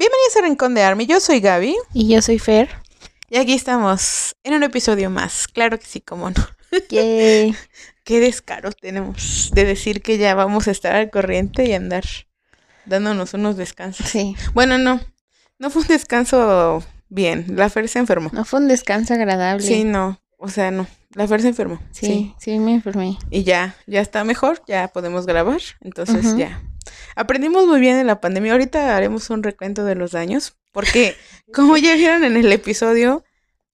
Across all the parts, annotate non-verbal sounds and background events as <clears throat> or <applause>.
Bienvenidos a Rincón de Army, yo soy Gaby. Y yo soy Fer. Y aquí estamos en un episodio más. Claro que sí, cómo no. Yay. <laughs> Qué descaro tenemos de decir que ya vamos a estar al corriente y andar dándonos unos descansos. Sí. Bueno, no. No fue un descanso bien. La Fer se enfermó. No fue un descanso agradable. Sí, no. O sea, no. La Fer se enfermó. Sí, sí, me enfermé. Y ya, ya está mejor, ya podemos grabar. Entonces ya. Aprendimos muy bien en la pandemia. Ahorita haremos un recuento de los daños. Porque, <laughs> como ya vieron en el episodio,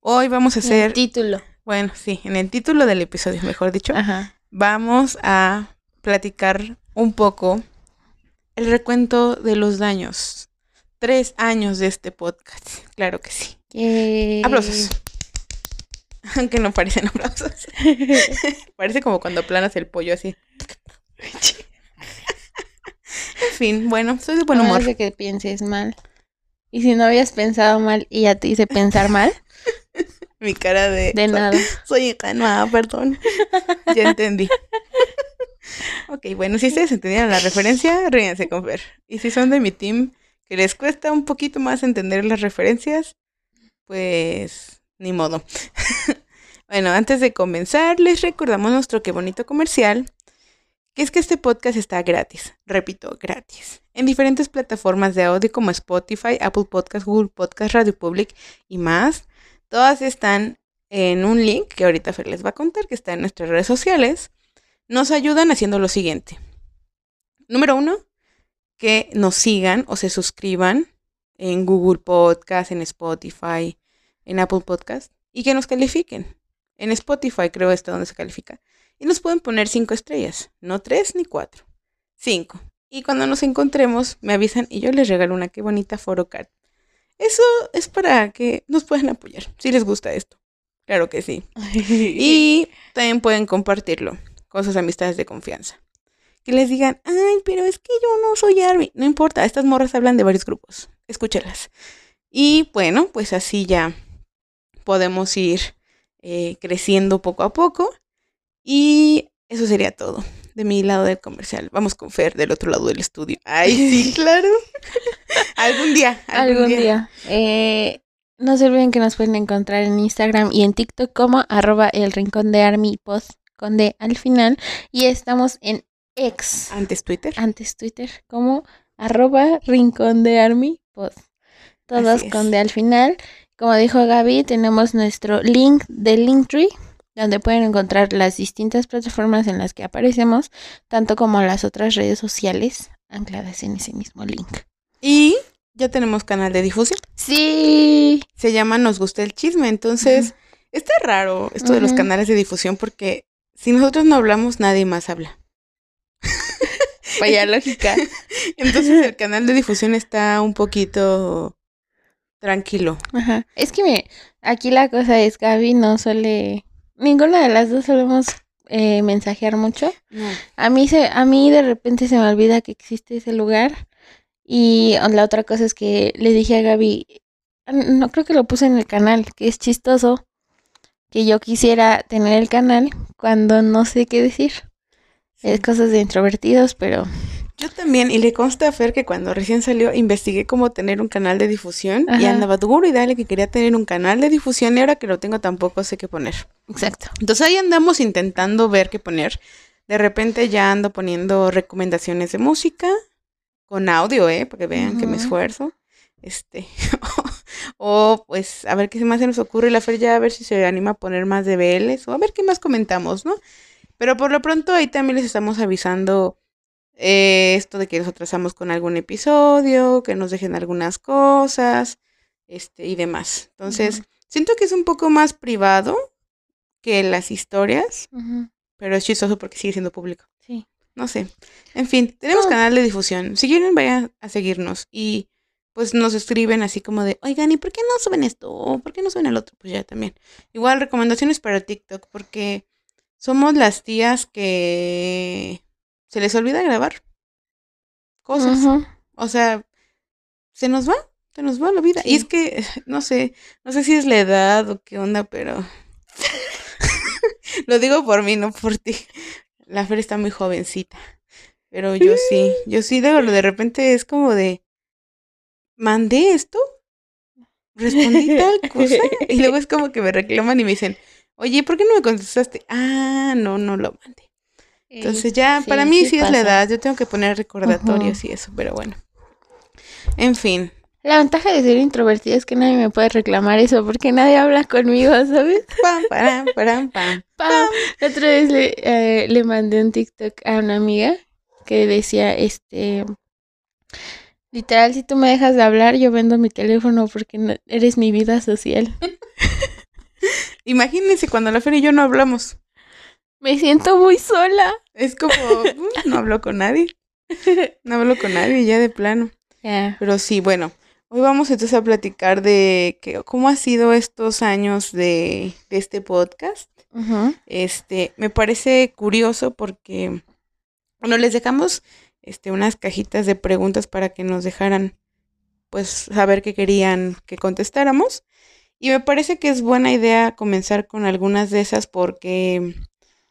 hoy vamos a El hacer. título. Bueno, sí, en el título del episodio, mejor dicho, Ajá. vamos a platicar un poco el recuento de los daños. Tres años de este podcast. Claro que sí. Yay. Aplausos. <laughs> Aunque no parecen aplausos. <laughs> Parece como cuando aplanas el pollo así. en fin, bueno, soy de buen humor. de que pienses mal. Y si no habías pensado mal y ya te hice pensar mal, <laughs> Mi cara de... de nada. Soy ingenua, perdón. Ya entendí. ok, bueno, si ustedes entendieron la referencia, ríanse con Fer. Y si son de mi team, que les cuesta un poquito más entender las referencias, pues ni modo. <laughs> bueno, antes de comenzar, les recordamos nuestro qué bonito comercial, que es que este podcast está gratis, repito, gratis, en diferentes plataformas de audio como Spotify, Apple Podcast, Google Podcast, Radio Public y más. Todas están en un link que ahorita Fer les va a contar, que está en nuestras redes sociales. Nos ayudan haciendo lo siguiente. Número uno, que nos sigan o se suscriban en Google Podcast, en Spotify, en Apple Podcast y que nos califiquen. En Spotify creo está donde se califica. Y nos pueden poner cinco estrellas, no tres ni cuatro, cinco. Y cuando nos encontremos me avisan y yo les regalo una qué bonita photocard. Eso es para que nos puedan apoyar, si les gusta esto. Claro que sí. <laughs> Y también pueden compartirlo con sus amistades de confianza. Que les digan, ay, pero es que yo no soy Army. No importa, estas morras hablan de varios grupos. Escúchelas. Y bueno, pues así ya podemos ir eh, creciendo poco a poco. Y eso sería todo de mi lado del comercial. Vamos con Fer del otro lado del estudio. Ay, sí, <laughs> claro. algún día. Algún día. Eh, no se olviden que nos pueden encontrar en Instagram y en TikTok como arroba el rincón de Army Post con D al final. Y estamos en X, Antes Twitter. antes Twitter, como arroba rincón de Army Post. Todos con D al final. Como dijo Gaby, tenemos nuestro link de Linktree, donde pueden encontrar las distintas plataformas en las que aparecemos, tanto como las otras redes sociales ancladas en ese mismo link. Y ya tenemos canal de difusión. Sí. se llama Nos gusta el chisme. Entonces, está raro esto de los canales de difusión porque si nosotros no hablamos, nadie más habla. Vaya <laughs> lógica. Entonces, el canal de difusión está un poquito tranquilo. Ajá. Es que me, aquí la cosa es, Gaby no suele, ninguna de las dos solemos eh, mensajear mucho. A mí se, a mí de repente se me olvida que existe ese lugar. Y la otra cosa es que le dije a Gaby, no creo que lo puse en el canal, que es chistoso que yo quisiera tener el canal cuando no sé qué decir. Es cosas de introvertidos, pero Yo también, y le consta a Fer que cuando recién salió investigué cómo tener un canal de difusión y andaba duro y dale que quería tener un canal de difusión y ahora que lo tengo tampoco sé qué poner. exacto. Entonces ahí andamos intentando ver qué poner. De repente ya ando poniendo recomendaciones de música con audio, ¿eh? Para que vean que me esfuerzo. Este. <laughs> o pues a ver qué más se nos ocurre. La Fer ya a ver si se anima a poner más de BLs o a ver qué más comentamos, ¿no? Pero por lo pronto ahí también les estamos avisando eh, esto de que nos atrasamos con algún episodio, que nos dejen algunas cosas, este, y demás. Entonces, siento que es un poco más privado que las historias, pero es chistoso porque sigue siendo público. Sí. No sé. En fin, tenemos No. canal de difusión. Si quieren, vayan a seguirnos. Y pues nos escriben así como de, oigan, ¿y por qué no suben esto? ¿O por qué no suben el otro? Pues ya también. Igual recomendaciones para TikTok, porque somos las tías que se les olvida grabar cosas. O sea, se nos va, se nos va la vida. Y es que, <laughs> no sé, no sé si es la edad o qué onda, pero <laughs> lo digo por mí, no por ti. La Fer está muy jovencita. Pero yo sí, yo sí, de, de repente es como de, mandé esto, respondí tal cosa, y luego es como que me reclaman y me dicen, oye, ¿por qué no me contestaste? Ah, no, no lo mandé. Entonces ya, para mí sí, es la edad, yo tengo que poner recordatorios y eso, pero bueno. En fin. La ventaja de ser introvertida es que nadie me puede reclamar eso porque nadie habla conmigo, ¿sabes? <laughs> Pam, pam, pam, pam. La otra vez le, eh, le mandé un TikTok a una amiga que decía, este, literal, si tú me dejas de hablar, yo vendo mi teléfono porque eres mi vida social. <laughs> Imagínense cuando la Fer y yo no hablamos. Me siento muy sola. Es como, uh, no hablo con nadie. No hablo con nadie ya de plano. <laughs> Pero sí, bueno, hoy vamos entonces a platicar de que, cómo ha sido estos años de, de este podcast. Este, me parece curioso porque, bueno, les dejamos este, unas cajitas de preguntas para que nos dejaran, pues, saber qué querían que contestáramos. Y me parece que es buena idea comenzar con algunas de esas porque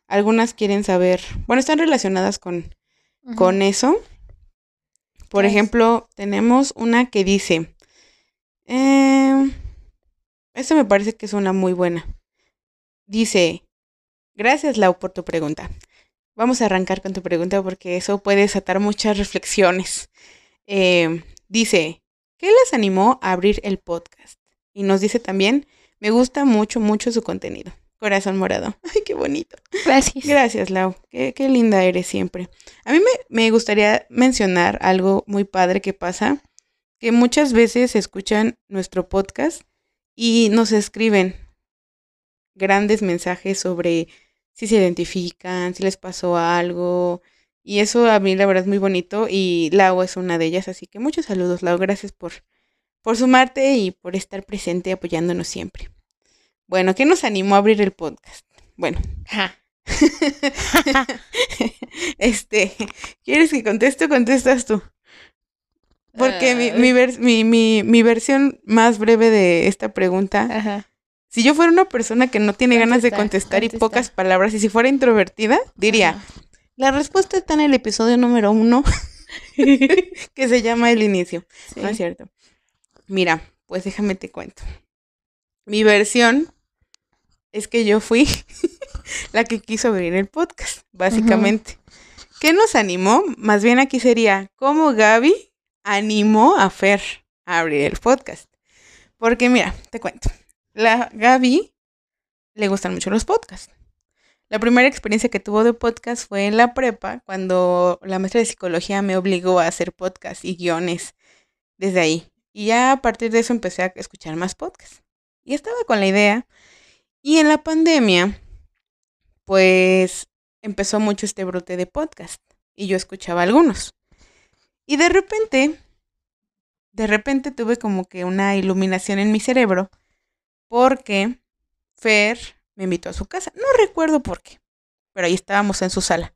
algunas quieren saber, bueno, están relacionadas con, con eso. Por ejemplo, tenemos una que dice, eh, esta me parece que es una muy buena. Dice, gracias Lau por tu pregunta. Vamos a arrancar con tu pregunta porque eso puede desatar muchas reflexiones. Eh, dice, ¿qué les animó a abrir el podcast? Y nos dice también, me gusta mucho, mucho su contenido. Corazón morado. <laughs> Ay, qué bonito. Gracias. Gracias, Lau. Qué, qué linda eres siempre. A mí me, me, gustaría mencionar algo muy padre que pasa, que muchas veces escuchan nuestro podcast y nos escriben grandes mensajes sobre si se identifican, si les pasó algo. Y eso a mí la verdad es muy bonito y Lau es una de ellas. Así que muchos saludos, Lau. Gracias por, por sumarte y por estar presente apoyándonos siempre. Bueno, ¿qué nos animó a abrir el podcast? Bueno. <laughs> este, ¿quieres que conteste o contestas tú? Porque mi, mi, mi, mi, versión más breve de esta pregunta, si yo fuera una persona que no tiene ganas de contestar y pocas palabras, y si fuera introvertida, diría, la respuesta está en el episodio número uno, <laughs> que se llama El Inicio. No es cierto. Mira, pues déjame te cuento. Mi versión es que yo fui <laughs> la que quiso abrir el podcast, básicamente. ¿Qué nos animó? Más bien aquí sería, ¿cómo Gaby animó a Fer a abrir el podcast? Porque mira, te cuento. La Gaby le gustan mucho los podcasts. La primera experiencia que tuvo de podcast fue en la prepa, cuando la maestra de psicología me obligó a hacer podcast y guiones desde ahí. Y ya a partir de eso empecé a escuchar más podcasts. Y estaba con la idea. Y en la pandemia, pues empezó mucho este brote de podcast. Y yo escuchaba algunos. Y de repente, de repente tuve como que una iluminación en mi cerebro. Porque Fer me invitó a su casa. No recuerdo por qué. Pero ahí estábamos en su sala.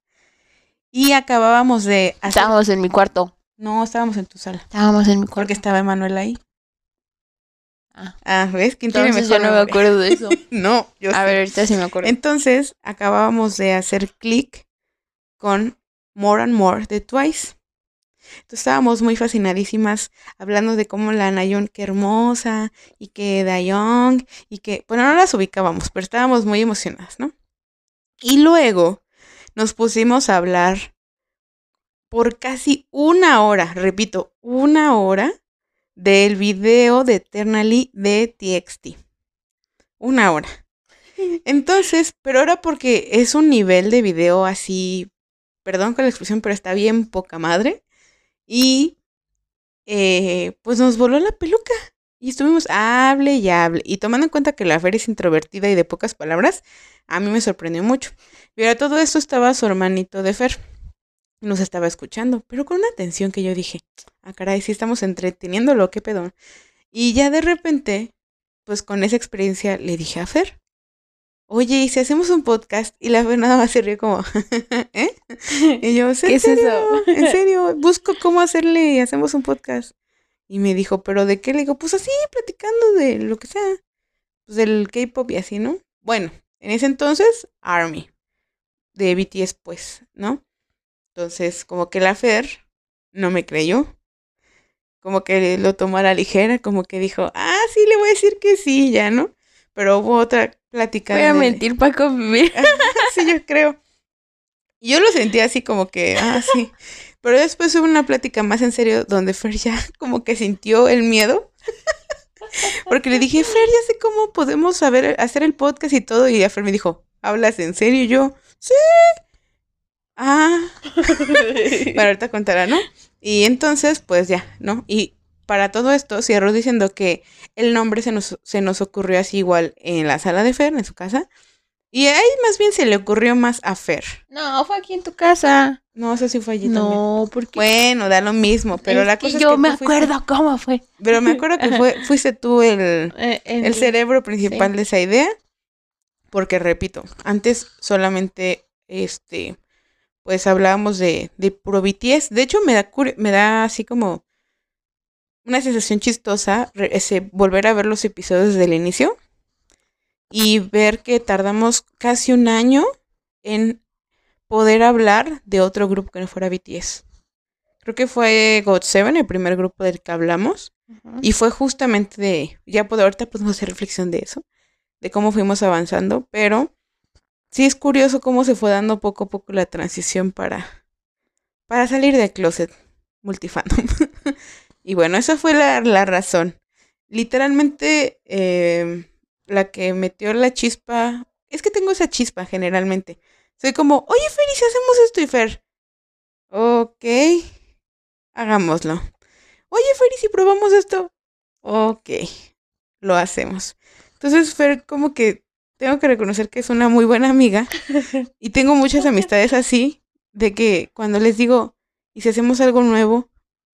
Y acabábamos de... Estábamos en mi cuarto. No, estábamos en tu sala. Estábamos en mi cuarto. Porque estaba Emanuel ahí. Ah, ah ¿ves? ¿Quién tiene mejor yo no me acuerdo de eso. <laughs> no, yo A ver, ahorita sí me acuerdo. Entonces, acabábamos de hacer clic con More and More de Twice. Entonces estábamos muy fascinadísimas hablando de cómo la Nayon, qué hermosa, y que Dayong, y que, bueno, no las ubicábamos, pero estábamos muy emocionadas, ¿no? Y luego nos pusimos a hablar por casi una hora, repito, una hora del video de Eternally de TXT. Una hora. <laughs> Entonces, pero ahora porque es un nivel de video así, perdón con la expresión, pero está bien poca madre. Y eh, pues nos voló la peluca. Y estuvimos, hable y hable. Y tomando en cuenta que la Fer es introvertida y de pocas palabras, a mí me sorprendió mucho. Pero todo esto estaba su hermanito de Fer nos estaba escuchando, pero con una atención que yo dije, ah, caray, sí estamos entreteniéndolo, qué pedo. Y ya de repente, pues con esa experiencia le dije a Fer, oye, ¿y si hacemos un podcast? Y la Fer nada más se rió como, <laughs> ¿eh? <laughs> Y yo, ¿en ¿qué es eso? <laughs> En serio, busco cómo hacerle y hacemos un podcast. Y me dijo, ¿pero de qué? Le digo, pues así, platicando de lo que sea, pues del K-pop y así, ¿no? Bueno, en ese entonces, Army, de BTS, pues, ¿no? Entonces, como que la Fer no me creyó. como que lo tomó a la ligera, como que dijo, ah, sí, le voy a decir que sí, ya, ¿no? Pero hubo otra plática. Voy a mentir para convivir. sí, yo creo. Yo lo sentí así como que, ah, sí. Pero después hubo una plática más en serio donde Fer ya <laughs> como que sintió el miedo. <laughs> Porque le dije, Fer, ya sé cómo podemos saber hacer el podcast y todo. Y Fer me dijo, ¿hablas en serio? Y yo, sí. Ah. <laughs> bueno, ahorita contará, ¿no? Y entonces, pues ya, ¿no? Y para todo esto, cierro diciendo que el nombre se nos, se nos ocurrió así igual en la sala de Fer, en su casa. Y ahí más bien se le ocurrió más a Fer. No, fue aquí en tu casa. No, eso sí fue allí no, porque... Bueno, da lo mismo, pero la cosa es que yo me acuerdo cómo fue. Pero me acuerdo que fue, fuiste tú el, eh, el, cerebro principal de esa idea. Porque, repito, antes solamente, este, pues hablábamos de, de puro BTS. De hecho, me da, me da así como una sensación chistosa ese, volver a ver los episodios desde el inicio y ver que tardamos casi un año en poder hablar de otro grupo que no fuera BTS. Creo que fue God7, el primer grupo del que hablamos. Y fue justamente de, ya puedo, ahorita podemos hacer reflexión de eso, de cómo fuimos avanzando, pero sí es curioso cómo se fue dando poco a poco la transición para, para salir del closet multifandom. <laughs> y bueno, esa fue la, la razón. Literalmente, eh, la que metió la chispa. Es que tengo esa chispa generalmente. Soy como, oye, Fer, ¿y si hacemos esto? Y Fer, ok, hagámoslo. Oye, Fer, ¿y si probamos esto? Ok, lo hacemos. Entonces, Fer, como que tengo que reconocer que es una muy buena amiga. <laughs> y tengo muchas amistades así, de que cuando les digo, ¿y si hacemos algo nuevo?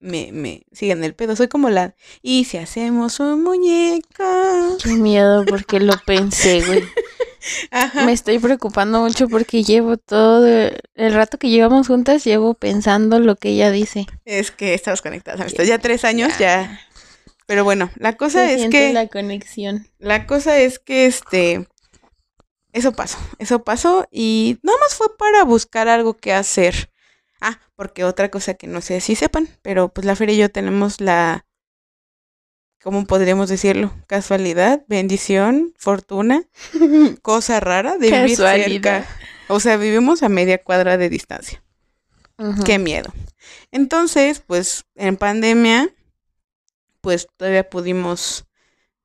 me, me siguen el pedo. Soy como la. ¿Y si hacemos un muñeca? Qué miedo, porque lo pensé, güey. <laughs> Me estoy preocupando mucho porque llevo todo el rato que llevamos juntas, llevo pensando lo que ella dice. Es que estamos conectadas, Ya tres años, ya. Pero bueno, la cosa es que. La conexión. La cosa es que este. Eso pasó, eso pasó y nada más fue para buscar algo que hacer. Ah, porque otra cosa que no sé si sepan, pero pues la feria y yo tenemos la, ¿cómo podríamos decirlo? Casualidad, bendición, fortuna, <laughs> cosa rara de vivir cerca. O sea, vivimos a media cuadra de distancia. Qué miedo. Entonces, pues en pandemia, pues todavía pudimos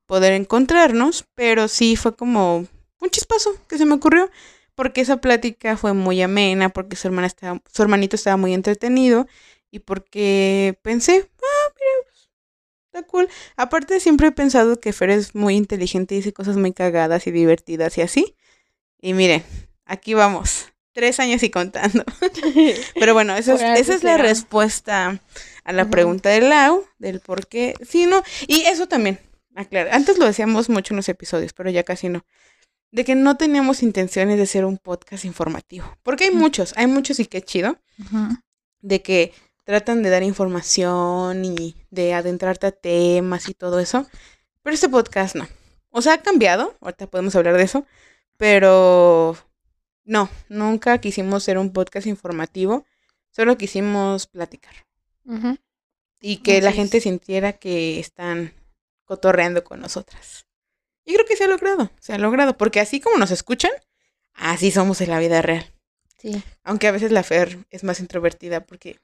poder encontrarnos, pero sí fue como un chispazo que se me ocurrió porque esa plática fue muy amena, porque su, hermana estaba, su hermanito estaba muy entretenido y porque pensé, ah, mira, pues, está cool. Aparte, siempre he pensado que Fer es muy inteligente y dice cosas muy cagadas y divertidas y así. Y miren, aquí vamos. Tres años y contando. <laughs> Pero bueno, eso es, esa es la respuesta a la pregunta de Lau, del por qué. Sí, no. Y eso también, aclarar. Antes lo decíamos mucho en los episodios, pero ya casi no de que no teníamos intenciones de ser un podcast informativo. Porque hay muchos, hay muchos y qué chido. De que tratan de dar información y de adentrarte a temas y todo eso. Pero este podcast no. O sea, ha cambiado, ahorita podemos hablar de eso, pero no, nunca quisimos ser un podcast informativo, solo quisimos platicar. Y que la gente sintiera que están cotorreando con nosotras. Y creo que se ha logrado, se ha logrado, porque así como nos escuchan, así somos en la vida real. Sí. Aunque a veces la Fer es más introvertida porque,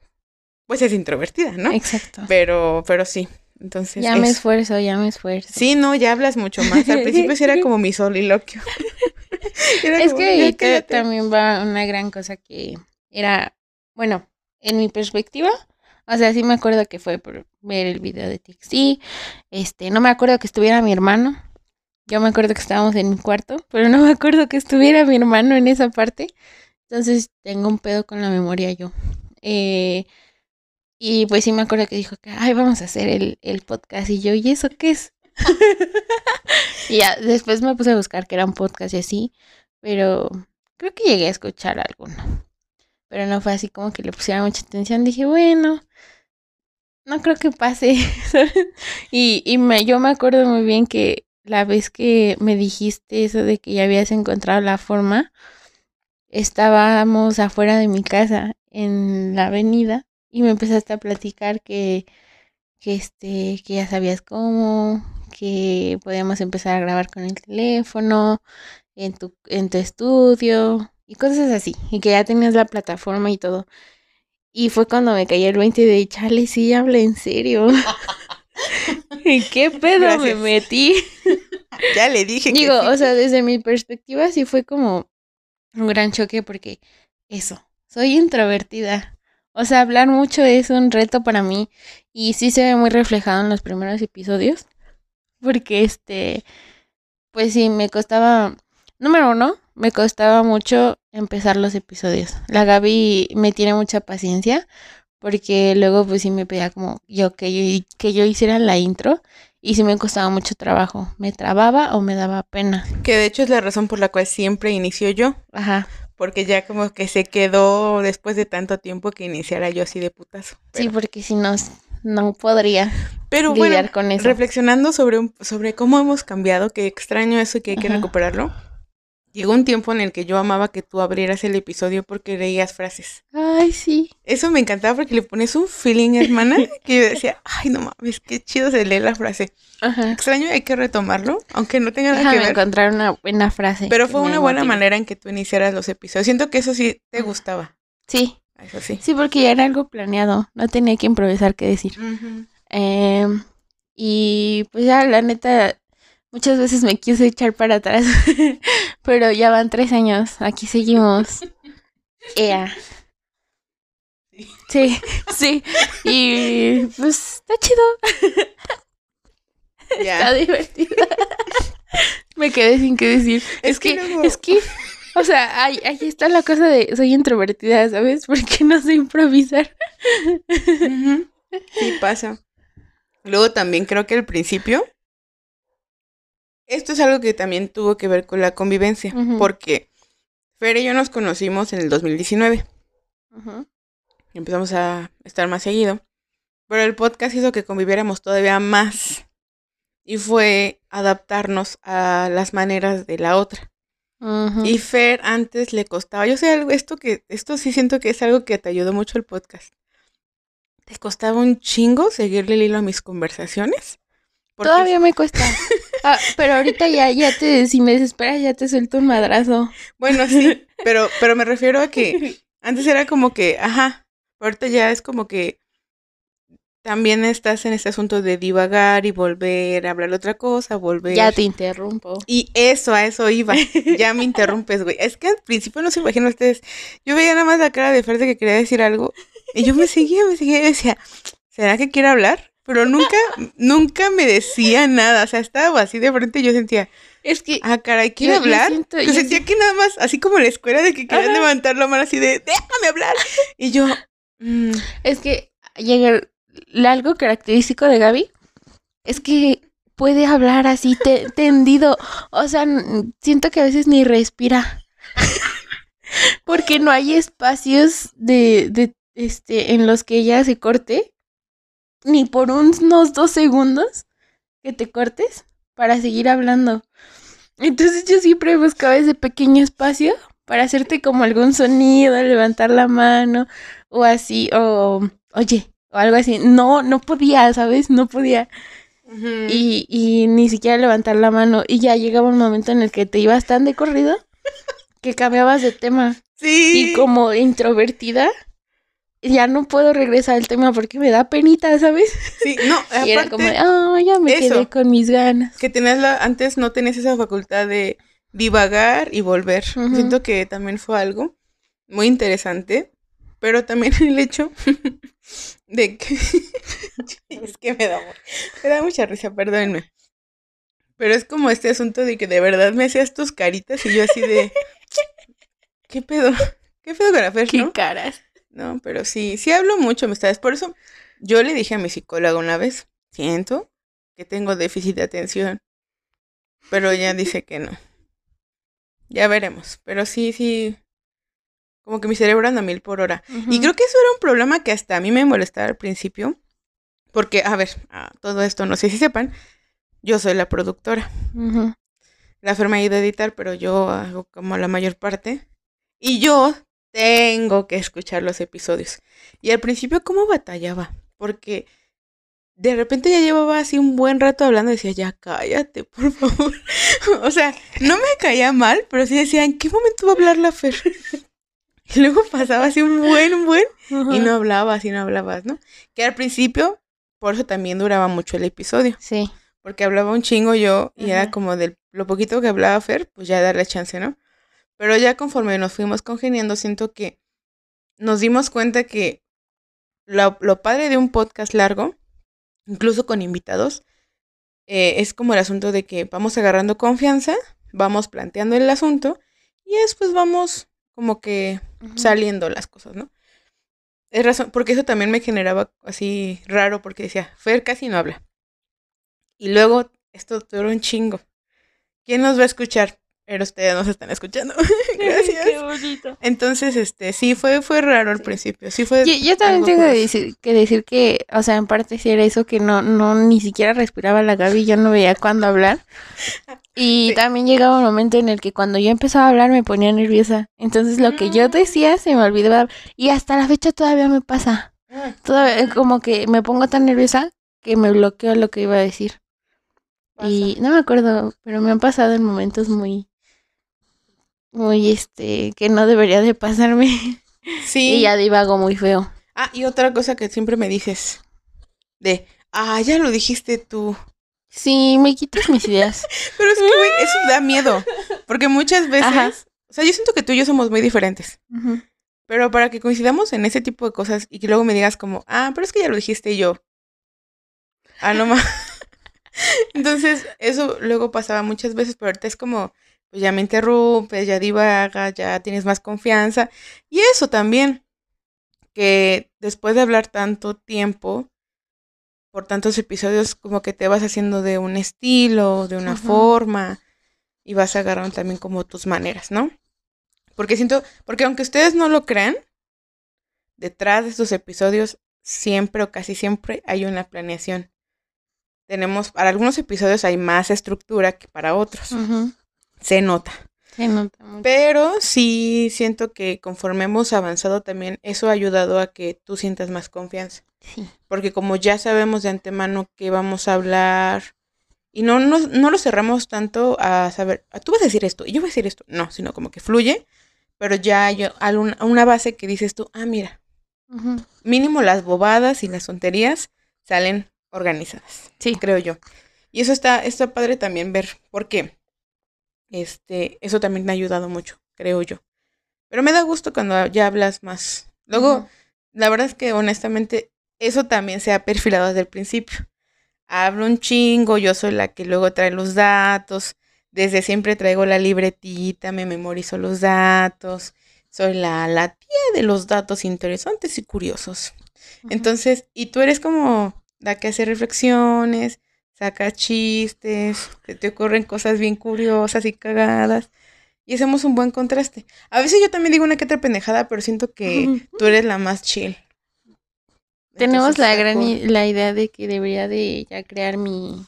pues es introvertida, ¿no? Exacto. Pero, pero sí. Entonces. Ya me esfuerzo, ya me esfuerzo. Sí, no, ya hablas mucho más. Al principio sí era <laughs> como mi soliloquio. <laughs> es que también va una gran cosa que era, bueno, en mi perspectiva, o sea, sí me acuerdo que fue por ver el video de TXT. Este, no me acuerdo que estuviera mi hermano. Yo me acuerdo que estábamos en mi cuarto, pero no me acuerdo que estuviera mi hermano en esa parte. Entonces tengo un pedo con la memoria yo. Eh, y pues sí me acuerdo que dijo que, ay, vamos a hacer el, el podcast. Y yo, ¿y eso qué es? <laughs> y ya, después me puse a buscar que era un podcast y así. Pero creo que llegué a escuchar alguno. Pero no fue así como que le pusiera mucha atención. Dije, bueno, no creo que pase. <laughs> y y me, yo me acuerdo muy bien que la vez que me dijiste eso de que ya habías encontrado la forma, estábamos afuera de mi casa en la avenida y me empezaste a platicar que, que este, que ya sabías cómo, que podíamos empezar a grabar con el teléfono, en tu, en tu estudio y cosas así, y que ya tenías la plataforma y todo. Y fue cuando me cayó el 20 de Charlie, sí, habla en serio. <laughs> <laughs> ¿En qué pedo me metí? <laughs> ya le dije. Digo, o sea, desde mi perspectiva sí fue como un gran choque porque eso, soy introvertida. O sea, hablar mucho es un reto para mí y sí se ve muy reflejado en los primeros episodios. Porque este, pues sí, me costaba, número uno, me costaba mucho empezar los episodios. La Gaby me tiene mucha paciencia porque luego pues sí me pedía como yo que yo, que yo hiciera la intro y sí me costaba mucho trabajo. Me trababa o me daba pena. Que de hecho es la razón por la cual siempre inicio yo. Ajá. Porque ya como que se quedó después de tanto tiempo que iniciara yo así de putazo. Sí, porque si no, no podría Pero lidiar con eso. Reflexionando sobre, sobre cómo hemos cambiado, que extraño eso y que hay que recuperarlo. Llegó un tiempo en el que yo amaba que tú abrieras el episodio porque leías frases. Ay, sí. Eso me encantaba porque le pones un feeling, hermana, <laughs> que yo decía, ay, no mames, qué chido se lee la frase. Ajá. Extraño, hay que retomarlo, aunque no tenga nada que ver. encontrar una buena frase. Pero fue una buena manera en que tú iniciaras los episodios. Siento que eso sí te gustaba. Sí. Eso sí. Sí, porque ya era algo planeado. No tenía que improvisar qué decir. eh, y pues ya, la neta, Muchas veces me quise echar para atrás, <laughs> pero ya van tres años, aquí seguimos. <laughs> Ea. Sí, <laughs> sí, y pues está chido. Está divertido. me quedé sin qué decir. Es, que, es que, o sea, ahí, ahí, está la cosa de soy introvertida, ¿sabes? Porque no sé improvisar. Sí, pasa. Luego también creo que al principio esto es algo que también tuvo que ver con la convivencia, porque Fer y yo nos conocimos en el 2019. Empezamos a estar más seguido. Pero el podcast hizo que conviviéramos todavía más. Y fue adaptarnos a las maneras de la otra. Y Fer antes le costaba, yo sé algo, esto que, esto sí siento que es algo que te ayudó mucho el podcast. Te costaba un chingo seguirle el hilo a mis conversaciones. Todavía me cuesta. Ah, pero ahorita ya, ya te, si me desesperas, ya te suelto un madrazo. Bueno, sí, pero, pero me refiero a que antes era como que, ajá, ahorita ya es como que también estás en este asunto de divagar y volver a hablar otra cosa, volver. Ya te interrumpo. Y eso, a eso iba. <laughs> Ya me interrumpes, güey. Es que al principio no se imaginan ustedes. Yo veía nada más la cara de Fer que quería decir algo. Y yo me seguía, me seguía y decía, ¿será que quiere hablar? Pero nunca, nunca me decía nada. O sea, estaba así de frente y yo sentía, es que, ah, caray, ¿quiere hablar? Yo, sentía que nada más, así como en la escuela, de que querían levantar la mano así de, déjame hablar. <laughs> Y yo, mm". es que llega algo característico de Gaby, es que puede hablar así <laughs> tendido. O sea, siento que a veces ni respira. <laughs> Porque no hay espacios de, de, este, en los que ella se corte ni por unos dos segundos que te cortes para seguir hablando. Entonces yo siempre buscaba ese pequeño espacio para hacerte como algún sonido, levantar la mano o así, o oye, o algo así. No, no podía, ¿sabes? No podía. y, y ni siquiera levantar la mano. Y ya llegaba un momento en el que te ibas tan de corrido que cambiabas de tema. Sí. Y como introvertida, ya no puedo regresar al tema porque me da penita, ¿sabes? Sí, no, <laughs> y era como, ah, ya me quedé con mis ganas. Que tenías la, antes no tenías esa facultad de divagar y volver. Siento que también fue algo muy interesante, pero también <laughs> el hecho <laughs> de que es que me da, me da mucha risa, perdónenme. Pero es como este asunto de que de verdad me hacías tus caritas y yo así de ¿Qué pedo? ¿Qué pedo con la Fer, ¿Qué caras? No, pero sí, sí hablo mucho, amistades. Por eso yo le dije a mi psicóloga una vez, siento que tengo déficit de atención. Pero ella dice que no. Ya veremos. Pero sí, sí. Como que mi cerebro anda a mil por hora. Y creo que eso era un problema que hasta a mí me molestaba al principio. Porque, a ver, todo esto, no sé si sepan, yo soy la productora. La firma ha ido a editar, pero yo hago como la mayor parte. Y yo tengo que escuchar los episodios. Y al principio, ¿cómo batallaba? Porque de repente ya llevaba así un buen rato hablando, decía, ya cállate, por favor. <laughs> o sea, no me caía mal, pero sí decía, ¿en qué momento va a hablar la Fer? <laughs> y luego pasaba así un buen, buen, y no hablabas y no hablabas, ¿no? Que al principio, por eso también duraba mucho el episodio. Sí. Porque hablaba un chingo yo y era como de lo poquito que hablaba Fer, pues ya darle chance, ¿no? Pero ya conforme nos fuimos congeniando, siento que nos dimos cuenta que lo, lo padre de un podcast largo incluso con invitados, eh, es como el asunto de que vamos agarrando confianza, vamos planteando el asunto y después vamos como que saliendo las cosas, ¿no? Es razón, porque eso también me generaba así raro, porque decía, Fer casi no habla. Y luego, esto duró un chingo. ¿Quién nos va a escuchar? Pero ustedes nos están escuchando. <laughs> <laughs> Gracias. Qué bonito. Entonces, este, sí, fue, fue raro al principio. Sí fue. Yo, también tengo que decir, que decir que, o sea, en parte sí era eso que no, no, ni siquiera respiraba la Gaby, yo no veía cuándo hablar. <laughs> Y también llegaba un momento en el que cuando yo empezaba a hablar me ponía nerviosa. Entonces lo que yo mm. decía se me olvidaba. Y hasta la fecha todavía me pasa. Ah. Todavía, como que me pongo tan nerviosa que me bloqueo lo que iba a decir. Y no me acuerdo, pero me han pasado en momentos muy muy este que no debería de pasarme. <laughs> Sí. y ya divago muy feo. Ah, y otra cosa que siempre me dices de, ah, ya lo dijiste tú. Sí, me quitas mis ideas. <laughs> Pero es que, güey, eso da miedo. Porque muchas veces, o sea, yo siento que tú y yo somos muy diferentes. Pero para que coincidamos en ese tipo de cosas y que luego me digas como, ah, pero es que ya lo dijiste yo. Ah, no más. <laughs> Entonces, eso luego pasaba muchas veces, pero ahorita es como, pues ya me interrumpes, ya divaga, ya tienes más confianza. Y eso también, que después de hablar tanto tiempo, por tantos episodios, como que te vas haciendo de un estilo, de una forma, y vas agarrando también como tus maneras, ¿no? Porque siento, porque aunque ustedes no lo crean, detrás de estos episodios siempre o casi siempre hay una planeación. Tenemos, para algunos episodios hay más estructura que para otros se nota. Se nota Pero sí siento que conforme hemos avanzado también, eso ha ayudado a que tú sientas más confianza. Sí. Porque como ya sabemos de antemano que vamos a hablar y no, no, no lo cerramos tanto a saber, ah, tú vas a decir esto y yo voy a decir esto. No, sino como que fluye, pero ya hay una base que dices tú, ah, mira, mínimo las bobadas y las tonterías salen organizadas. Sí. Creo yo. Y eso está, está padre también ver. ¿Por qué? Este, eso también me ha ayudado mucho, creo yo. Pero me da gusto cuando ya hablas más. Luego, la verdad es que honestamente, eso también se ha perfilado desde el principio. Hablo un chingo, yo soy la que luego trae los datos. Desde siempre traigo la libretita, me memorizo los datos. Soy la, la tía de los datos interesantes y curiosos. Entonces, y tú eres como la que hace reflexiones, saca chistes, te ocurren cosas bien curiosas y cagadas. Y hacemos un buen contraste. A veces yo también digo una que otra pendejada, pero siento que <laughs> tú eres la más chill. Tenemos la gran la idea de que debería de ya crear mi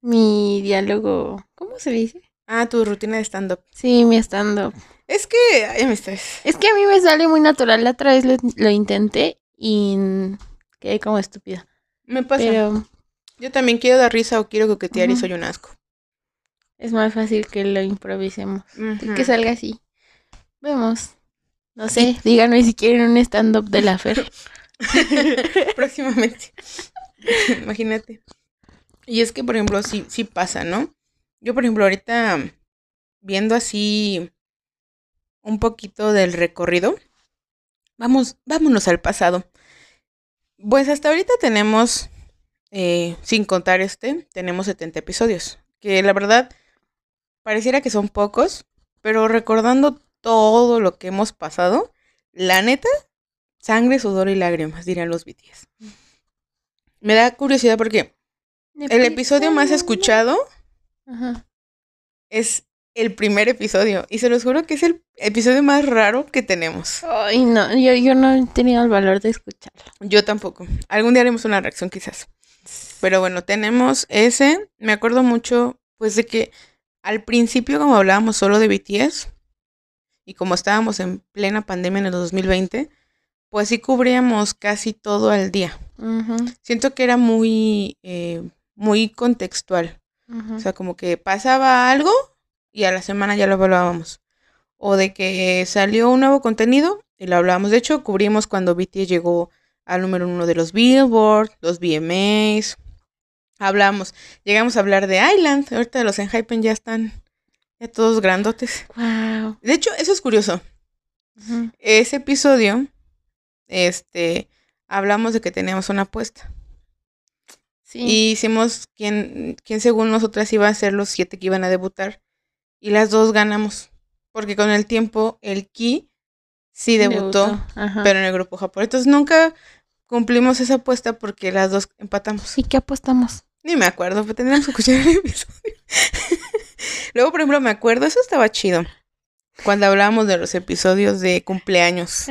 mi diálogo, ¿cómo se dice? Ah, tu rutina de stand up. Sí, mi stand up. Es que ay, me estás. Es que a mí me sale muy natural. La otra vez lo, lo intenté y quedé como estúpida. Me pasa. Pero yo también quiero dar risa o quiero coquetear y soy un asco. Es más fácil que lo improvisemos. Que salga así. Vemos. No sé, <laughs> díganme si quieren un stand-up de la Fer. <laughs> Próximamente. <laughs> Imagínate. Y es que, por ejemplo, sí, sí pasa, ¿no? Yo, por ejemplo, ahorita viendo así un poquito del recorrido, vamos, vámonos al pasado. Pues hasta ahorita tenemos eh, sin contar este, tenemos 70 episodios. Que la verdad, pareciera que son pocos, pero recordando todo lo que hemos pasado, la neta, sangre, sudor y lágrimas, dirían los BTS. Me da curiosidad porque el episodio más escuchado es el primer episodio. Y se los juro que es el episodio más raro que tenemos. Ay, no, yo, yo no he tenido el valor de escucharlo. Yo tampoco. Algún día haremos una reacción quizás. Pero bueno, tenemos ese. Me acuerdo mucho, pues, de que al principio, como hablábamos solo de BTS, y como estábamos en plena pandemia en el 2020, pues sí cubríamos casi todo al día. Siento que era muy, eh, muy contextual. O sea, como que pasaba algo y a la semana ya lo hablábamos. O de que salió un nuevo contenido y lo hablábamos. De hecho, cubrimos cuando BTS llegó al número uno de los Billboard, los VMAs. Hablamos, llegamos a hablar de Island. Ahorita los Enhypen ya están ya todos grandotes. Wow. De hecho, eso es curioso. Ese episodio, este, hablamos de que teníamos una apuesta. Y hicimos quién, quién según nosotras iba a ser los siete que iban a debutar. Y las dos ganamos. Porque con el tiempo el Ki sí debutó, pero en el grupo japonés. Entonces nunca cumplimos esa apuesta porque las dos empatamos. ¿Y qué apostamos? Ni me acuerdo, pero tendríamos que escuchar el <laughs> episodio. Luego, por ejemplo, me acuerdo, eso estaba chido. Cuando hablábamos de los episodios de cumpleaños.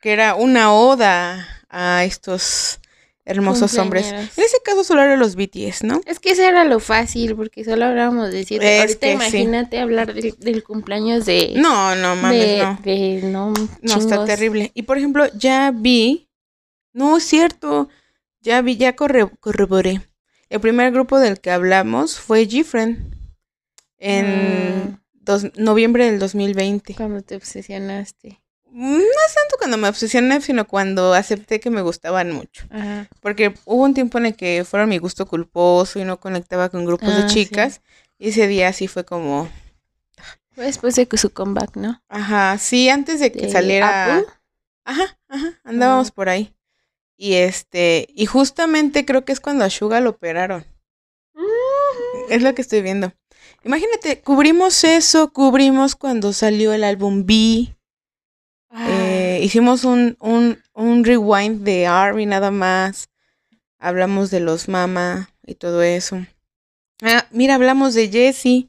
Que era una oda a estos hermosos hombres. En ese caso solo eran los BTS, ¿no? Es que eso era lo fácil, porque solo hablábamos de siete. Ahorita imagínate hablar del, cumpleaños de... No, no, mames, no. no, no está terrible. Y por ejemplo, ya vi... No, es cierto. Ya vi, ya corroboré. El primer grupo del que hablamos fue Gfriend. En mm. noviembre del 2020. Cuando te obsesionaste. No es tanto cuando me obsesioné, sino cuando acepté que me gustaban mucho. Porque hubo un tiempo en el que fueron mi gusto culposo y no conectaba con grupos de ah, chicas. Y ese día sí fue como... después de su comeback, ¿no? Ajá, sí, antes de que saliera... Ajá, ajá, andábamos por ahí. Y este, y justamente creo que es cuando a Suga lo operaron. Es lo que estoy viendo. Imagínate, cubrimos eso, cubrimos cuando salió el álbum B. Eh, hicimos un, un, un, rewind de Army nada más. Hablamos de los Mama y todo eso. Ah, mira, hablamos de Jessie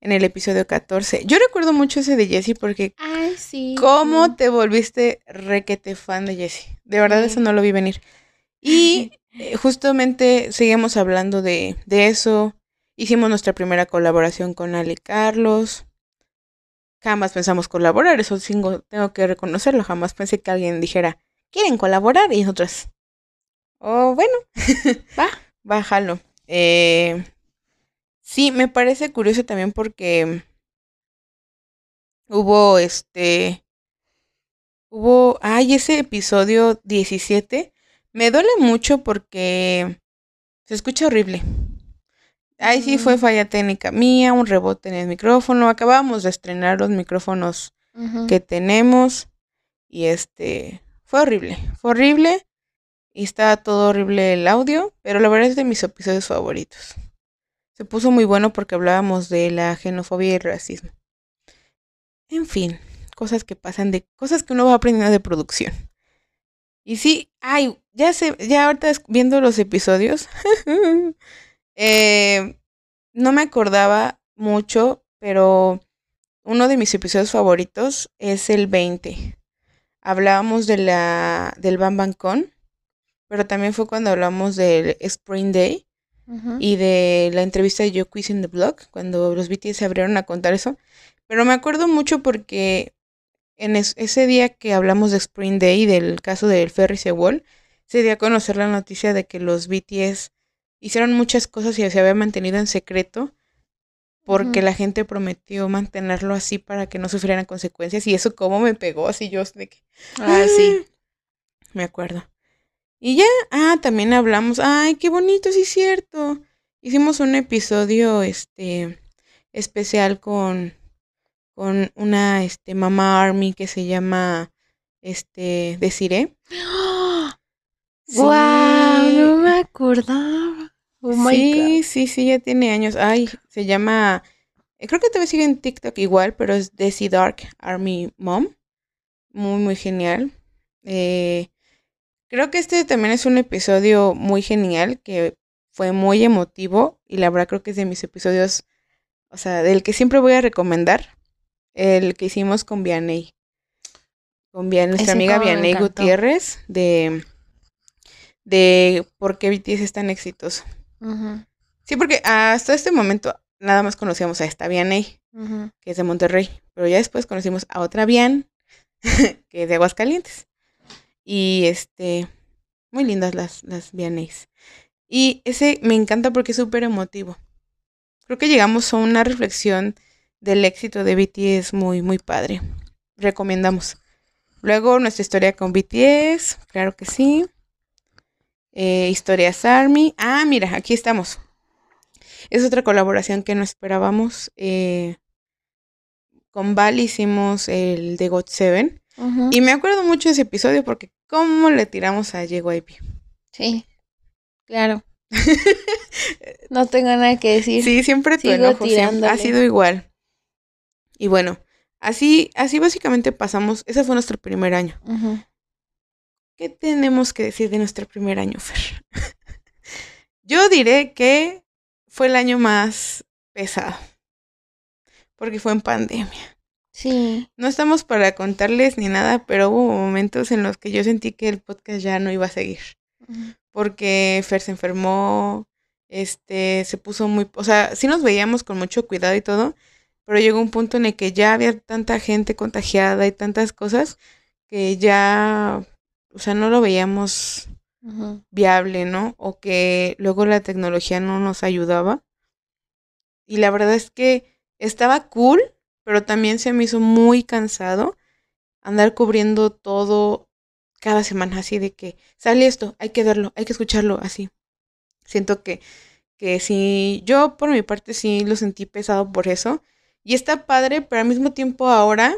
en el episodio 14. Yo recuerdo mucho ese de Jessie porque. Ay, sí. ¿Cómo te volviste requete fan de Jessie? De verdad, eso no lo vi venir. Y <laughs> eh, justamente seguimos hablando de, de eso. Hicimos nuestra primera colaboración con Ale Carlos jamás pensamos colaborar, eso tengo que reconocerlo, jamás pensé que alguien dijera, ¿quieren colaborar? Y nosotros, oh, bueno, <laughs> va, bájalo. Eh, sí, me parece curioso también porque hubo este, hubo, ay, ese episodio 17, me duele mucho porque se escucha horrible. Ahí sí fue falla técnica mía, un rebote en el micrófono. Acabábamos de estrenar los micrófonos que tenemos. Y este, fue horrible, fue horrible. Y estaba todo horrible el audio, pero la verdad es de mis episodios favoritos. Se puso muy bueno porque hablábamos de la xenofobia y el racismo. En fin, cosas que pasan de cosas que uno va aprendiendo de producción. Y sí, ay, ya sé, ya ahorita viendo los episodios, <laughs> Eh, no me acordaba mucho, pero uno de mis episodios favoritos es el 20. Hablábamos de la, del Bam Con, pero también fue cuando hablamos del Spring Day y de la entrevista de Yo Quiz in the Blog, cuando los BTS se abrieron a contar eso. Pero me acuerdo mucho porque en ese día que hablamos de Spring Day, del caso del Ferry Sewell, se dio a conocer la noticia de que los BTS hicieron muchas cosas y se había mantenido en secreto porque la gente prometió mantenerlo así para que no sufrieran consecuencias y eso como me pegó así yo de que ah sí. me acuerdo. Y ya ah también hablamos ay qué bonito sí cierto. Hicimos un episodio este especial con con una este mamá army que se llama este Desiree ¡Wow! No me acordaba. Oh sí, sí, sí, ya tiene años. Ay, se llama. Eh, creo que todavía sigue en TikTok igual, pero es Desi Dark Army Mom. Muy, muy genial. Eh, creo que este también es un episodio muy genial que fue muy emotivo y la verdad creo que es de mis episodios, o sea, del que siempre voy a recomendar, el que hicimos con Vianney. Con nuestra amiga Vianney Gutiérrez de de por qué BTS es tan exitoso. Sí, porque hasta este momento nada más conocíamos a esta Vianney, que es de Monterrey, pero ya después conocimos a otra Vian, <laughs> que es de Aguascalientes. Y este, muy lindas las, las VMAs. Y ese me encanta porque es súper emotivo. Creo que llegamos a una reflexión del éxito de BTS muy, muy padre. Recomendamos. Luego nuestra historia con BTS, claro que sí. Eh, Historias Army. Ah, mira, aquí estamos. Es otra colaboración que no esperábamos. Eh, con Val hicimos el de God Seven. Y me acuerdo mucho de ese episodio porque cómo le tiramos a JYP. Sí, claro. <laughs> no tengo nada que decir. Sí, siempre tu enojo ha sido igual. Y bueno, así, así básicamente pasamos. Ese fue nuestro primer año. ¿Qué tenemos que decir de nuestro primer año, Fer? <laughs> Yo diré que fue el año más pesado. Porque fue en pandemia. Sí. No estamos para contarles ni nada, pero hubo momentos en los que yo sentí que el podcast ya no iba a seguir. Porque Fer se enfermó, este, se puso muy, o sea, sí nos veíamos con mucho cuidado y todo, pero llegó un punto en el que ya había tanta gente contagiada y tantas cosas que ya o sea, no lo veíamos viable, ¿no? O que luego la tecnología no nos ayudaba. Y la verdad es que estaba cool, pero también se me hizo muy cansado andar cubriendo todo cada semana, así de que sale esto, hay que verlo, hay que escucharlo, así. Siento que, que sí, yo por mi parte sí lo sentí pesado por eso. Y está padre, pero al mismo tiempo ahora,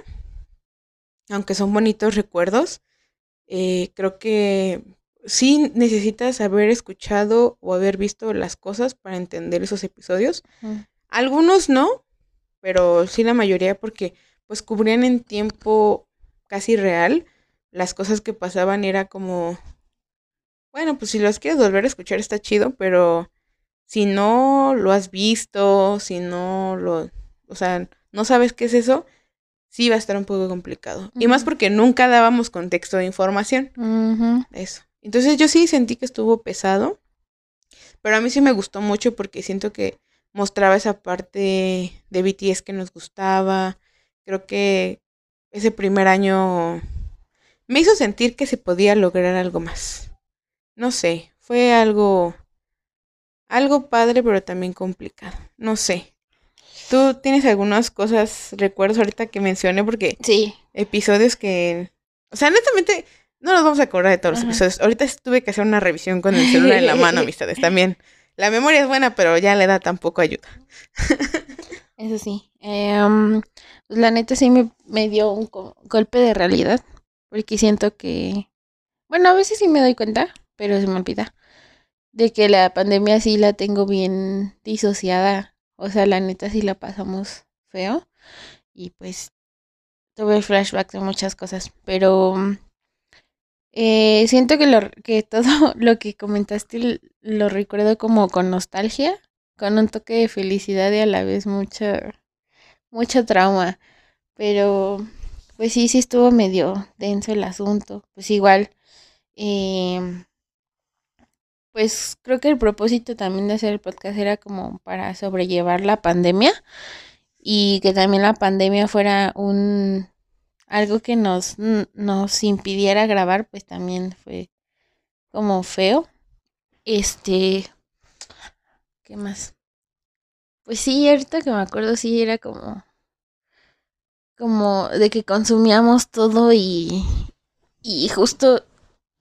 aunque son bonitos recuerdos, eh, creo que sí necesitas haber escuchado o haber visto las cosas para entender esos episodios. Algunos no, pero sí la mayoría porque pues cubrían en tiempo casi real las cosas que pasaban era como bueno, pues si los quieres volver a escuchar está chido, pero si no lo has visto, si no lo, o sea, no sabes qué es eso, sí va a estar un poco complicado. Y más porque nunca dábamos contexto de información. Eso. Entonces yo sí sentí que estuvo pesado, pero a mí sí me gustó mucho porque siento que mostraba esa parte de BTS que nos gustaba. Creo que ese primer año me hizo sentir que se podía lograr algo más. No sé, fue algo algo padre pero también complicado. No sé. ¿Tú tienes algunas cosas, recuerdos ahorita que mencioné? Porque sí. episodios que... O sea, honestamente, no nos vamos a acordar de todos los episodios. Ahorita tuve que hacer una revisión con el celular en la mano, <laughs> amistades, también. La memoria es buena, pero ya la edad tampoco ayuda. <laughs> Eso sí. Em, pues la neta sí me, me dio un golpe de realidad. Porque siento que... Bueno, a veces sí me doy cuenta, pero se me olvida. De que la pandemia sí la tengo bien disociada o sea, la neta sí la pasamos feo. Y pues tuve flashback de muchas cosas. Pero eh, siento que, lo, que <laughs> todo lo que comentaste lo recuerdo como con nostalgia, con un toque de felicidad y a la vez mucha, mucho trauma. Pero pues sí, sí estuvo medio denso el asunto. Pues igual. Eh, pues creo que el propósito también de hacer el podcast era como para sobrellevar la pandemia y que también la pandemia fuera un algo que nos, nos impidiera grabar, pues también fue como feo. Este, ¿qué más? Pues sí, ahorita que me acuerdo, sí, era como, como de que consumíamos todo y, y justo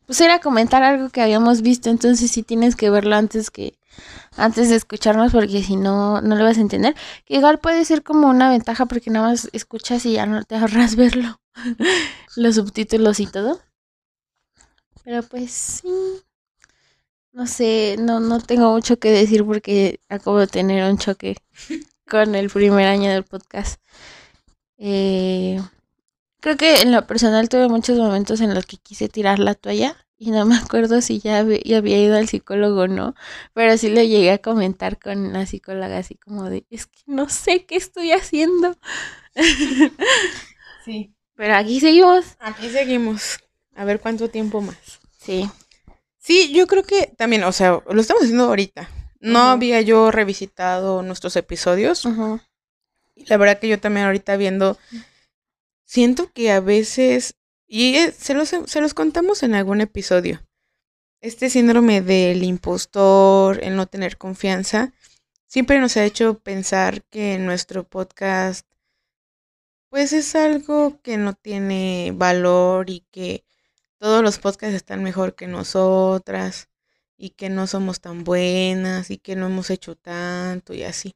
pues era comentar algo que habíamos visto, entonces sí tienes que verlo antes que antes de escucharnos porque si no no lo vas a entender. Que igual puede ser como una ventaja porque nada más escuchas y ya no te ahorras <laughs> verlo. Los subtítulos y todo. Pero pues sí. No sé, no no tengo mucho que decir porque acabo de tener un choque con el primer año del podcast. Eh Creo que en lo personal tuve muchos momentos en los que quise tirar la toalla y no me <laughs> acuerdo si ya, había ido al psicólogo o no, pero sí le llegué a comentar con la psicóloga así como de, es que no sé qué estoy haciendo. <laughs> Sí. <laughs> Pero aquí seguimos. Aquí seguimos. A ver cuánto tiempo más. Sí. Sí, yo creo que también, o sea, lo estamos haciendo ahorita. No había yo revisitado nuestros episodios. La verdad que yo también ahorita viendo siento que a veces y eh, se los, se los contamos en algún episodio. Este síndrome del impostor, el no tener confianza, siempre nos ha hecho pensar que nuestro podcast pues es algo que no tiene valor y que todos los podcasts están mejor que nosotras y que no somos tan buenas y que no hemos hecho tanto y así.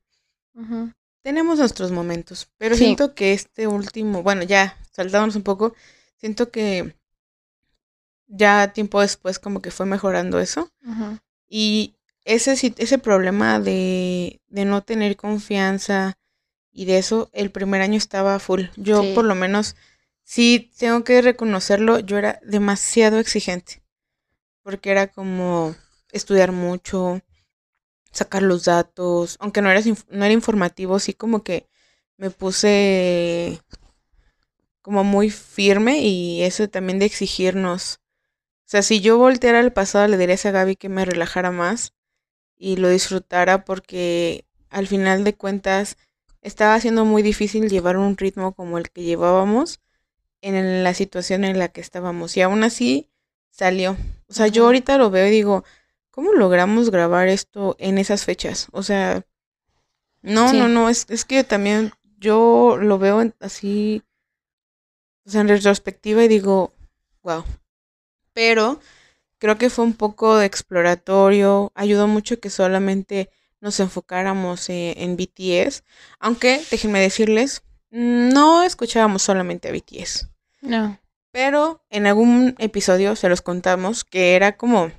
Tenemos nuestros momentos, pero siento que este último, bueno, ya saltándonos un poco, siento que ya tiempo después como que fue mejorando eso. Y ese, ese problema de, de, no tener confianza y de eso, el primer año estaba full. Yo por lo menos, sí tengo que reconocerlo, yo era demasiado exigente. Porque era como estudiar mucho, sacar los datos, aunque no era, no era informativo, sí como que me puse como muy firme y eso también de exigirnos. O sea, si yo volteara al pasado, le diría a Gaby que me relajara más y lo disfrutara porque al final de cuentas estaba siendo muy difícil llevar un ritmo como el que llevábamos en la situación en la que estábamos. Y aún así salió. O sea, yo ahorita lo veo y digo, ¿cómo logramos grabar esto en esas fechas? O sea, no, no, no, es, es que también yo lo veo así o sea, en retrospectiva y digo, wow. Pero creo que fue un poco exploratorio, ayudó mucho que solamente nos enfocáramos eh, en, BTS, aunque déjenme decirles, no escuchábamos solamente a BTS. No. Pero en algún episodio se los contamos que era como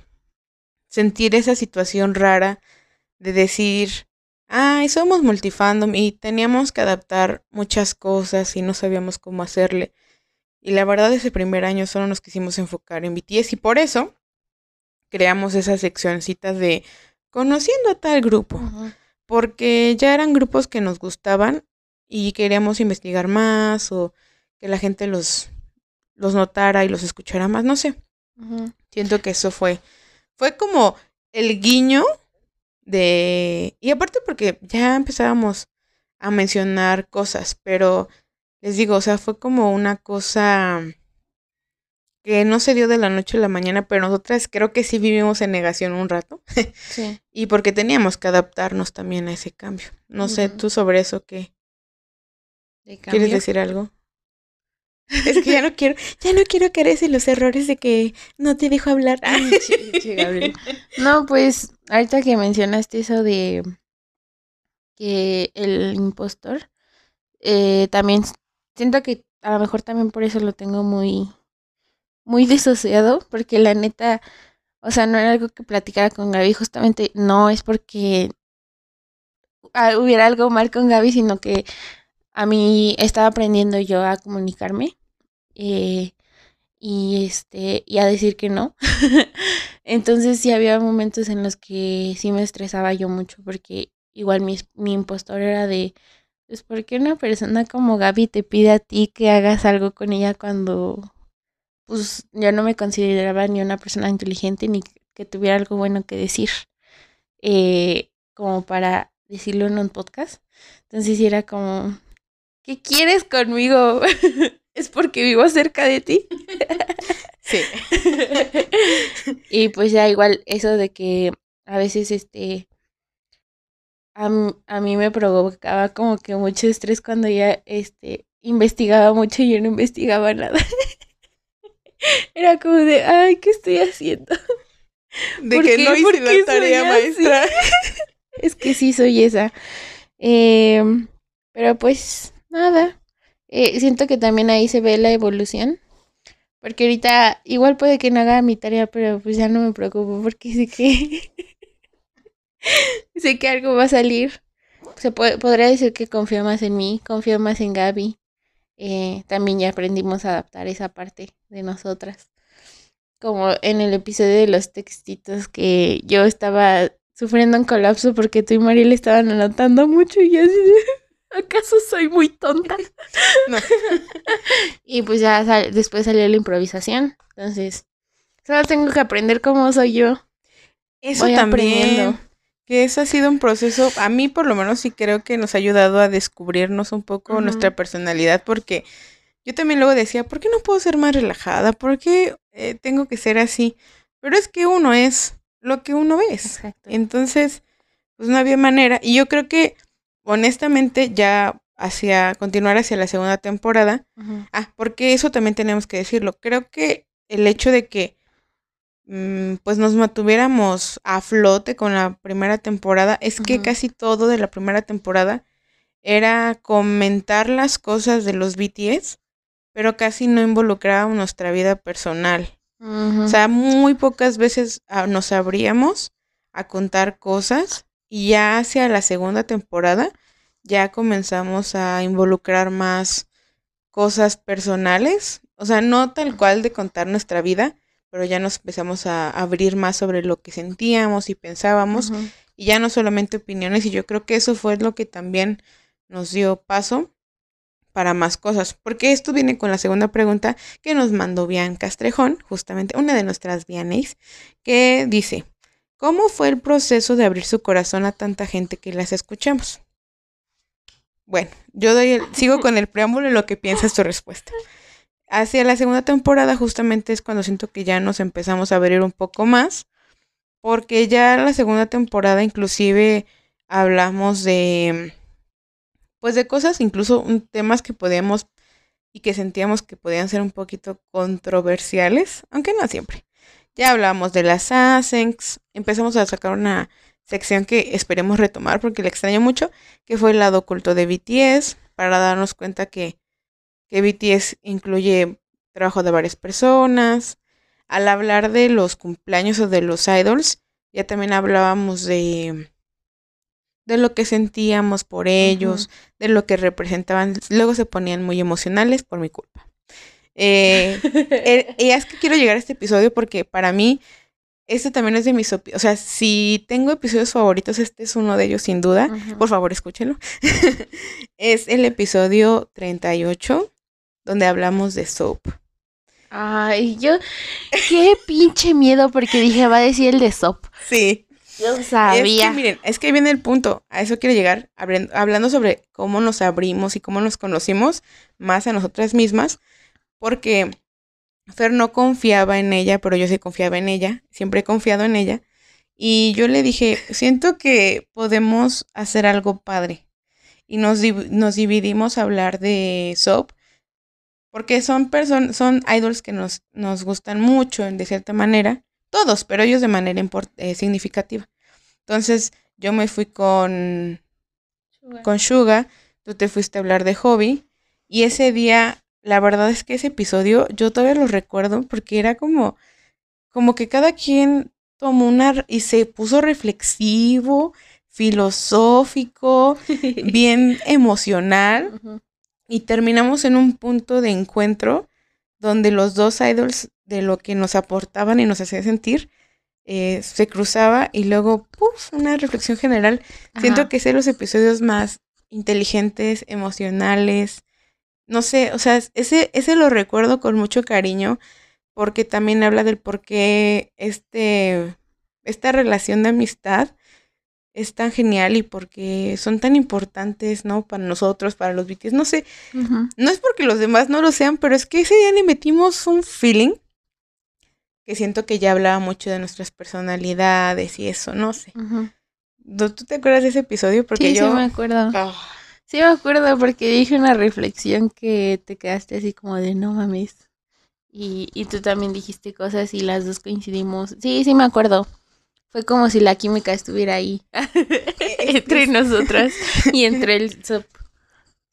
sentir esa situación rara de decir, ay, somos multifandom y teníamos que adaptar muchas cosas y no sabíamos cómo hacerle. Y la verdad ese primer año solo nos quisimos enfocar en BTS y por eso creamos esas seccioncitas de conociendo a tal grupo. Porque ya eran grupos que nos gustaban y queríamos investigar más o que la gente los, los notara y los escuchara más, no sé. Siento que eso fue, fue como el guiño de... Y aparte porque ya empezábamos a mencionar cosas, pero les digo, o sea, fue como una cosa que no se dio de la noche a la mañana, pero nosotras creo que sí vivimos en negación un rato. Sí. <laughs> y porque teníamos que adaptarnos también a ese cambio. No sé, tú sobre eso qué. ¿Quieres decir algo? Es que ya no quiero, ya no quiero caer en los errores de que no te dejo hablar. no, pues, ahorita que mencionaste eso de que el impostor, eh, también siento que a lo mejor también por eso lo tengo muy, muy disociado, porque la neta, o sea, no era algo que platicara con Gaby, justamente no es porque hubiera algo mal con Gaby, sino que a mí estaba aprendiendo yo a comunicarme eh, y este y a decir que no. <laughs> Entonces sí había momentos en los que sí me estresaba yo mucho porque igual mi, mi impostor era de pues porque una persona como Gaby te pide a ti que hagas algo con ella cuando pues yo no me consideraba ni una persona inteligente ni que tuviera algo bueno que decir eh, como para decirlo en un podcast. Entonces era como, ¿qué quieres conmigo? <laughs> ¿Es porque vivo cerca de ti? <laughs> sí. <laughs> y pues ya igual eso de que a veces este a, a, mí me provocaba como que mucho estrés cuando ya este, investigaba mucho y yo no investigaba nada. Era como de, ay, ¿qué estoy haciendo? De que no hice la tarea maestra. es que sí soy esa. Eh, pero pues nada. Eh, siento que también ahí se ve la evolución. Porque ahorita igual puede que no haga mi tarea, pero pues ya no me preocupo porque sé que <laughs> sé que algo va a salir. Se puede, podría decir que confío más en mí, confío más en Gaby. Eh, también ya aprendimos a adaptar esa parte de nosotras. Como en el episodio de los textitos que yo estaba sufriendo un colapso porque tú y Mariel estaban anotando mucho y así ¿acaso soy muy tonta? <laughs> No. <laughs> y pues ya después salió la improvisación. Entonces, solo tengo que aprender cómo soy yo. Eso también. Que eso ha sido un proceso, a mí por lo menos sí creo que nos ha ayudado a descubrirnos un poco nuestra personalidad porque yo también luego decía, ¿por qué no puedo ser más relajada? ¿Por qué eh, tengo que ser así? Pero es que uno es lo que uno es. Entonces, pues no había manera. Y yo creo que, honestamente, ya hacia continuar hacia la segunda temporada. Ah, porque eso también tenemos que decirlo. Creo que el hecho de que mm, pues nos mantuviéramos a flote con la primera temporada es que casi todo de la primera temporada era comentar las cosas de los BTS, pero casi no involucraba nuestra vida personal. O sea, muy pocas veces ah, nos abríamos a contar cosas y ya hacia la segunda temporada ya comenzamos a involucrar más cosas personales, o sea, no tal cual de contar nuestra vida, pero ya nos empezamos a abrir más sobre lo que sentíamos y pensábamos, y ya no solamente opiniones, y yo creo que eso fue lo que también nos dio paso para más cosas, porque esto viene con la segunda pregunta que nos mandó Bian Castrejón, justamente una de nuestras Bianes, que dice, ¿cómo fue el proceso de abrir su corazón a tanta gente que las escuchamos? Bueno, yo doy sigo con el preámbulo y lo que piensas tu respuesta. Hacia la segunda temporada justamente es cuando siento que ya nos empezamos a abrir un poco más, porque ya la segunda temporada inclusive hablamos de, pues de cosas, incluso temas que podíamos y que sentíamos que podían ser un poquito controversiales, aunque no siempre. Ya hablamos de las Ascenx, empezamos a sacar una sección que esperemos retomar porque le extraño mucho, que fue el lado oculto de BTS, para darnos cuenta que, que BTS incluye trabajo de varias personas. Al hablar de los cumpleaños o de los idols, ya también hablábamos de, de lo que sentíamos por ellos, de lo que representaban. Luego se ponían muy emocionales por mi culpa. Eh, eh, y es que quiero llegar a este episodio porque para mí este también es de mis... O sea, si tengo episodios favoritos, este es uno de ellos sin duda. Por favor, escúchenlo. <laughs> es el episodio 38, donde hablamos de soap. Ay, yo... Qué pinche miedo porque dije, va a decir el de soap. Sí. Yo sabía. Es que miren, es que viene el punto. A eso quiero llegar. Hablando sobre cómo nos abrimos y cómo nos conocimos más a nosotras mismas. Porque Fer no confiaba en ella, pero yo sí confiaba en ella, siempre he confiado en ella. Y yo le dije, siento que podemos hacer algo padre. Y nos, nos dividimos a hablar de Soap, porque son personas, son idols que nos, nos gustan mucho de cierta manera, todos, pero ellos de manera eh, significativa. Entonces yo me fui con con Suga, tú te fuiste a hablar de Hobby, y ese día la verdad es que ese episodio yo todavía lo recuerdo porque era como, como que cada quien tomó una y se puso reflexivo, filosófico, <laughs> bien emocional. Y terminamos en un punto de encuentro donde los dos idols de lo que nos aportaban y nos hacía sentir eh, se cruzaba y luego, puff, una reflexión general. Siento que es de los episodios más inteligentes, emocionales, no sé, o sea, ese, ese lo recuerdo con mucho cariño porque también habla del por qué este, esta relación de amistad es tan genial y porque son tan importantes, ¿no? Para nosotros, para los BTS. No sé, no es porque los demás no lo sean, pero es que ese día le metimos un feeling que siento que ya hablaba mucho de nuestras personalidades y eso, no sé. ¿Tú te acuerdas de ese episodio? Porque yo... Sí, me acuerdo. Ah, Sí, me acuerdo porque dije una reflexión que te quedaste así como de no mames. Y, y tú también dijiste cosas y las dos coincidimos. Sí, sí me acuerdo. Fue como si la química estuviera ahí. <laughs> <laughs> entre nosotras y entre el <laughs> sop.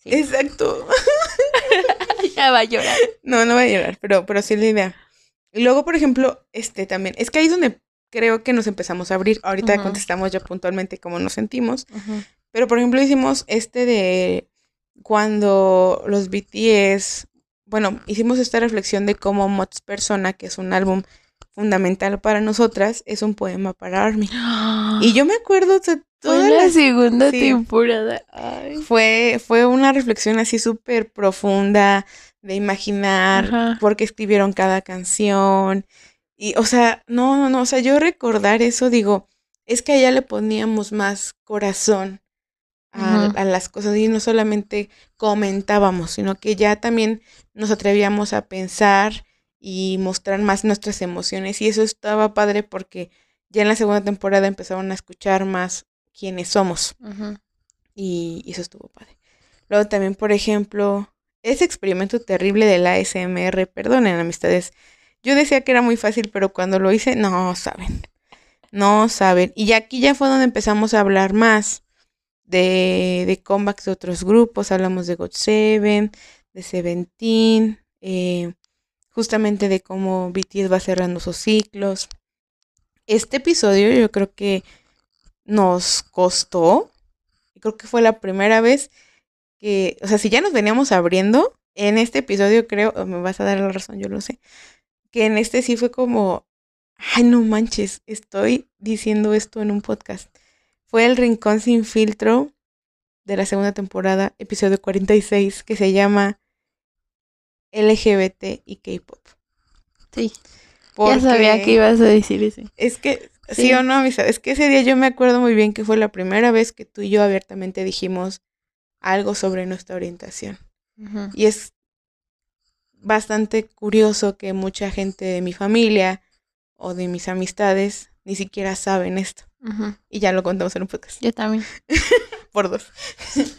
Exacto. ya va a llorar. No, no va a llorar, pero, pero sí la idea. Y luego, por ejemplo, este también, es que ahí es donde creo que nos empezamos a abrir. Ahorita contestamos ya puntualmente cómo nos sentimos. Pero por ejemplo hicimos este de cuando los BTS, bueno, hicimos esta reflexión de cómo Mods Persona, que es un álbum fundamental para nosotras, es un poema para Army. Y yo me acuerdo de toda la, segunda temporada. Fue, fue una reflexión así súper profunda de imaginar por qué escribieron cada canción. Y, o sea, no, no, no, o sea, yo recordar eso, digo, es que allá le poníamos más corazón a, las cosas y no solamente comentábamos, sino que ya también nos atrevíamos a pensar y mostrar más nuestras emociones y eso estaba padre porque ya en la segunda temporada empezaron a escuchar más quiénes somos y, eso estuvo padre. Luego también, por ejemplo, ese experimento terrible de la ASMR, perdonen amistades, yo decía que era muy fácil, pero cuando lo hice, no saben, no saben. Y aquí ya fue donde empezamos a hablar más de, de de otros grupos, hablamos de God Seven, de Seventeen, eh, justamente de cómo BTS va cerrando sus ciclos. Este episodio yo creo que nos costó, creo que fue la primera vez que, o sea, si ya nos veníamos abriendo, en este episodio creo, me vas a dar la razón, yo lo sé, que en este sí fue como, ay no manches, estoy diciendo esto en un podcast. Fue el Rincón sin filtro de la segunda temporada, episodio 46, que se llama LGBT y K-pop. Sí. ya sabía que ibas a decir eso. Es que, sí. o no, es que ese día yo me acuerdo muy bien que fue la primera vez que tú y yo abiertamente dijimos algo sobre nuestra orientación. Y es bastante curioso que mucha gente de mi familia o de mis amistades ni siquiera saben esto. Y ya lo contamos en un podcast. Yo también. <laughs> Por dos. <laughs>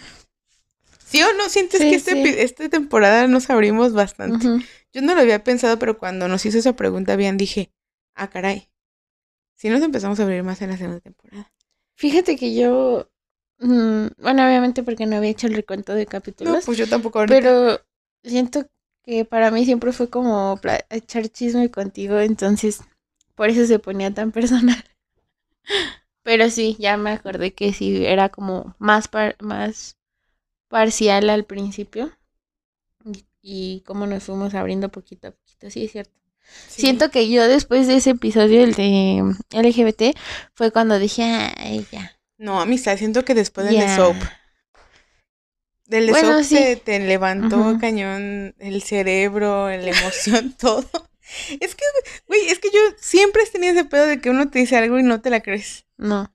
¿Sí o no? ¿Sientes que este, esta temporada nos abrimos bastante? Yo no lo había pensado, pero cuando nos hizo esa pregunta bien dije, ah, caray. Si nos empezamos a abrir más en la segunda temporada. Fíjate que yo, mm, bueno, obviamente porque no había hecho el recuento de capítulos. No, pues yo tampoco Pero siento que para mí siempre fue como echar chisme contigo, entonces por eso se ponía tan personal. Pero sí, ya me acordé que sí era como más, más parcial al principio y, como nos fuimos abriendo poquito a poquito, sí es cierto. Siento que yo después de ese episodio, el de LGBT, fue cuando dije, ay, ya. No, amistad, siento que después del de Soap. Del de Soap se te levantó cañón el cerebro, la emoción, <laughs> todo. Es que, güey, es que yo siempre he tenido ese pedo de que uno te dice algo y no te la crees. No.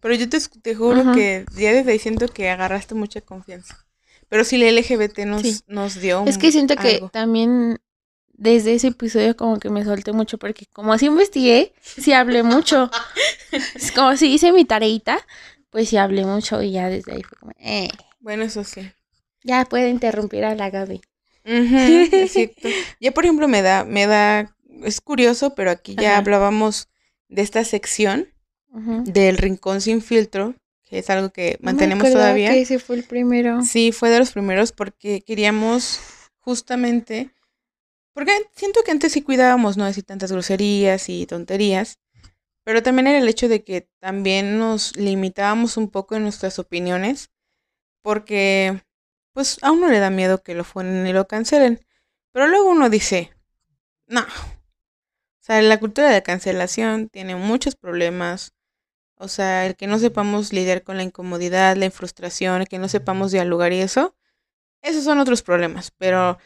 Pero yo te, te juro que ya desde ahí siento que agarraste mucha confianza. Pero sí, la LGBT nos, nos dio. Es que siento que también desde ese episodio como que me solté mucho porque como así investigué, sí hablé mucho. <laughs> es como si hice mi tareita, pues sí hablé mucho y ya desde ahí fue como, eh. Bueno, eso sí. Ya puede interrumpir a la Gaby. <laughs> Ya por ejemplo me da, me da, es curioso, pero aquí ya hablábamos de esta sección del rincón sin filtro, que es algo que mantenemos todavía. Que ese fue el primero. Sí, fue de los primeros porque queríamos justamente, porque siento que antes sí cuidábamos no decir tantas groserías y tonterías, pero también era el hecho de que también nos limitábamos un poco en nuestras opiniones, porque pues a uno le da miedo que lo funen y lo cancelen, pero luego uno dice, no. O sea, la cultura de cancelación tiene muchos problemas, o sea, el que no sepamos lidiar con la incomodidad, la frustración, el que no sepamos dialogar y eso, esos son otros problemas, pero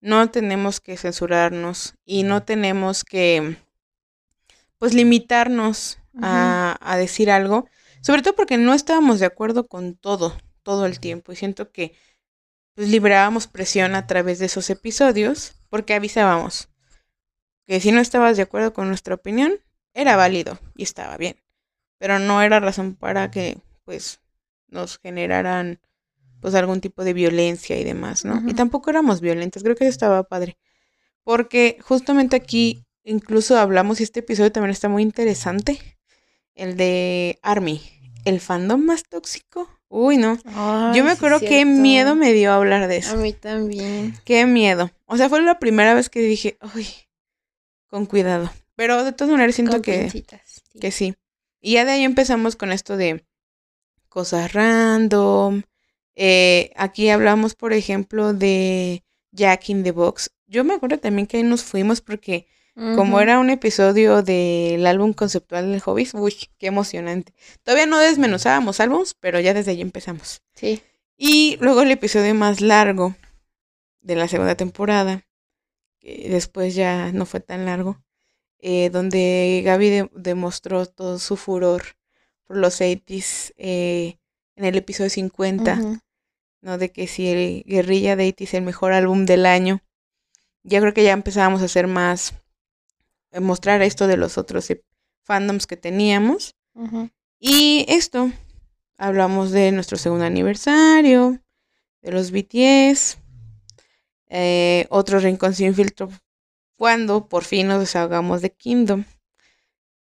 no tenemos que censurarnos y no tenemos que, pues, limitarnos a, a decir algo, sobre todo porque no estábamos de acuerdo con todo, todo el tiempo. Y siento que pues, liberábamos presión a través de esos episodios porque avisábamos que si no estabas de acuerdo con nuestra opinión, era válido y estaba bien pero no era razón para que pues nos generaran pues algún tipo de violencia y demás, ¿no? Y tampoco éramos violentas, creo que eso estaba padre. Porque justamente aquí incluso hablamos y este episodio también está muy interesante, el de Army, el fandom más tóxico. Uy, no. Yo me acuerdo qué miedo me dio hablar de eso. A mí también. Qué miedo. O sea, fue la primera vez que dije, uy, con cuidado. Pero de todas maneras siento que, que sí. Y ya de ahí empezamos con esto de cosas random. Eh, aquí hablamos, por ejemplo, de Jack in the Box. Yo me acuerdo también que ahí nos fuimos porque como era un episodio del álbum conceptual del Hobbies, uy, qué emocionante. Todavía no desmenuzábamos álbums, pero ya desde ahí empezamos. Sí. Y luego el episodio más largo de la segunda temporada, que después ya no fue tan largo, eh, donde Gaby demostró todo su furor por los 80s, eh, en el episodio 50, ¿no? De que si el Guerrilla Date es el mejor álbum del año. Ya creo que ya empezábamos a hacer más, mostrar esto de los otros fandoms que teníamos. Y esto, hablamos de nuestro segundo aniversario, de los BTS, eh, otro rincón sin filtro, cuando por fin nos desahogamos de Kingdom.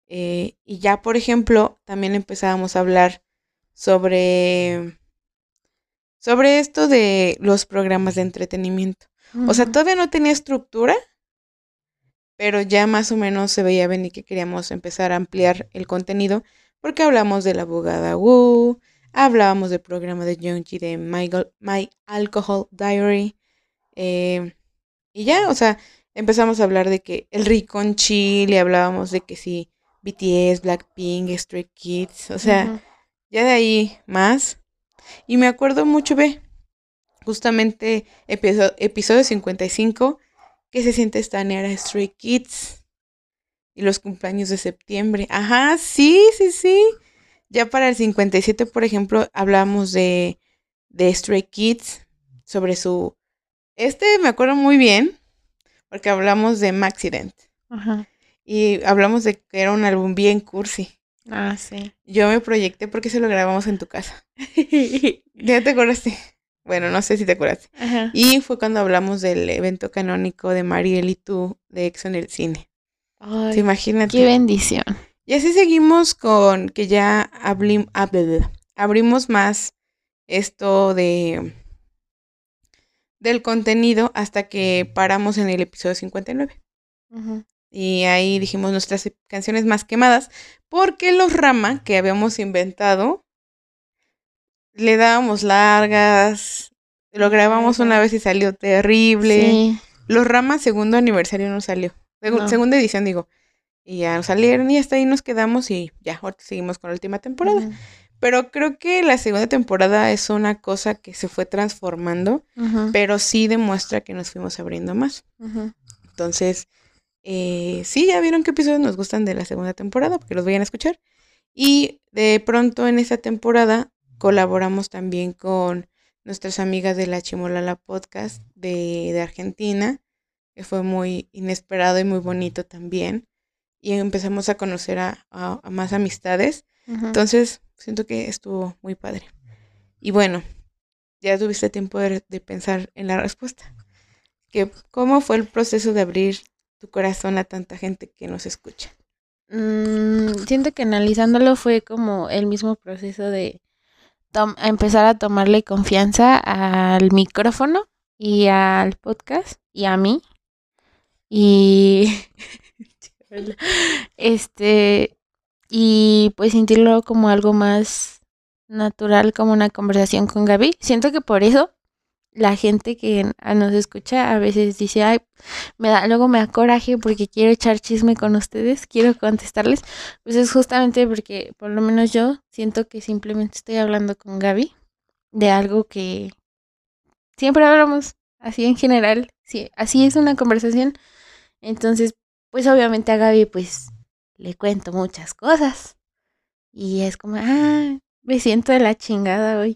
Eh, y ya, por ejemplo, también empezábamos a hablar sobre, sobre esto de los programas de entretenimiento. O sea, todavía no tenía estructura, pero ya más o menos se veía venir que queríamos empezar a ampliar el contenido, porque hablamos de la abogada Wu, hablábamos del programa de Youngji de My, My Alcohol Diary, eh, y ya, o sea, empezamos a hablar de que el Ricon Chile, hablábamos de que sí, BTS, Blackpink, Stray Kids, o sea, ya de ahí más. Y me acuerdo mucho, ve, justamente episodio, episodio 55, que se siente estanear a Stray Kids. Y los cumpleaños de septiembre. Ajá, sí, sí, sí. Ya para el 57, por ejemplo, hablamos de, de Stray Kids, sobre su... Este me acuerdo muy bien, porque hablamos de Maxident. Ajá. Y hablamos de que era un álbum bien cursi. Ah, sí. Yo me proyecté porque se lo grabamos en tu casa. <laughs> <laughs> ¿Ya te acordaste? Bueno, no sé si te acuerdas. Y fue cuando hablamos del evento canónico de Mariel y tú de Exo en el cine. Ay, imagínate. Qué bendición. Y así seguimos con que ya abrimos más esto de del contenido hasta que paramos en el episodio 59. Y ahí dijimos nuestras canciones más quemadas, porque los Rama que habíamos inventado, le dábamos largas, lo grabamos una vez y salió terrible. Los Rama segundo aniversario no salió, segunda edición digo. Y ya salieron y hasta ahí nos quedamos y ya, ahora seguimos con la última temporada. Pero creo que la segunda temporada es una cosa que se fue transformando, pero sí demuestra que nos fuimos abriendo más. Entonces, eh, sí, ya vieron qué episodios nos gustan de la segunda temporada, porque los vayan a escuchar. Y de pronto en esta temporada colaboramos también con nuestras amigas de la Chimolala Podcast de, de Argentina, que fue muy inesperado y muy bonito también. Y empezamos a conocer a, más amistades. Entonces, siento que estuvo muy padre. Y bueno, ya tuviste tiempo de, pensar en la respuesta. Que, ¿Cómo fue el proceso de abrir tu corazón a tanta gente que nos escucha? Mm, siento que analizándolo fue como el mismo proceso de empezar a tomarle confianza al micrófono y al podcast y a mí. Y <laughs> este y pues sentirlo como algo más natural, como una conversación con Gaby. Siento que por eso la gente que nos escucha a veces dice, ay, me da, luego me da coraje porque quiero echar chisme con ustedes, quiero contestarles. Pues es justamente porque por lo menos yo siento que simplemente estoy hablando con Gaby de algo que siempre hablamos así en general, sí, así es una conversación. Entonces, pues obviamente a Gaby pues le cuento muchas cosas. Y es como, ah, me siento de la chingada hoy.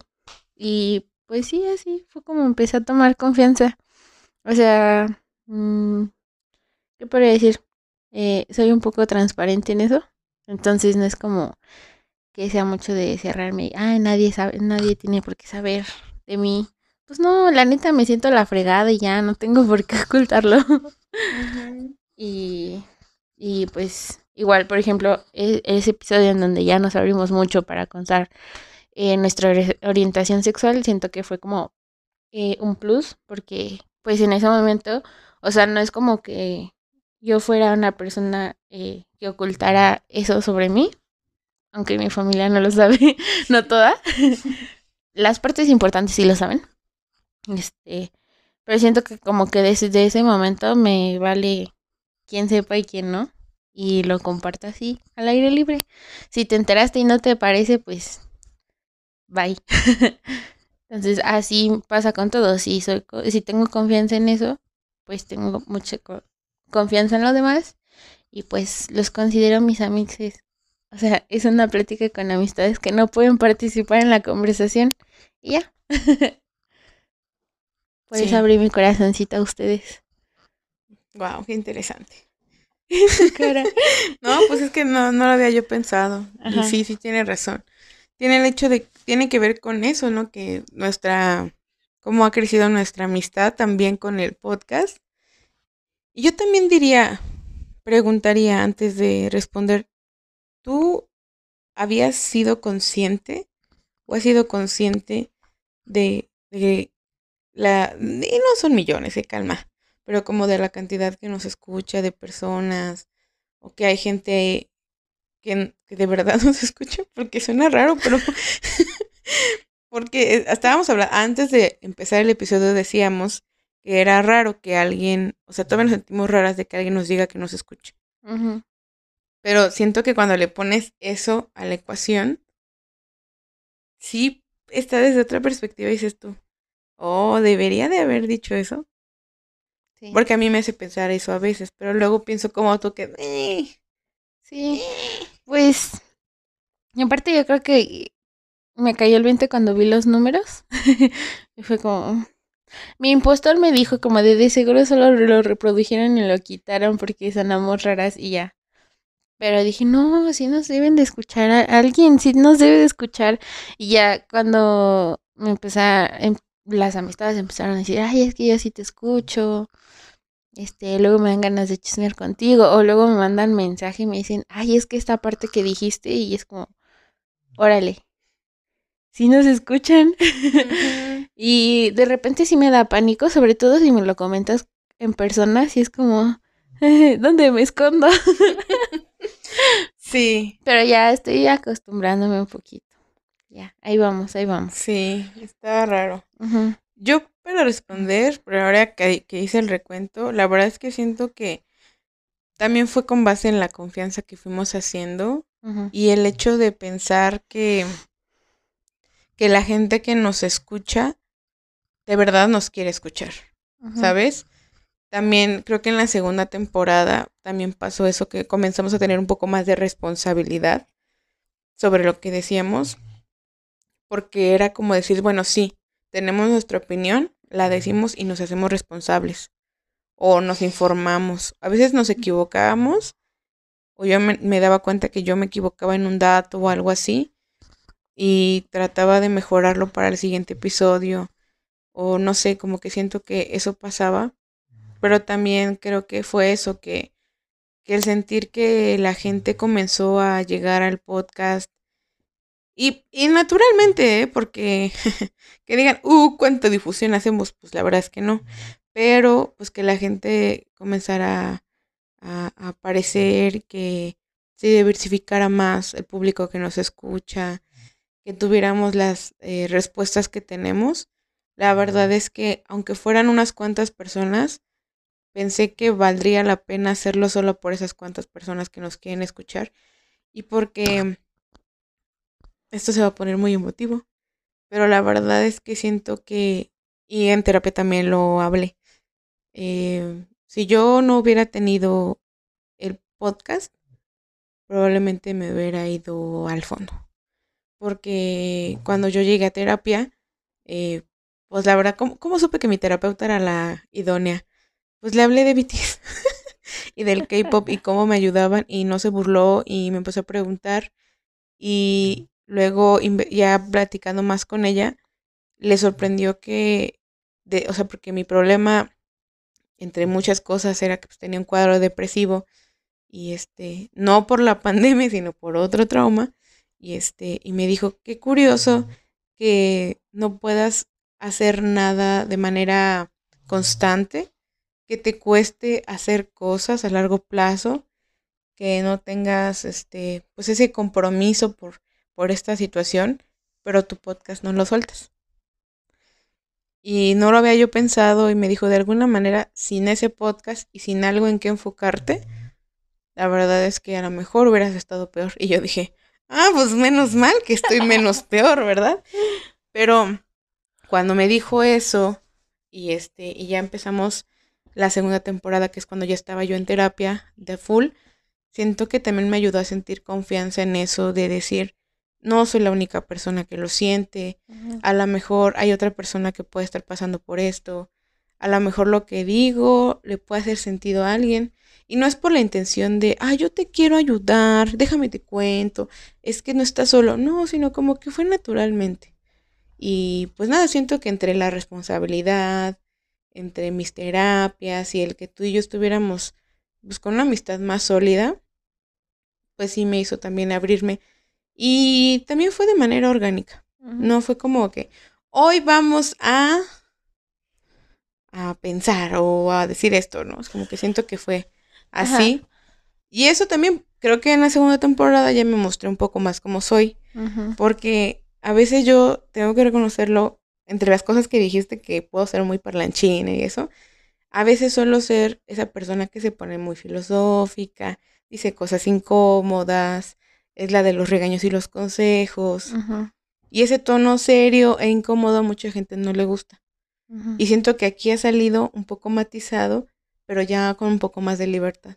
Y pues sí, así fue como empecé a tomar confianza. O sea, mmm, ¿qué podría decir? Eh, soy un poco transparente en eso. Entonces no es como que sea mucho de cerrarme. Ah, nadie sabe, nadie tiene por qué saber de mí. Pues no, la neta me siento la fregada y ya no tengo por qué <laughs> ocultarlo. y, y pues Igual, por ejemplo, e-, ese episodio en donde ya nos abrimos mucho para contar eh, nuestra orientación sexual, siento que fue como eh, un plus, porque pues en ese momento, o sea, no es como que yo fuera una persona eh, que ocultara eso sobre mí, aunque mi familia no lo sabe, <laughs> no toda. <laughs> Las partes importantes sí lo saben. Este, pero siento que como que desde ese momento me vale quién sepa y quién no y lo comparto así al aire libre. Si te enteraste y no te parece, pues bye. <laughs> Entonces así pasa con todo. Si, soy, si tengo confianza en eso, pues tengo mucha confianza en los demás y pues los considero mis amigos. O sea, es una plática con amistades que no pueden participar en la conversación. Y ya. <laughs> Por eso abrí mi corazoncito a ustedes. Wow, qué interesante. <laughs> no, pues es que no, no lo había yo pensado. Y sí, sí tiene razón. Tiene el hecho de, tiene que ver con eso, ¿no? Que nuestra, cómo ha crecido nuestra amistad también con el podcast. Y yo también diría, preguntaría antes de responder, ¿tú habías sido consciente o has sido consciente de, la... Y no son millones, se calma, pero como de la cantidad que nos escucha de personas o que hay gente que, de verdad <laughs> nos escucha, porque suena raro, pero... <laughs> porque eh, estábamos hablando, antes de empezar el episodio decíamos que era raro que alguien, o sea, todavía nos sentimos raras de que alguien nos diga que nos escuche. Pero siento que cuando le pones eso a la ecuación, sí está desde otra perspectiva, dices tú, oh, debería de haber dicho eso. Sí. Porque a mí me hace pensar eso a veces, pero luego pienso como tú que... Eh, sí, pues... Y aparte yo creo que me cayó el 20 cuando vi los números. <laughs> y fue como... Mi impostor me dijo como de, seguro solo lo reprodujeron y lo quitaron porque sonamos raras y ya. Pero dije, no, sí nos deben de escuchar a alguien, sí nos debe de escuchar. Y ya cuando me empecé em, las amistades empezaron a decir, ay, es que yo sí te escucho. Este, luego me dan ganas de chismear contigo. O luego me mandan mensaje y me dicen, ay, es que esta parte que dijiste, y es como, órale, sí nos escuchan. <laughs> y de repente sí me da pánico, sobre todo si me lo comentas en persona, si es como, <laughs> ¿dónde me escondo? Sí. <laughs> Pero ya estoy acostumbrándome un poquito. Ya, ahí vamos, ahí vamos. Sí, está raro. Yo para responder, pero ahora que, hice el recuento, la verdad es que siento que también fue con base en la confianza que fuimos haciendo y el hecho de pensar que, que la gente que nos escucha de verdad nos quiere escuchar, ¿sabes? También creo que en la segunda temporada también pasó eso que comenzamos a tener un poco más de responsabilidad sobre lo que decíamos, porque era como decir, bueno, sí, tenemos nuestra opinión, la decimos y nos hacemos responsables o nos informamos. A veces nos equivocábamos o yo me, me daba cuenta que yo me equivocaba en un dato o algo así y trataba de mejorarlo para el siguiente episodio o no sé, como que siento que eso pasaba. Pero también creo que fue eso, que, que el sentir que la gente comenzó a llegar al podcast y, y naturalmente, ¿eh? porque <laughs> que digan, uh, cuánta difusión hacemos, pues la verdad es que no, pero pues que la gente comenzara a, a aparecer, que se diversificara más el público que nos escucha, que tuviéramos las eh, respuestas que tenemos. La verdad es que aunque fueran unas cuantas personas, pensé que valdría la pena hacerlo solo por esas cuantas personas que nos quieren escuchar y porque esto se va a poner muy emotivo. Pero la verdad es que siento que, y en terapia también lo hablé, eh, si yo no hubiera tenido el podcast, probablemente me hubiera ido al fondo. Porque cuando yo llegué a terapia, eh, pues la verdad, ¿cómo, supe que mi terapeuta era la idónea? pues le hablé de BTS <laughs> y del K-pop y <laughs> cómo me ayudaban y no se burló y me empezó a preguntar y luego ya platicando más con ella le sorprendió que de, o sea, porque mi problema entre muchas cosas era que pues, tenía un cuadro depresivo y este no por la <laughs> pandemia, sino por otro trauma y este y me dijo, "Qué curioso que no puedas hacer nada de manera constante que te cueste hacer cosas a largo plazo, que no tengas este, pues ese compromiso por, por esta situación, pero tu podcast no lo sueltas. Y no lo había yo pensado y me dijo, de alguna manera, sin ese podcast y sin algo en que enfocarte, la verdad es que a lo mejor hubieras estado peor. Y yo dije, ah, pues menos mal que estoy menos <laughs> peor, ¿verdad? Pero cuando me dijo eso y este y ya empezamos la segunda temporada, que es cuando ya estaba yo en terapia de full, siento que también me ayudó a sentir confianza en eso de decir, no soy la única persona que lo siente, a lo mejor hay otra persona que puede estar pasando por esto, a lo mejor lo que digo le puede hacer sentido a alguien. Y no es por la intención de, ah, yo te quiero ayudar, déjame te cuento, es que no estás solo, no, sino como que fue naturalmente. Y pues nada, siento que entre la responsabilidad, entre mis terapias y el que tú y yo estuviéramos pues, con una amistad más sólida, pues sí me hizo también abrirme. Y también fue de manera orgánica. No fue como que hoy vamos a a pensar o a decir esto, ¿no? Es como que siento que fue así. Y eso también creo que en la segunda temporada ya me mostré un poco más como soy, porque a veces yo tengo que reconocerlo entre las cosas que dijiste que puedo ser muy parlanchina y eso. A veces suelo ser esa persona que se pone muy filosófica, dice cosas incómodas, es la de los regaños y los consejos. Y ese tono serio e incómodo a mucha gente no le gusta. Y siento que aquí ha salido un poco matizado, pero ya con un poco más de libertad.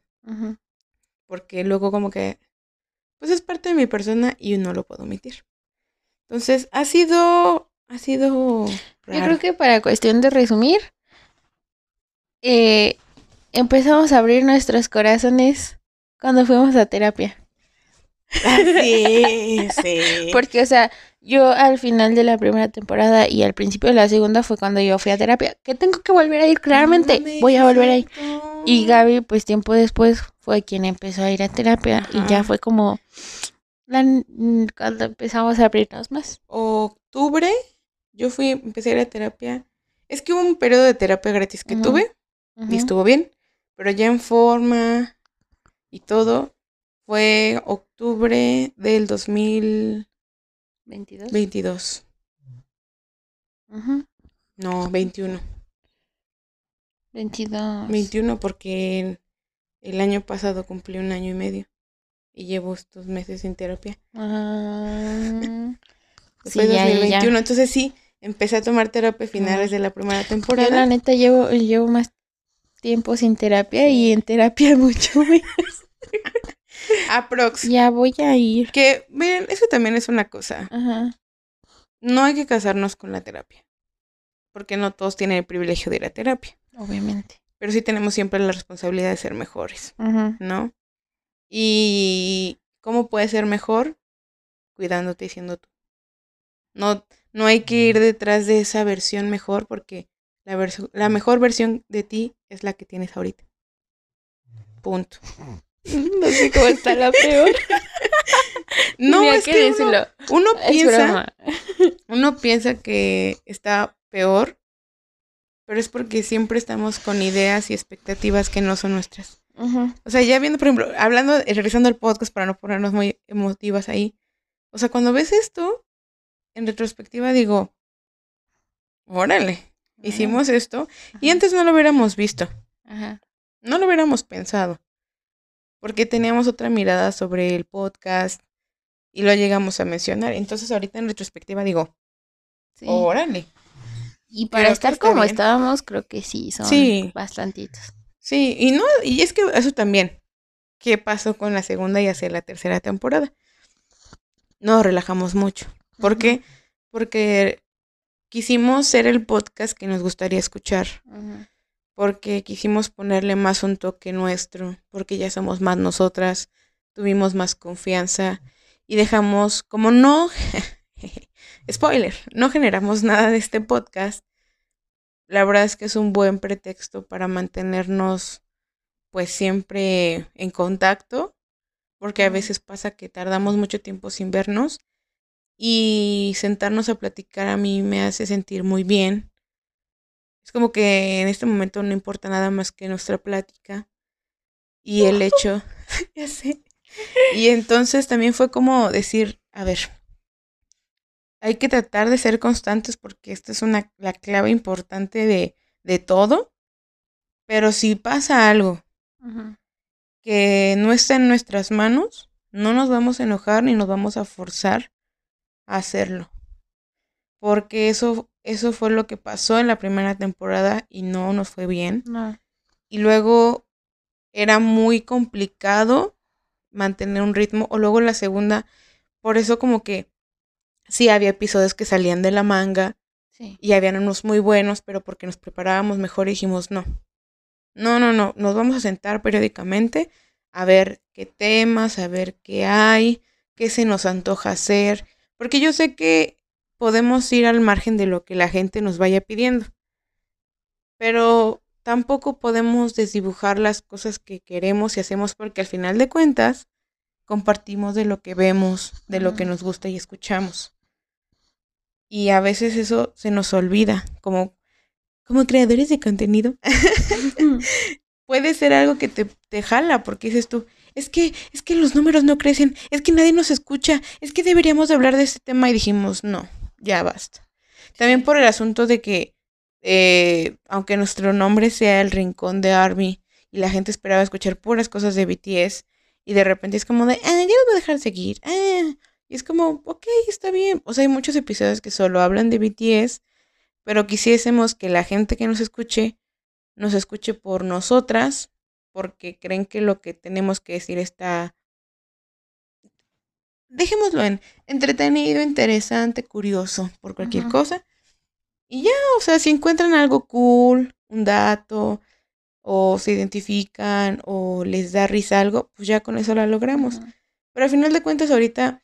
Porque luego como que, pues es parte de mi persona y no lo puedo omitir. Entonces, ha sido, ha sido... Yo creo que para cuestión de resumir, eh, empezamos a abrir nuestros corazones cuando fuimos a terapia. Sí, <laughs> sí. Porque, o sea, yo al final de la primera temporada y al principio de la segunda fue cuando yo fui a terapia. Que tengo que volver a ir, claramente. voy a volver a ir. Y Gaby, pues tiempo después, fue quien empezó a ir a terapia. Y ya fue como cuando empezamos a abrirnos más. Octubre, yo fui, empecé a ir a terapia. Es que hubo un periodo de terapia gratis que tuve y estuvo bien. Pero ya en forma y todo, fue octubre del 2022. 22. No, 21. 22. 21 porque el, año pasado cumplí un año y medio y llevo estos meses sin terapia. Ah, <laughs> fue 2021, entonces sí, empecé a tomar terapia a finales de la primera temporada. Yo la neta llevo, llevo más tiempo sin terapia y en terapia <laughs> mucho menos. Aprox. Ya voy a ir. Que, miren, eso también es una cosa. Ajá. No hay que casarnos con la terapia. Porque no todos tienen el privilegio de ir a terapia. Obviamente. Pero sí tenemos siempre la responsabilidad de ser mejores. ¿No? Y ¿cómo puedes ser mejor? Cuidándote y siendo tú. No, no hay que ir detrás de esa versión mejor porque la, la mejor versión de ti es la que tienes ahorita. Punto. <laughs> <laughs> No sé cómo está la peor. <laughs> no, es que uno, piensa, uno piensa que está peor, pero es porque siempre estamos con ideas y expectativas que no son nuestras. O sea, ya viendo, por ejemplo, hablando, eh, regresando al podcast para no ponernos muy emotivas ahí. O sea, cuando ves esto, en retrospectiva digo, órale, hicimos esto y antes no lo hubiéramos visto. No lo hubiéramos pensado porque teníamos otra mirada sobre el podcast y lo llegamos a mencionar. Entonces ahorita en retrospectiva digo, órale. Y para estar como estábamos, creo que sí, son sí. bastantitos. Sí, y no, y es que eso también. ¿Qué pasó con la segunda y hacia la tercera temporada? Nos relajamos mucho. ¿Por qué? Porque quisimos ser el podcast que nos gustaría escuchar porque quisimos ponerle más un toque nuestro, porque ya somos más nosotras, tuvimos más confianza y dejamos, como no, <laughs> spoiler, no generamos nada de este podcast, la verdad es que es un buen pretexto para mantenernos pues siempre en contacto, porque a veces pasa que tardamos mucho tiempo sin vernos y sentarnos a platicar a mí me hace sentir muy bien es como que en este momento no importa nada más que nuestra plática y el <laughs> hecho, <laughs> ya sé. <laughs> Y entonces también fue como decir, a ver, hay que tratar de ser constantes porque esta es una, la clave importante de, de todo. Pero si pasa algo que no está en nuestras manos, no nos vamos a enojar ni nos vamos a forzar a hacerlo. Porque eso eso fue lo que pasó en la primera temporada y no nos fue bien. Y luego era muy complicado mantener un ritmo. O luego la segunda, por eso como que sí había episodios que salían de la manga y habían unos muy buenos, pero porque nos preparábamos mejor dijimos no. No, no, no, nos vamos a sentar periódicamente a ver qué temas, a ver qué hay, qué se nos antoja hacer, porque yo sé que podemos ir al margen de lo que la gente nos vaya pidiendo, pero tampoco podemos desdibujar las cosas que queremos y hacemos porque al final de cuentas compartimos de lo que vemos, de lo que nos gusta y escuchamos. Y a veces eso se nos olvida, como, como creadores de contenido. <laughs> Puede ser algo que te, te jala, porque dices tú, es que, es que los números no crecen, es que nadie nos escucha, es que deberíamos hablar de este tema y dijimos, no, ya basta. También por el asunto de que, eh, aunque nuestro nombre sea el rincón de Army y la gente esperaba escuchar puras cosas de BTS, y de repente es como de, ah, ya lo voy a dejar seguir, ah, y es como, ok, está bien. O sea, hay muchos episodios que solo hablan de BTS, pero quisiésemos que la gente que nos escuche, nos escuche por nosotras, porque creen que lo que tenemos que decir está, dejémoslo en entretenido, interesante, curioso, por cualquier cosa. Y ya, o sea, si encuentran algo cool, un dato, o se identifican, o les da risa algo, pues ya con eso la logramos. Pero al final de cuentas, ahorita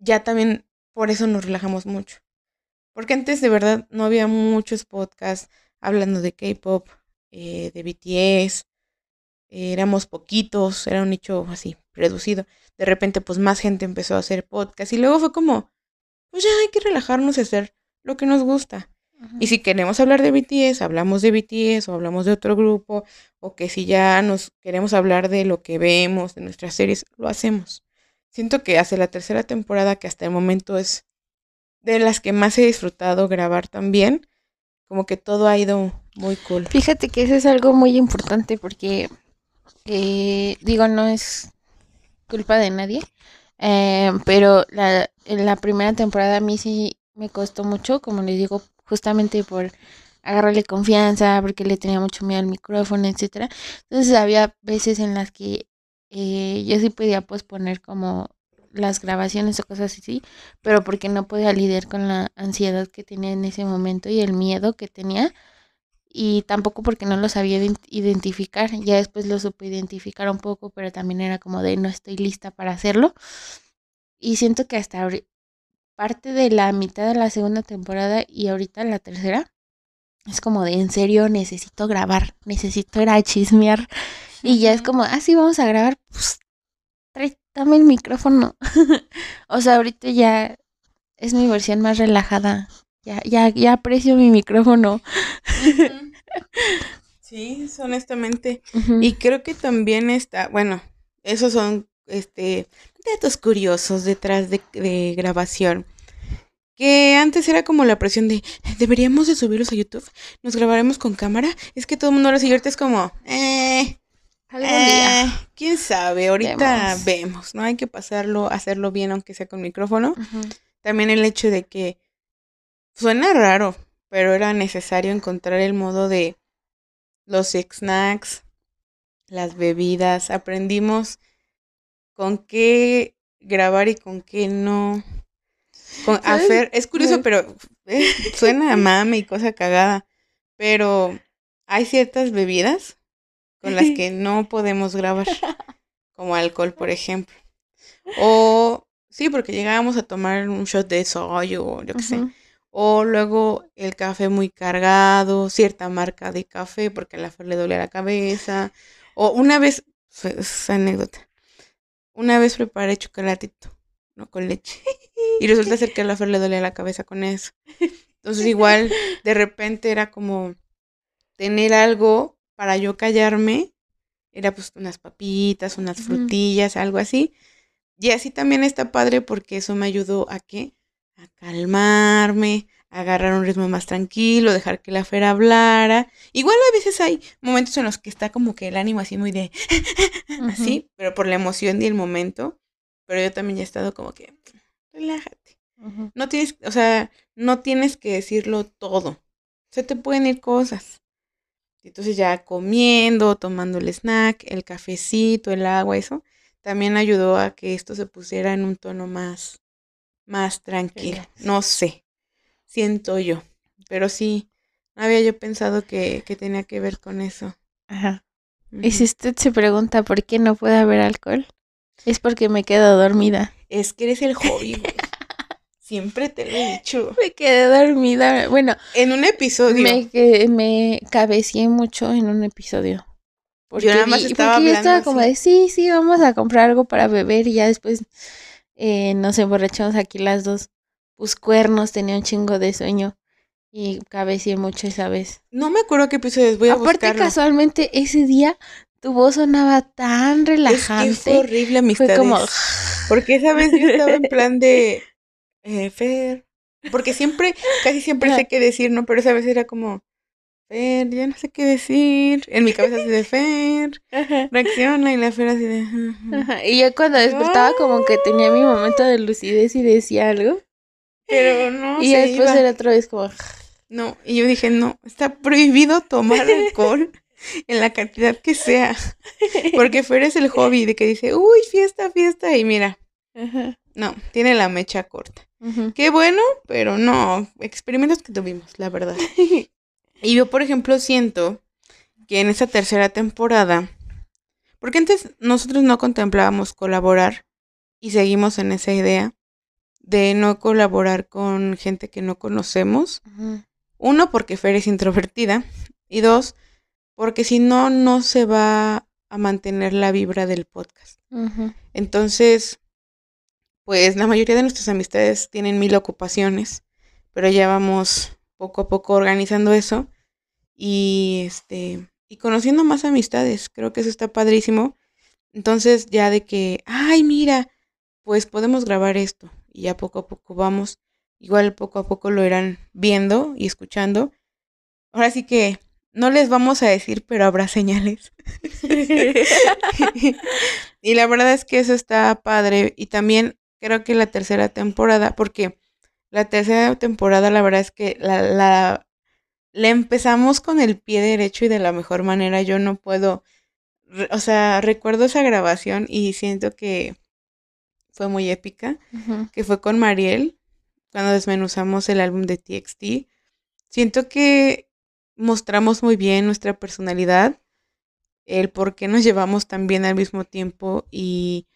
ya también por eso nos relajamos mucho. Porque antes de verdad no había muchos podcasts hablando de K-pop, eh, de BTS. Éramos poquitos, era un nicho así, reducido. De repente, pues más gente empezó a hacer podcast. Y luego fue como, pues ya hay que relajarnos y hacer lo que nos gusta. Y si queremos hablar de BTS, hablamos de BTS o hablamos de otro grupo. O que si ya nos queremos hablar de lo que vemos, de nuestras series, lo hacemos. Siento que hace la tercera temporada, que hasta el momento es de las que más he disfrutado grabar también, como que todo ha ido muy cool. Fíjate que eso es algo muy importante porque, eh, digo, no es culpa de nadie, eh, pero la, en la primera temporada a mí sí me costó mucho, como les digo, justamente por agarrarle confianza, porque le tenía mucho miedo al micrófono, etcétera. Entonces había veces en las que eh, yo sí podía posponer como las grabaciones o cosas así, pero porque no podía lidiar con la ansiedad que tenía en ese momento y el miedo que tenía y tampoco porque no lo sabía identificar, ya después lo supe identificar un poco, pero también era como de no estoy lista para hacerlo y siento que hasta parte de la mitad de la segunda temporada y ahorita la tercera es como de en serio necesito grabar, necesito ir a chismear y ya es como, ah, sí, vamos a grabar, pues, dame el micrófono. <laughs> o sea, ahorita ya es mi versión más relajada. Ya, ya, ya aprecio mi micrófono. <laughs> sí, honestamente. Y creo que también está, bueno, esos son este datos curiosos detrás de, de grabación que antes era como la presión de deberíamos de subirlos a YouTube, nos grabaremos con cámara, es que todo el mundo lo sigue ahorita es como, eh, eh, quién sabe, ahorita vemos. ¿no? Hay que pasarlo, hacerlo bien, aunque sea con micrófono. También el hecho de que suena raro, pero era necesario encontrar el modo de los snacks, las bebidas. Aprendimos con qué grabar y con qué no. Con hacer, es curioso, pero eh, <laughs> suena a mame y cosa cagada. Pero hay ciertas bebidas con las que no podemos grabar, <laughs> como alcohol, por ejemplo. O sí, porque llegábamos a tomar un shot de soy o yo qué sé. O luego el café muy cargado, cierta marca de café porque a la Fer le duele la cabeza. O una vez, esa anécdota, una vez preparé chocolatito, no con leche. Y resulta ser que a la Fer le dolía la cabeza con eso. Entonces igual de repente era como tener algo para yo callarme, era pues unas papitas, unas frutillas, algo así. Y así también está padre porque eso me ayudó a qué? A calmarme, a agarrar un ritmo más tranquilo, dejar que la fera hablara. Igual a veces hay momentos en los que está como que el ánimo así muy de <laughs> así, pero por la emoción y el momento. Pero yo también he estado como que relájate. No tienes, o sea, no tienes que decirlo todo. Se te pueden ir cosas. Entonces ya comiendo, tomando el snack, el cafecito, el agua, eso, también ayudó a que esto se pusiera en un tono más, más tranquilo. No sé, siento yo. Pero sí, había yo pensado que, que tenía que ver con eso. Ajá. Y si usted se pregunta por qué no puede haber alcohol, es porque me quedo dormida. Es que eres el hobby, <laughs> Siempre te lo he dicho. Me quedé dormida. Bueno, en un episodio. Me, me cabecié mucho en un episodio. Porque yo nada más estaba porque yo estaba como de, sí, sí, vamos a comprar algo para beber y ya después eh, nos emborrachamos aquí las dos. Pues cuernos, tenía un chingo de sueño y cabecié mucho esa vez. No me acuerdo qué episodios voy a Aparte, casualmente, ese día tu voz sonaba tan relajante. Es fue horrible amistades. Fue como... Porque esa vez yo estaba en plan de... <laughs> Eh, Fer... Porque siempre, casi siempre sé qué decir, ¿no? Pero esa vez era como... Fer, ya no sé qué decir. En mi cabeza así de Fer, <laughs> reacciona y la Fer así de... Y yo cuando despertaba como que tenía mi momento de lucidez y decía algo. Pero no. Y después era otra vez como... No, y yo dije, no, está prohibido tomar <laughs> alcohol en la cantidad que sea. Porque Fer es el hobby de que dice, uy, fiesta, fiesta, y mira. No, tiene la mecha corta. Qué bueno, pero no, experimentos que tuvimos, la verdad. <laughs> y yo, por ejemplo, siento que en esta tercera temporada, porque antes nosotros no contemplábamos colaborar y seguimos en esa idea de no colaborar con gente que no conocemos. Uno, porque Fer es introvertida. Y dos, porque si no, no se va a mantener la vibra del podcast. Entonces, pues la mayoría de nuestras amistades tienen mil ocupaciones, pero ya vamos poco a poco organizando eso y este y conociendo más amistades. Creo que eso está padrísimo. Entonces, ya de que, ay, mira, pues podemos grabar esto y ya poco a poco vamos igual poco a poco lo irán viendo y escuchando. Ahora sí que no les vamos a decir, pero habrá señales. <laughs> y la verdad es que eso está padre. Y también creo que la tercera temporada, porque la tercera temporada la verdad es que la, la, la empezamos con el pie derecho y de la mejor manera. Yo no puedo, o sea, recuerdo esa grabación y siento que fue muy épica, que fue con Mariel cuando desmenuzamos el álbum de TXT. Siento que mostramos muy bien nuestra personalidad, el por qué nos llevamos tan bien al mismo tiempo y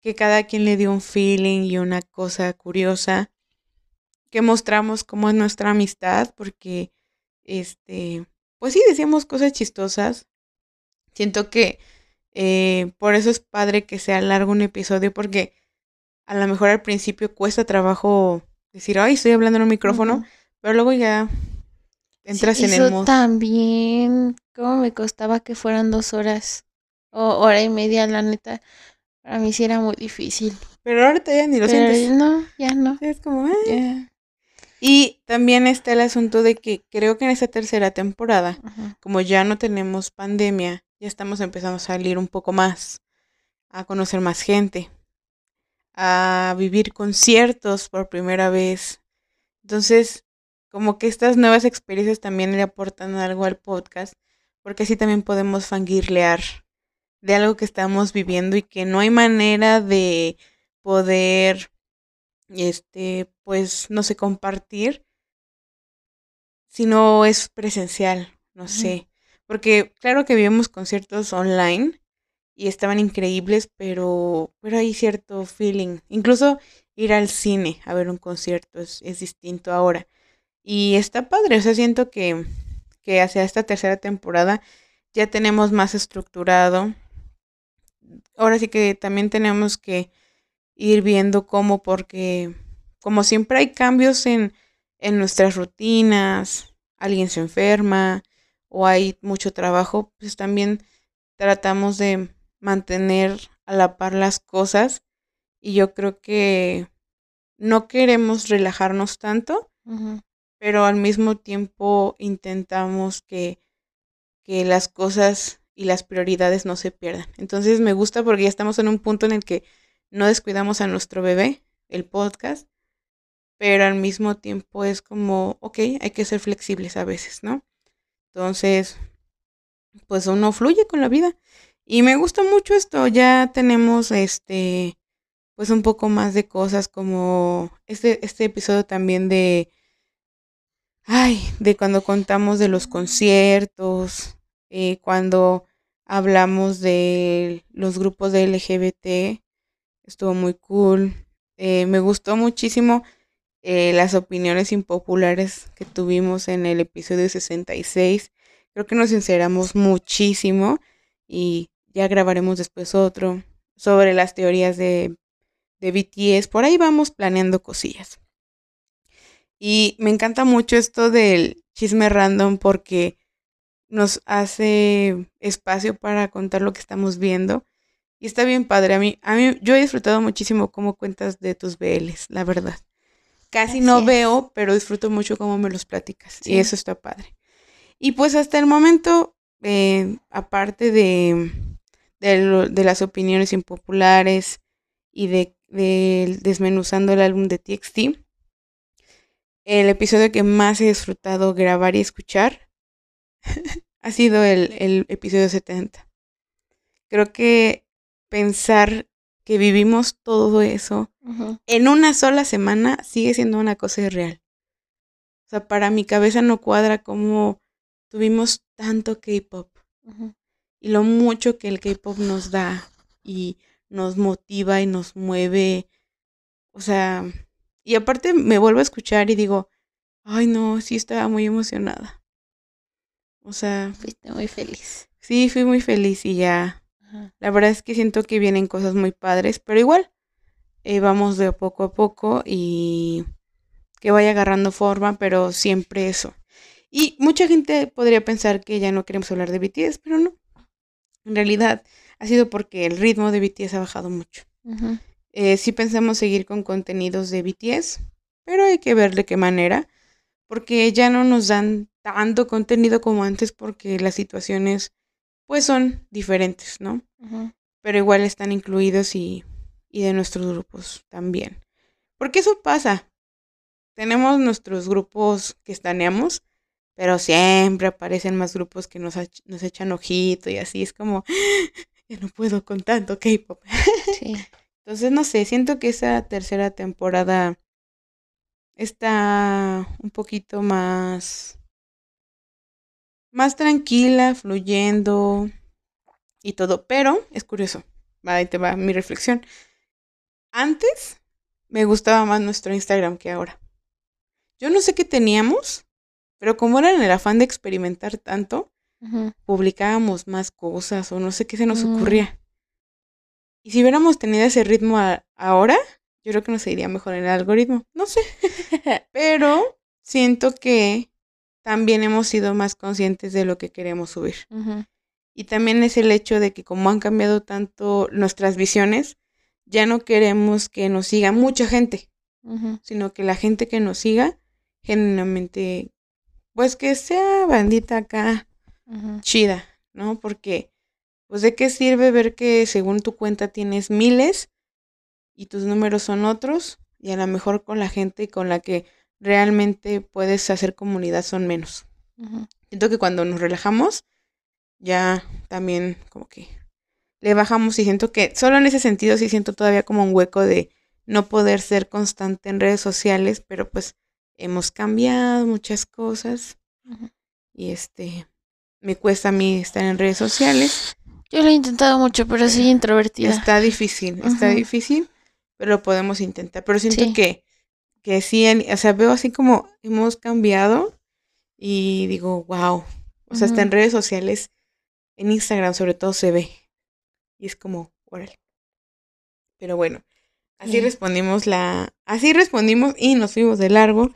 que cada quien le dio un feeling y una cosa curiosa, que mostramos cómo es nuestra amistad, porque, este, pues sí, decíamos cosas chistosas. Siento que eh, por eso es padre que sea largo un episodio, porque a lo mejor al principio cuesta trabajo decir, ay, estoy hablando en un micrófono, pero luego ya entras en el modo. También, ¿cómo me costaba que fueran dos horas o hora y media, la neta? Para mí sí era muy difícil. Pero ahorita ya ni lo sientes. No, ya no. Es como, eh. Y también está el asunto de que creo que en esta tercera temporada, como ya no tenemos pandemia, ya estamos empezando a salir un poco más, a conocer más gente a vivir conciertos por primera vez. Entonces, como que estas nuevas experiencias también le aportan algo al podcast, porque así también podemos fangirlear de algo que estamos viviendo y que no hay manera de poder, este, pues, no sé, compartir si no es presencial, no sé. Porque claro que vivimos conciertos online, y estaban increíbles, pero, pero hay cierto feeling. Incluso ir al cine a ver un concierto es, distinto ahora. Y está padre, o sea, siento que, que hacia esta tercera temporada ya tenemos más estructurado. Ahora sí que también tenemos que ir viendo cómo, porque como siempre hay cambios en, en nuestras rutinas, alguien se enferma o hay mucho trabajo, pues también tratamos de mantener a la par las cosas y yo creo que no queremos relajarnos tanto, pero al mismo tiempo intentamos que, que las cosas y las prioridades no se pierdan. Entonces me gusta porque ya estamos en un punto en el que no descuidamos a nuestro bebé, el podcast, pero al mismo tiempo es como, ok, hay que ser flexibles a veces, ¿no? Entonces, pues uno fluye con la vida Y me gusta mucho esto, ya tenemos este, pues un poco más de cosas como este, este episodio también de, ay, de cuando contamos de los conciertos, eh, cuando hablamos de los grupos de LGBT, estuvo muy cool. Eh, me gustó muchísimo eh, las opiniones impopulares que tuvimos en el episodio 66. Creo que nos sinceramos muchísimo y ya grabaremos después otro sobre las teorías de, de BTS. Por ahí vamos planeando cosillas. Y me encanta mucho esto del chisme random porque nos hace espacio para contar lo que estamos viendo. Y está bien padre. A mí, a mí, yo he disfrutado muchísimo cómo cuentas de tus BLs, la verdad. Casi no veo, pero disfruto mucho cómo me los platicas. Y eso está padre. Y pues hasta el momento, eh, aparte de, de, las opiniones impopulares y de, de desmenuzando el álbum de TXT, el episodio que más he disfrutado grabar y escuchar <laughs> ha sido el, el episodio 70. Creo que pensar que vivimos todo eso en una sola semana sigue siendo una cosa irreal. O sea, para mi cabeza no cuadra cómo tuvimos tanto K-pop y lo mucho que el K-pop nos da y nos motiva y nos mueve. O sea, y aparte me vuelvo a escuchar y digo, ay no, sí estaba muy emocionada. O sea, fuiste muy feliz. Sí, fui muy feliz y ya la verdad es que siento que vienen cosas muy padres, pero igual eh, vamos de poco a poco y que vaya agarrando forma, pero siempre eso. Y mucha gente podría pensar que ya no queremos hablar de BTS, pero no. En realidad ha sido porque el ritmo de BTS ha bajado mucho. Eh, sí pensamos seguir con contenidos de BTS, pero hay que ver de qué manera, porque ya no nos dan tanto contenido como antes porque las situaciones pues son diferentes, ¿no? Pero igual están incluidos y, y de nuestros grupos también. Porque eso pasa. Tenemos nuestros grupos que estaneamos, pero siempre aparecen más grupos que nos, nos echan ojito y así es como, <gasps> ya no puedo con tanto K-pop. Sí. <laughs> Entonces, no sé, siento que esa tercera temporada está un poquito más más tranquila, fluyendo y todo. Pero es curioso, ahí te va mi reflexión. Antes me gustaba más nuestro Instagram que ahora. Yo no sé qué teníamos, pero como era en el afán de experimentar tanto, publicábamos más cosas o no sé qué se nos mm. ocurría. Y si hubiéramos tenido ese ritmo ahora, yo creo que nos iría mejor en el algoritmo. No sé. <laughs> pero siento que también hemos sido más conscientes de lo que queremos subir. Y también es el hecho de que como han cambiado tanto nuestras visiones, ya no queremos que nos siga mucha gente, sino que la gente que nos siga, genuinamente, pues que sea bandita acá chida, ¿no? Porque, pues de qué sirve ver que según tu cuenta tienes miles y tus números son otros, y a lo mejor con la gente con la que realmente puedes hacer comunidad son menos. Siento que cuando nos relajamos, ya también como que le bajamos y siento que solo en ese sentido sí siento todavía como un hueco de no poder ser constante en redes sociales, pero pues hemos cambiado muchas cosas y este me cuesta a mí estar en redes sociales. Yo lo he intentado mucho, pero soy introvertida. Está difícil, está difícil, pero lo podemos intentar. Pero siento que que sí, o sea, veo así como hemos cambiado y digo, wow. O sea, hasta en redes sociales, en Instagram sobre todo se ve. Y es como, órale. Pero bueno, así respondimos la, así respondimos y nos fuimos de largo,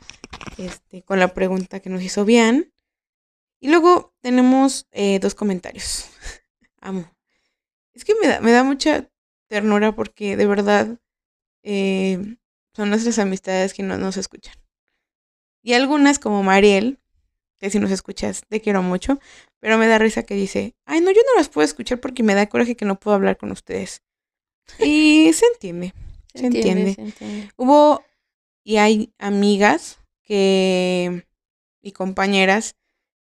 este, con la pregunta que nos hizo Bian. Y luego tenemos eh, dos comentarios. <laughs> Amo. Es que me da, me da mucha ternura porque de verdad eh, son nuestras amistades que no nos escuchan. Y algunas, como Mariel, que si nos escuchas, te quiero mucho, pero me da risa que dice, ay, no, yo no las puedo escuchar porque me da coraje que no puedo hablar con ustedes. Y <laughs> se entiende, se, entiende, se entiende. Hubo y hay amigas que y compañeras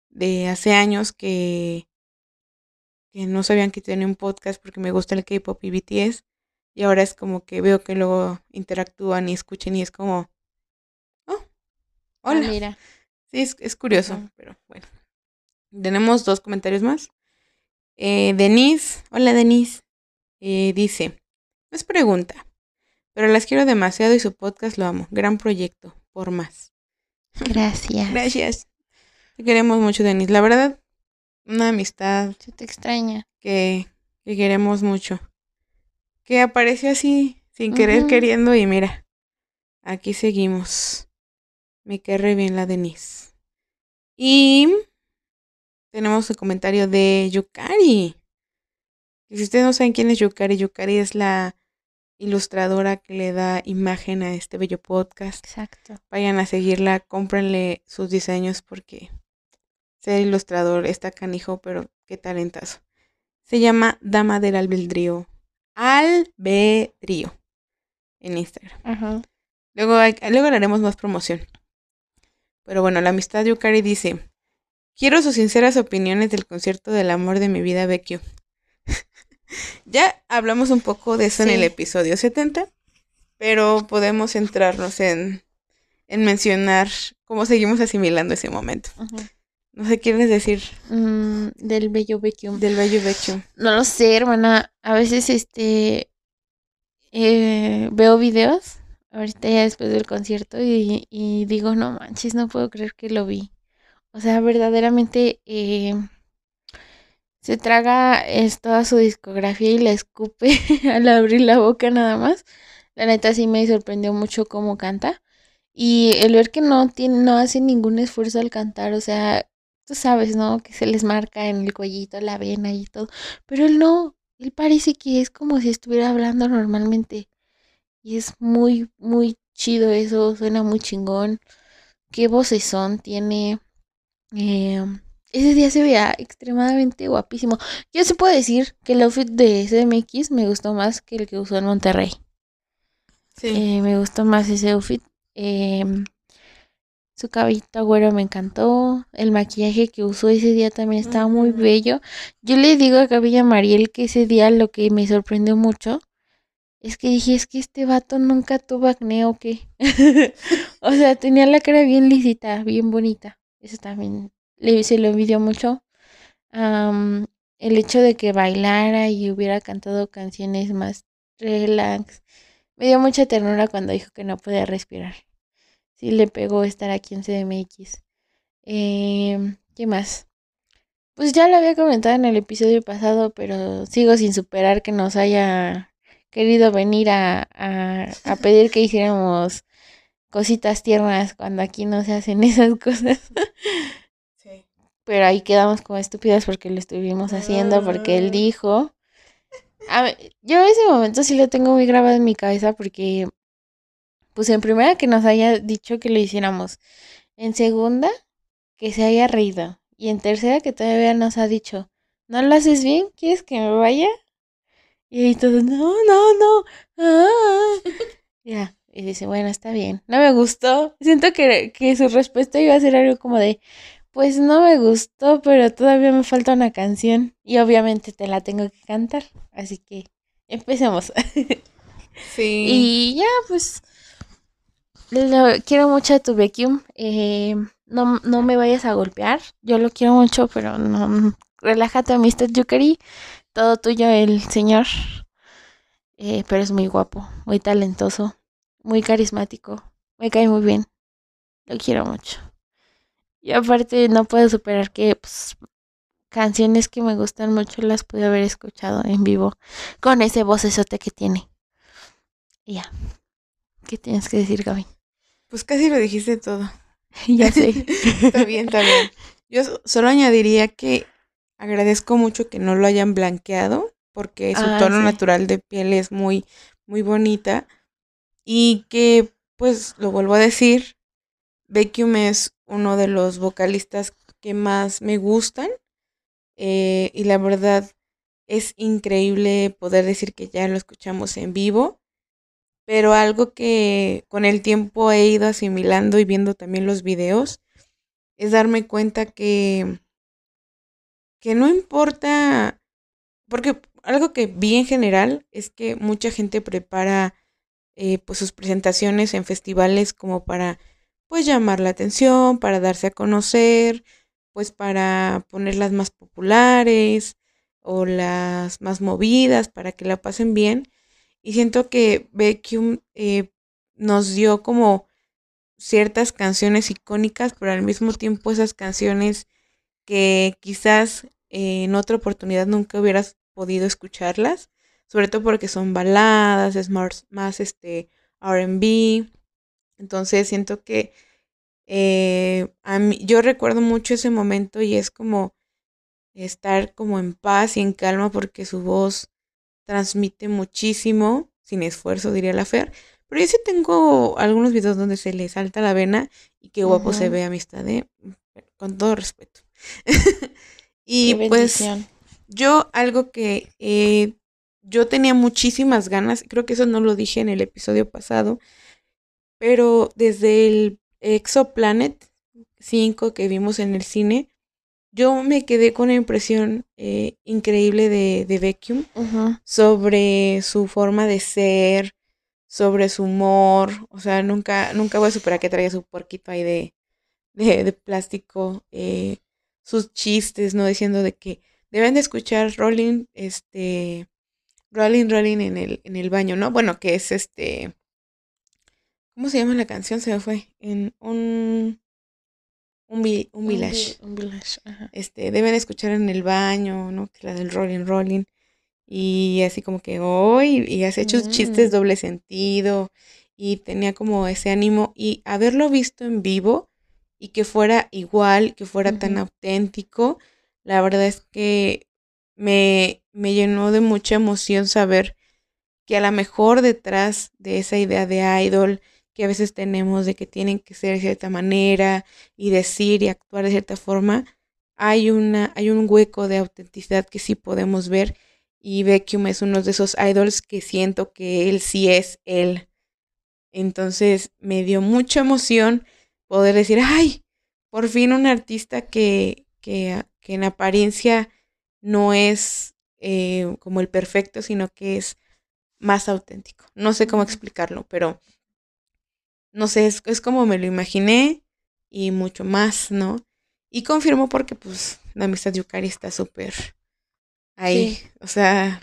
de hace años que que no sabían que tenía un podcast porque me gusta el K-pop y BTS. Y ahora es como que veo que luego interactúan y escuchen y es como, oh, Ah, hola. mira. Sí, es, es curioso, pero bueno. Tenemos dos comentarios más. Eh, Denise, hola Denise, eh, dice, no es pregunta, pero las quiero demasiado y su podcast lo amo. Gran proyecto, por más. <laughs> Gracias. Gracias. Te queremos mucho, Denise. La verdad, una amistad Se te extraña. que, que queremos mucho. Que apareció así, sin querer, queriendo, y mira, aquí seguimos. Me re bien la Denise. Y tenemos el comentario de Yukari. Y si ustedes no saben quién es Yukari, Yukari es la ilustradora que le da imagen a este bello podcast. Exacto. Vayan a seguirla, cómprenle sus diseños porque ser ilustrador está canijo, pero qué talentazo. Se llama Dama del Albedrío. Albedrío. En Instagram. Ajá. Luego, hay- luego le haremos más promoción. Pero bueno, la amistad Yukari dice: Quiero sus sinceras opiniones del concierto del amor de mi vida, BQ. <laughs> ya hablamos un poco de eso en el episodio 70, pero podemos centrarnos en, en mencionar cómo seguimos asimilando ese momento. Ajá. <laughs> No sé, ¿quieres decir Mm, del bello vacuum. del bello BQ? No lo sé, hermana. A veces este eh, veo videos ahorita ya después del concierto y, y digo, no manches, no puedo creer que lo vi. O sea, verdaderamente eh, se traga es, toda su discografía y la escupe <laughs> al abrir la boca nada más. La neta sí me sorprendió mucho cómo canta. Y el ver que no tiene, no hace ningún esfuerzo al cantar, o sea, tú sabes, ¿no? Que se les marca en el cuellito la vena y todo. Pero él no, él parece que es como si estuviera hablando normalmente. Y es muy, muy chido eso, suena muy chingón. Qué vocesón tiene. Eh, ese día se veía extremadamente guapísimo. Yo sí puedo decir que el outfit de CMX me gustó más que el que usó en Monterrey. Sí. Eh, me gustó más ese outfit. Eh, su cabellito güero me encantó. El maquillaje que usó ese día también estaba muy bello. Yo le digo a Cabilla Mariel que ese día lo que me sorprendió mucho es que dije, es que este vato nunca tuvo acné o qué. <laughs> o sea, tenía la cara bien lisita, bien bonita. Eso también le, se lo envidió mucho. Am, el hecho de que bailara y hubiera cantado canciones más relax. Me dio mucha ternura cuando dijo que no podía respirar. Sí le pegó estar aquí en CDMX. Eh, ¿Qué más? Pues ya lo había comentado en el episodio pasado, pero sigo sin superar que nos haya querido venir a, a, a pedir que hiciéramos cositas tiernas cuando aquí no se hacen <laughs> esas cosas. Sí. Pero ahí quedamos como estúpidas porque lo estuvimos haciendo, porque él dijo. A ver, yo ese momento sí lo tengo muy grabado en mi cabeza porque, pues en primera que nos haya dicho que lo hiciéramos, en segunda que se haya reído y en tercera que todavía nos ha dicho, ¿no lo haces bien? ¿Quieres que me vaya? Y ahí todo, no, no, no. ah". <laughs> Ya, y dice, bueno, está bien. No me gustó. Siento que, que su respuesta iba a ser algo como de, pues no me gustó, pero todavía me falta una canción y obviamente te la tengo que cantar. Así que empecemos. <laughs> Sí. y ya, pues lo, quiero mucho a tu vacuum. Eh, no, no me vayas a golpear. Yo lo quiero mucho, pero no. Relájate, amistad Yukari. Todo tuyo, el señor. Eh, pero es muy guapo, muy talentoso, muy carismático. Me cae muy bien. Lo quiero mucho. Y aparte no puedo superar que pues, canciones que me gustan mucho las pude haber escuchado en vivo con ese vocesote que tiene. Ya. ¿Qué tienes que decir, Gaby? Pues casi lo dijiste todo. <laughs> ya sé. <laughs> está bien, está bien. Yo so- solo añadiría que agradezco mucho que no lo hayan blanqueado, porque su Ah, tono sí. natural de piel es muy, muy bonita. Y que, pues, lo vuelvo a decir, Vacuum es uno de los vocalistas que más me gustan. eh, y la verdad es increíble poder decir que ya lo escuchamos en vivo. Pero algo que con el tiempo he ido asimilando y viendo también los videos es darme cuenta que, que no importa porque algo que vi en general es que mucha gente prepara eh, pues sus presentaciones en festivales como para pues llamar la atención, para darse a conocer, pues para ponerlas más populares o las más movidas para que la pasen bien. Y siento que Beckham eh, nos dio como ciertas canciones icónicas, pero al mismo tiempo esas canciones que quizás eh, en otra oportunidad nunca hubieras podido escucharlas, sobre todo porque son baladas, es más, este RB. Entonces siento que eh, a mí, yo recuerdo mucho ese momento y es como estar como en paz y en calma porque su voz transmite muchísimo, sin esfuerzo diría la Fer. Pero yo sí tengo algunos videos donde se le salta la vena y qué guapo se ve amistad, ¿eh? con todo respeto. <laughs> y pues yo algo que eh, yo tenía muchísimas ganas, creo que eso no lo dije en el episodio pasado, pero desde el Exoplanet 5 que vimos en el cine, yo me quedé con una impresión eh, increíble de, de sobre su forma de ser, sobre su humor. O sea, nunca, nunca voy a superar que traía su porquito ahí de, de, plástico. Eh, sus chistes, ¿no? Diciendo de que deben de escuchar Rolling, este, Rolling, Rolling en el, en el baño, ¿no? Bueno, que es este, ¿cómo se llama la canción? Se me fue. En un un, village. Un, village, Este, deben escuchar en el baño, ¿no? Que la del rolling, rolling. Y así como que hoy, y has hecho chistes mm. doble sentido. Y tenía como ese ánimo. Y haberlo visto en vivo y que fuera igual, que fuera tan auténtico, la verdad es que me, me llenó de mucha emoción saber que a lo mejor detrás de esa idea de idol, que a veces tenemos de que tienen que ser de cierta manera y decir y actuar de cierta forma, hay, una, hay un hueco de autenticidad que sí podemos ver y Beckham es uno de esos idols que siento que él sí es él. Entonces me dio mucha emoción poder decir, ay, por fin un artista que, que, que en apariencia no es eh, como el perfecto, sino que es más auténtico. No sé cómo explicarlo, pero no sé, es, como me lo imaginé y mucho más, ¿no? Y confirmo porque pues la amistad Yukari está súper ahí, o sea,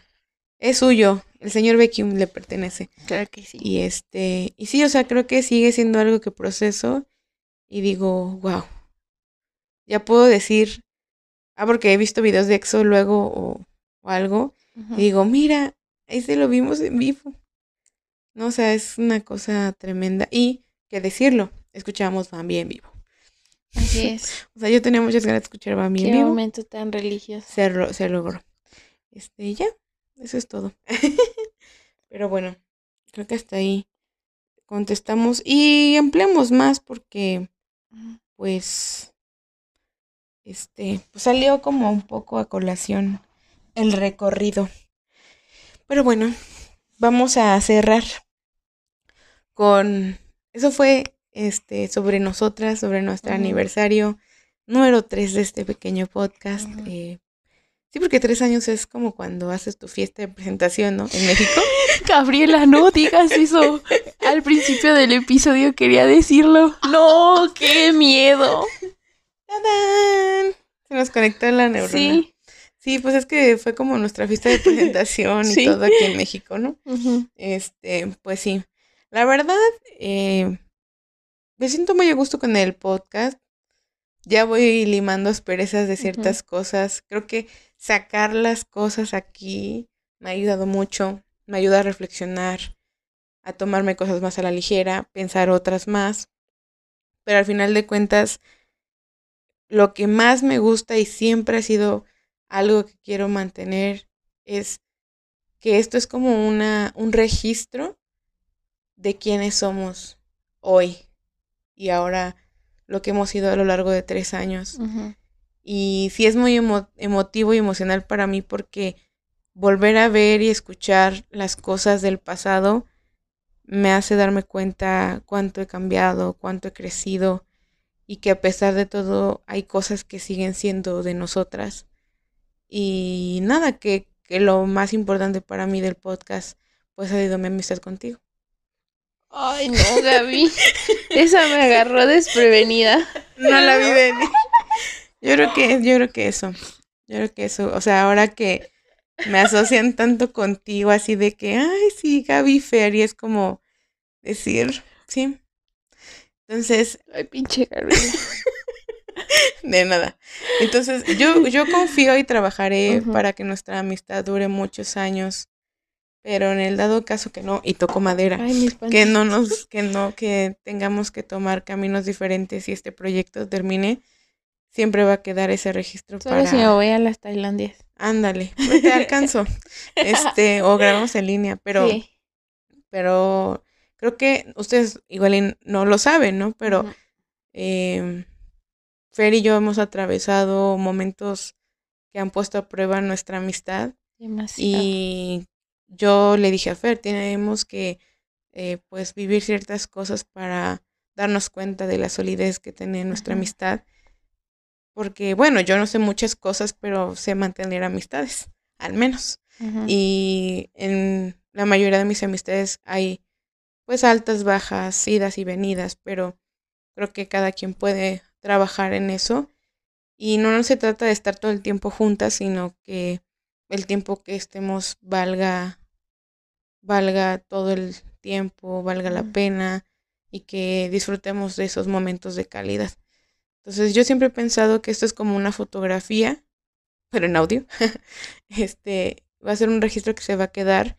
es suyo, el señor Beckham le pertenece. Claro que sí. Y este, y sí, o sea, creo que sigue siendo algo que proceso y digo, wow. Ya puedo decir, ah, porque he visto videos de EXO luego o, algo, y digo, mira, ahí se lo vimos en vivo. No, o sea, es una cosa tremenda. Y que decirlo, escuchamos Bambi en vivo. Así <laughs> es. o sea, yo tenía muchas ganas de escuchar Bambi en vivo. Qué momento tan religioso. Se, se logró. Este, ya, eso es todo. <laughs> Pero bueno, creo que hasta ahí contestamos y ampliamos más porque, pues, este, pues salió como un poco a colación el recorrido. Pero bueno, vamos a cerrar con eso fue este sobre nosotras, sobre nuestro aniversario número 3 de este pequeño podcast. Eh, sí, porque tres años es como cuando haces tu fiesta de presentación, ¿no? En México. <laughs> Gabriela, no digas eso. Al principio del episodio quería decirlo. <laughs> No, qué miedo. <laughs> ¡Tadán! Se nos conectó la neurona. Sí. Sí, pues es que fue como nuestra fiesta de <laughs> presentación y todo aquí en México, ¿no? Este, pues sí. La verdad, eh, me siento muy a gusto con el podcast. Ya voy limando asperezas de ciertas cosas. Creo que sacar las cosas aquí me ha ayudado mucho. Me ayuda a reflexionar, a tomarme cosas más a la ligera, pensar otras más. Pero al final de cuentas, lo que más me gusta y siempre ha sido algo que quiero mantener es que esto es como una, un registro de quiénes somos hoy y ahora lo que hemos sido a lo largo de tres años. Y sí es muy emotivo y emocional para mí porque volver a ver y escuchar las cosas del pasado me hace darme cuenta cuánto he cambiado, cuánto he crecido y que a pesar de todo hay cosas que siguen siendo de nosotras y nada, que, que lo más importante para mí del podcast, pues ha sido mi amistad contigo. Ay, <laughs> no, Gaby. Esa me agarró desprevenida. No la vi venir. Yo creo que, yo creo que eso. Yo creo que eso. O sea, ahora que me asocian tanto contigo, así de que, ay, sí, Gaby Fer, y es como decir, sí. Entonces. Ay, pinche Gaby. <laughs> <laughs> de nada. Entonces, yo, yo confío y trabajaré para que nuestra amistad dure muchos años. Pero en el dado caso que no, y toco madera, que no nos, que no, que tengamos que tomar caminos diferentes y este proyecto termine, siempre va a quedar ese registro Solo para. si me voy a las Tailandias. Ándale, pues te alcanzo. <laughs> este, o grabamos en línea, pero, pero creo que ustedes igual no lo saben, ¿no? Pero eh, Fer y yo hemos atravesado momentos que han puesto a prueba nuestra amistad. Y yo le dije a Fer, tenemos que eh, pues vivir ciertas cosas para darnos cuenta de la solidez que tiene nuestra amistad. Porque bueno, yo no sé muchas cosas, pero sé mantener amistades, al menos. Y en la mayoría de mis amistades hay pues altas, bajas, idas y venidas, pero creo que cada quien puede trabajar en eso. Y no, no se trata de estar todo el tiempo juntas, sino que el tiempo que estemos valga valga todo el tiempo, valga la pena y que disfrutemos de esos momentos de calidad. Entonces yo siempre he pensado que esto es como una fotografía, pero en audio. <laughs> este va a ser un registro que se va a quedar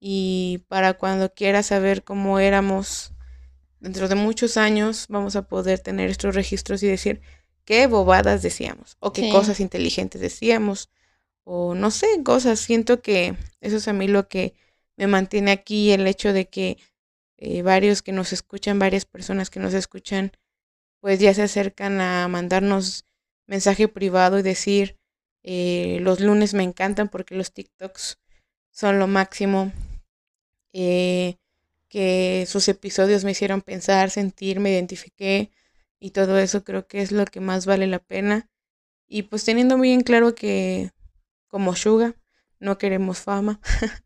y para cuando quiera saber cómo éramos dentro de muchos años vamos a poder tener estos registros y decir qué bobadas decíamos o qué cosas inteligentes decíamos o no sé, cosas. Siento que eso es a mí lo que me mantiene aquí el hecho de que eh, varios que nos escuchan, varias personas que nos escuchan, pues ya se acercan a mandarnos mensaje privado y decir, eh, los lunes me encantan porque los TikToks son lo máximo, eh, que sus episodios me hicieron pensar, sentir, me identifiqué y todo eso creo que es lo que más vale la pena. Y pues teniendo muy en claro que como Suga no queremos fama, <laughs>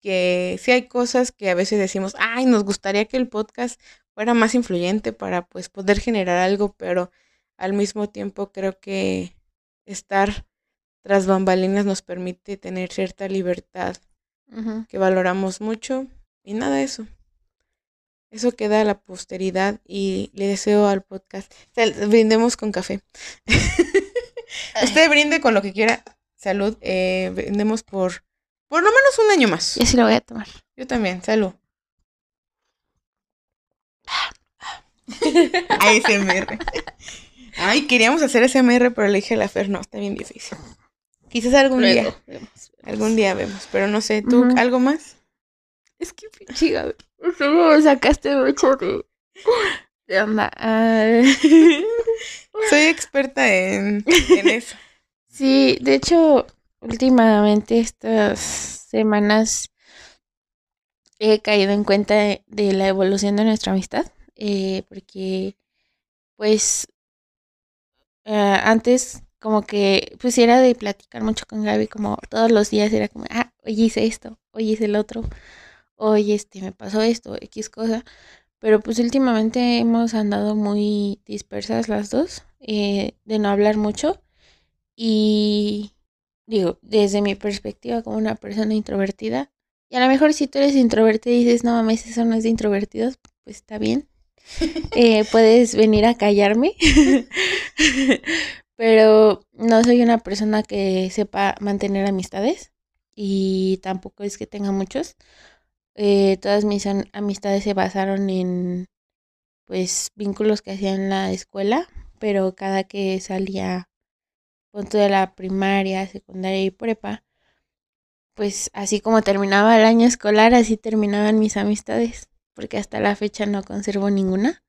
que sí hay cosas que a veces decimos, ay, nos gustaría que el podcast fuera más influyente para pues poder generar algo, pero al mismo tiempo creo que estar tras bambalinas nos permite tener cierta libertad que valoramos mucho y nada de eso. Eso queda a la posteridad y le deseo al podcast. brindemos con café. <laughs> Usted brinde con lo que quiera. Salud. Eh, brindemos por por lo menos un año más. Yo sí lo voy a tomar. Yo también, salud. <laughs> ASMR. Ay, queríamos hacer SMR, pero le dije a la Fer, no, está bien difícil. Quizás algún día. Algún día vemos, pero no sé, ¿tú algo más? Es que chica, me sacaste mucho de... ¿Qué onda? <laughs> Soy experta en, en eso. Sí, de hecho, últimamente estas semanas he caído en cuenta de, la evolución de nuestra amistad, eh, porque pues eh, antes como que pues era de platicar mucho con Gaby, como todos los días era como, ah, hoy hice esto, hoy hice el otro, hoy este me pasó esto, X cosa, pero pues últimamente hemos andado muy dispersas las dos, eh, de no hablar mucho y digo, desde mi perspectiva como una persona introvertida, y a lo mejor si tú eres introvertida y dices, no mames, eso no es de introvertidos, pues está bien. Eh, puedes venir a callarme. <laughs> Pero no soy una persona que sepa mantener amistades y tampoco es que tenga muchos. Eh, todas mis amistades se basaron en pues vínculos que hacía en la escuela, pero cada que salía punto de la primaria, secundaria y prepa, pues así como terminaba el año escolar, así terminaban mis amistades, porque hasta la fecha no conservo ninguna.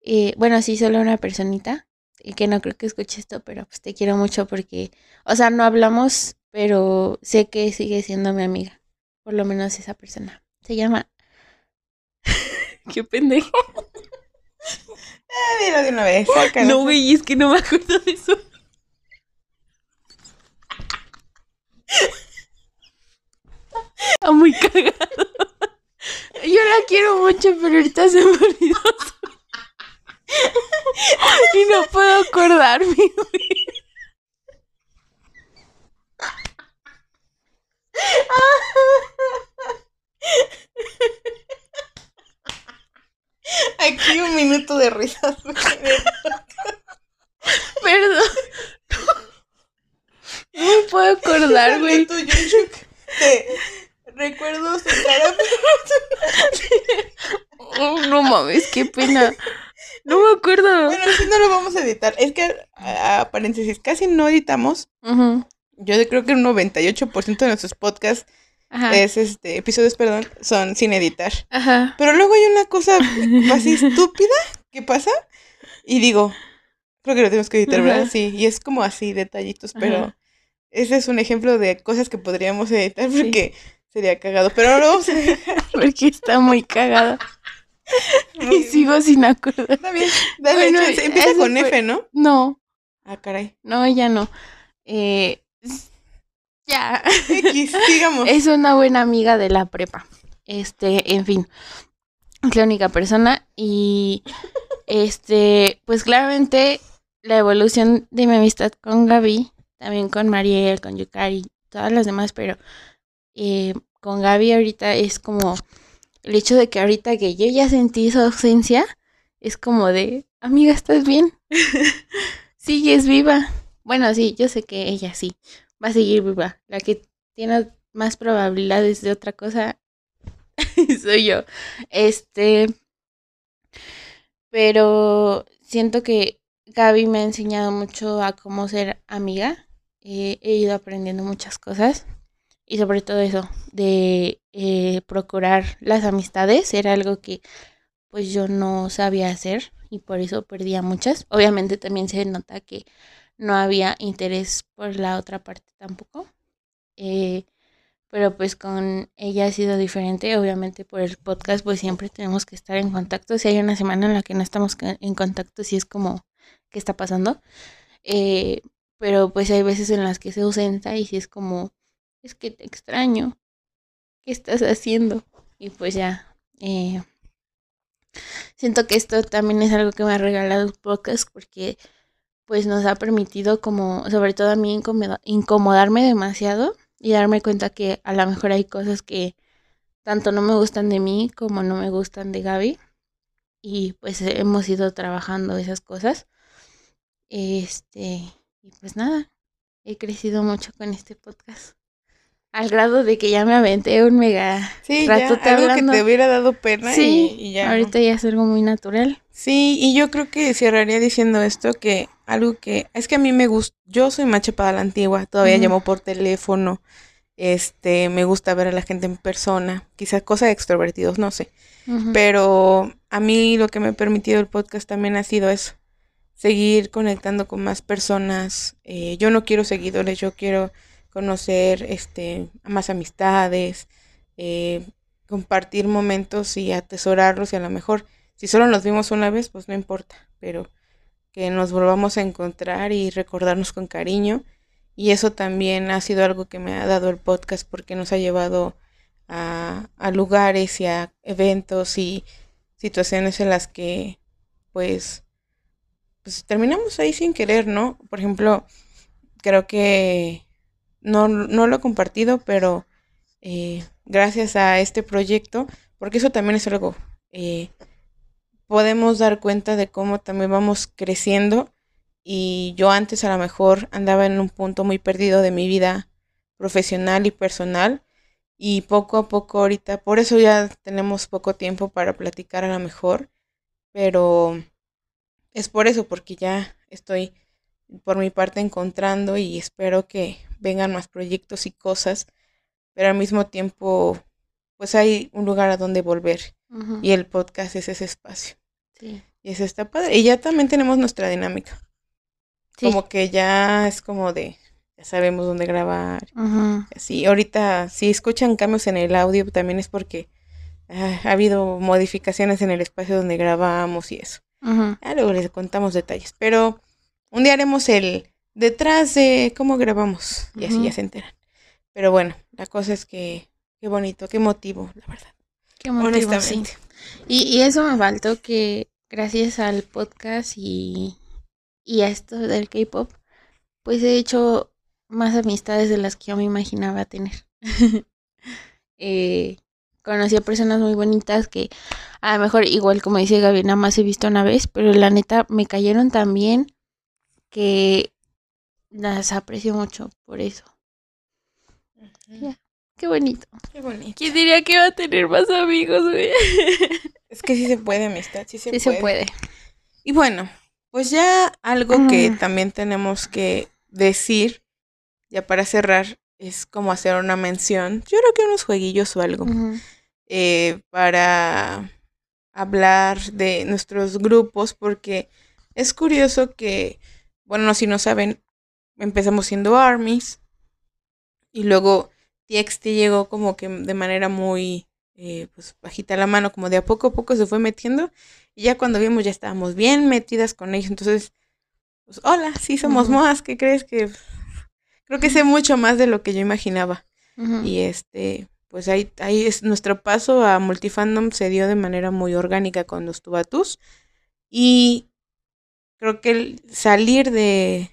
Eh, bueno, sí, solo una personita, y que no creo que escuche esto, pero pues te quiero mucho porque, o sea, no hablamos, pero sé que sigue siendo mi amiga, por lo menos esa persona. Se llama... <laughs> Qué pendejo. Ah, dilo de una vez. No, güey, es que no me acuerdo de eso. Está muy cagado. Yo la quiero mucho, pero ahorita se me olvidó. y no puedo acordarme, <laughs> Aquí un minuto de risas. Perdón. No me puedo acordar, güey. recuerdo su cara. oh, no mames, qué pena. No me acuerdo. Bueno, si no lo vamos a editar. Es que, a, paréntesis, casi no editamos. Yo creo que un 98% de nuestros podcasts es este episodios, perdón, son sin editar. Ajá. Pero luego hay una cosa así estúpida que pasa y digo, creo que lo tenemos que editar, ¿verdad? Sí, y es como así detallitos, pero ese es un ejemplo de cosas que podríamos editar porque sería cagado, pero ahora vamos a <laughs> porque está muy cagado. y sigo sin acordar. Está bien, dale, empieza con F, ¿no? No. Ah, caray. No, ya no. Eh, ya. X, <laughs> digamos. Es una buena amiga de la prepa. Este, en fin. Es la única persona. Y este, pues claramente la evolución de mi amistad con Gaby, también con Mariel, con Yukari, todas las demás, pero eh, con Gaby ahorita es como el hecho de que ahorita que yo ya sentí su ausencia, es como de, amiga, ¿estás bien? <laughs> Sigues viva. Bueno, sí, yo sé que ella sí, va a seguir viva. La que tiene más probabilidades de otra cosa <laughs> soy yo. Este, pero siento que Gaby me ha enseñado mucho a cómo ser amiga. he ido aprendiendo muchas cosas y sobre todo eso de eh, procurar las amistades era algo que pues yo no sabía hacer y por eso perdía muchas. Obviamente también se nota que no había interés por la otra parte tampoco. Eh, pero pues con ella ha sido diferente, obviamente por el podcast pues siempre tenemos que estar en contacto. Si hay una semana en la que no estamos en contacto, si es como, ¿qué está pasando? Eh, pero pues hay veces en las que se ausenta y si es como, es que te extraño, ¿qué estás haciendo? Y pues ya, eh, siento que esto también es algo que me ha regalado el podcast porque pues nos ha permitido como, sobre todo a mí, incomodarme demasiado y darme cuenta que a lo mejor hay cosas que tanto no me gustan de mí como no me gustan de Gaby. Y pues hemos ido trabajando esas cosas. Este, y pues nada, he crecido mucho con este podcast. Al grado de que ya me aventé un mega sí, rato ya, algo que te hubiera dado pena sí, y, ya. Ahorita ya es algo muy natural. Sí, y yo creo que cerraría diciendo esto que algo que es que a mí me gusta, yo soy más para la antigua, todavía llamo por teléfono, este, me gusta ver a la gente en persona, quizás cosa de extrovertidos, no sé, pero a mí lo que me ha permitido el podcast también ha sido eso, seguir conectando con más personas, eh, yo no quiero seguidores, yo quiero conocer este, más amistades, eh, compartir momentos y atesorarlos y a lo mejor si solo nos vimos una vez, pues no importa, pero que nos volvamos a encontrar y recordarnos con cariño. Y eso también ha sido algo que me ha dado el podcast porque nos ha llevado a, lugares y a eventos y situaciones en las que pues, pues terminamos ahí sin querer, ¿no? Por ejemplo, creo que no, no lo he compartido, pero eh, gracias a este proyecto, porque eso también es algo eh, podemos dar cuenta de cómo también vamos creciendo. Y yo antes a lo mejor andaba en un punto muy perdido de mi vida profesional y personal y poco a poco ahorita, por eso ya tenemos poco tiempo para platicar a lo mejor, pero es por eso, porque ya estoy por mi parte encontrando y espero que vengan más proyectos y cosas, pero al mismo tiempo pues hay un lugar a donde volver y el podcast es ese espacio. Sí. Y eso está padre. Y ya también tenemos nuestra dinámica. Como que ya es como de, ya sabemos dónde grabar. Así, ahorita si escuchan cambios en el audio también es porque ah, ha habido modificaciones en el espacio donde grabamos y eso. Ya luego les contamos detalles. Pero un día haremos el detrás de cómo grabamos y así ya se enteran. Pero bueno, la cosa es que Qué bonito, qué motivo, la verdad. Qué motivo, Honestamente. Y, y eso me faltó que gracias al podcast y, y a esto del K-pop, pues he hecho más amistades de las que yo me imaginaba tener. <laughs> eh, conocí a personas muy bonitas que a lo mejor igual como dice Gaby, nada más he visto una vez, pero la neta me cayeron tan bien que las aprecio mucho por eso. Qué bonito. Qué bonito. ¿Quién diría que iba a tener más amigos, güey? <laughs> Es que sí se puede, amistad, sí se sí puede. se puede. Y bueno, pues ya algo que también tenemos que decir, ya para cerrar, es como hacer una mención. Yo creo que unos jueguillos o algo. Eh, para hablar de nuestros grupos, porque es curioso que, bueno, si no saben, empezamos siendo armies y luego TXT llegó como que de manera muy eh, pues bajita la mano, como de a poco a poco se fue metiendo y ya cuando vimos ya estábamos bien metidas con ellos, entonces, pues hola, sí somos más, ¿qué crees que? Creo que sé mucho más de lo que yo imaginaba. Y este, pues ahí, ahí es nuestro paso a multifandom se dio de manera muy orgánica con los tubatus y creo que el salir de,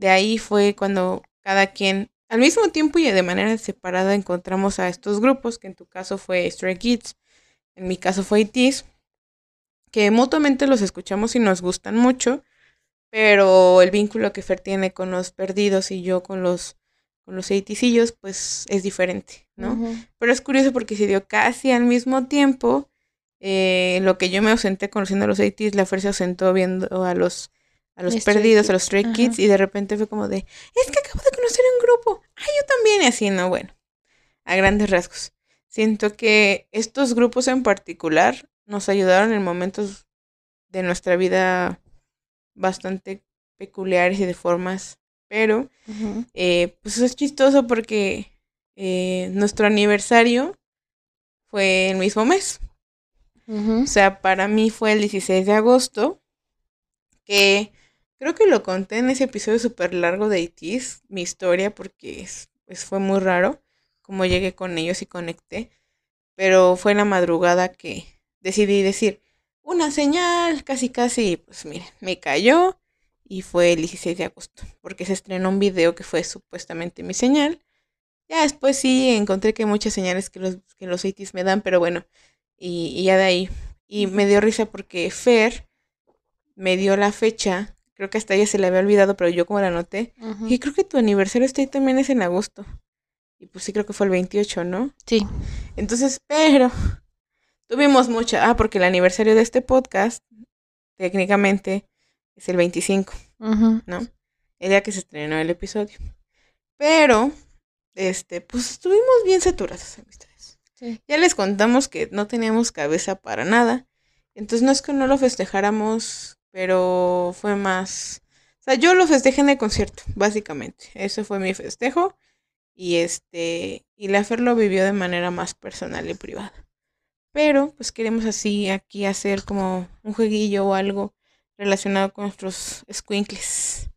de ahí fue cuando cada quien, al mismo tiempo y de manera separada, encontramos a estos grupos, que en tu caso fue Stray Kids, en mi caso fue ITs, que mutuamente los escuchamos y nos gustan mucho, pero el vínculo que Fer tiene con los perdidos y yo con los con los eiticillos, pues es diferente, ¿no? Pero es curioso porque se dio casi al mismo tiempo. Eh, lo que yo me ausenté conociendo a los eitis, la Fer se ausentó viendo a los a los perdidos, a los Stray Kids, y de repente fue como de, es que acabo de conocer un grupo, ah, yo también, y así, ¿no? Bueno, a grandes rasgos. Siento que estos grupos en particular nos ayudaron en momentos de nuestra vida bastante peculiares y de formas, pero eh, pues es chistoso porque eh, nuestro aniversario fue el mismo mes. O sea, para mí fue el 16 de agosto, que Creo que lo conté en ese episodio súper largo de ITs, mi historia, porque es, pues fue muy raro cómo llegué con ellos y conecté. Pero fue en la madrugada que decidí decir una señal, casi casi, pues miren, me cayó y fue el 16 de agosto, porque se estrenó un video que fue supuestamente mi señal. Ya después sí encontré que hay muchas señales que los, que los ITs me dan, pero bueno, y, y ya de ahí. Y me dio risa porque Fer me dio la fecha Creo que hasta ella se le había olvidado, pero yo como la noté. Y creo que tu aniversario este también es en agosto. Y pues sí, creo que fue el 28, ¿no? Sí. Entonces, pero tuvimos mucha. Ah, porque el aniversario de este podcast, técnicamente, es el 25, ¿no? El día que se estrenó el episodio. Pero, este, pues estuvimos bien saturados, amistades. Sí. Ya les contamos que no teníamos cabeza para nada. Entonces no es que no lo festejáramos pero fue más... O sea, yo lo festejé en el concierto, básicamente. Ese fue mi festejo. Y este, y la Fer lo vivió de manera más personal y privada. Pero, pues queremos así aquí hacer como un jueguillo o algo relacionado con nuestros squinkles.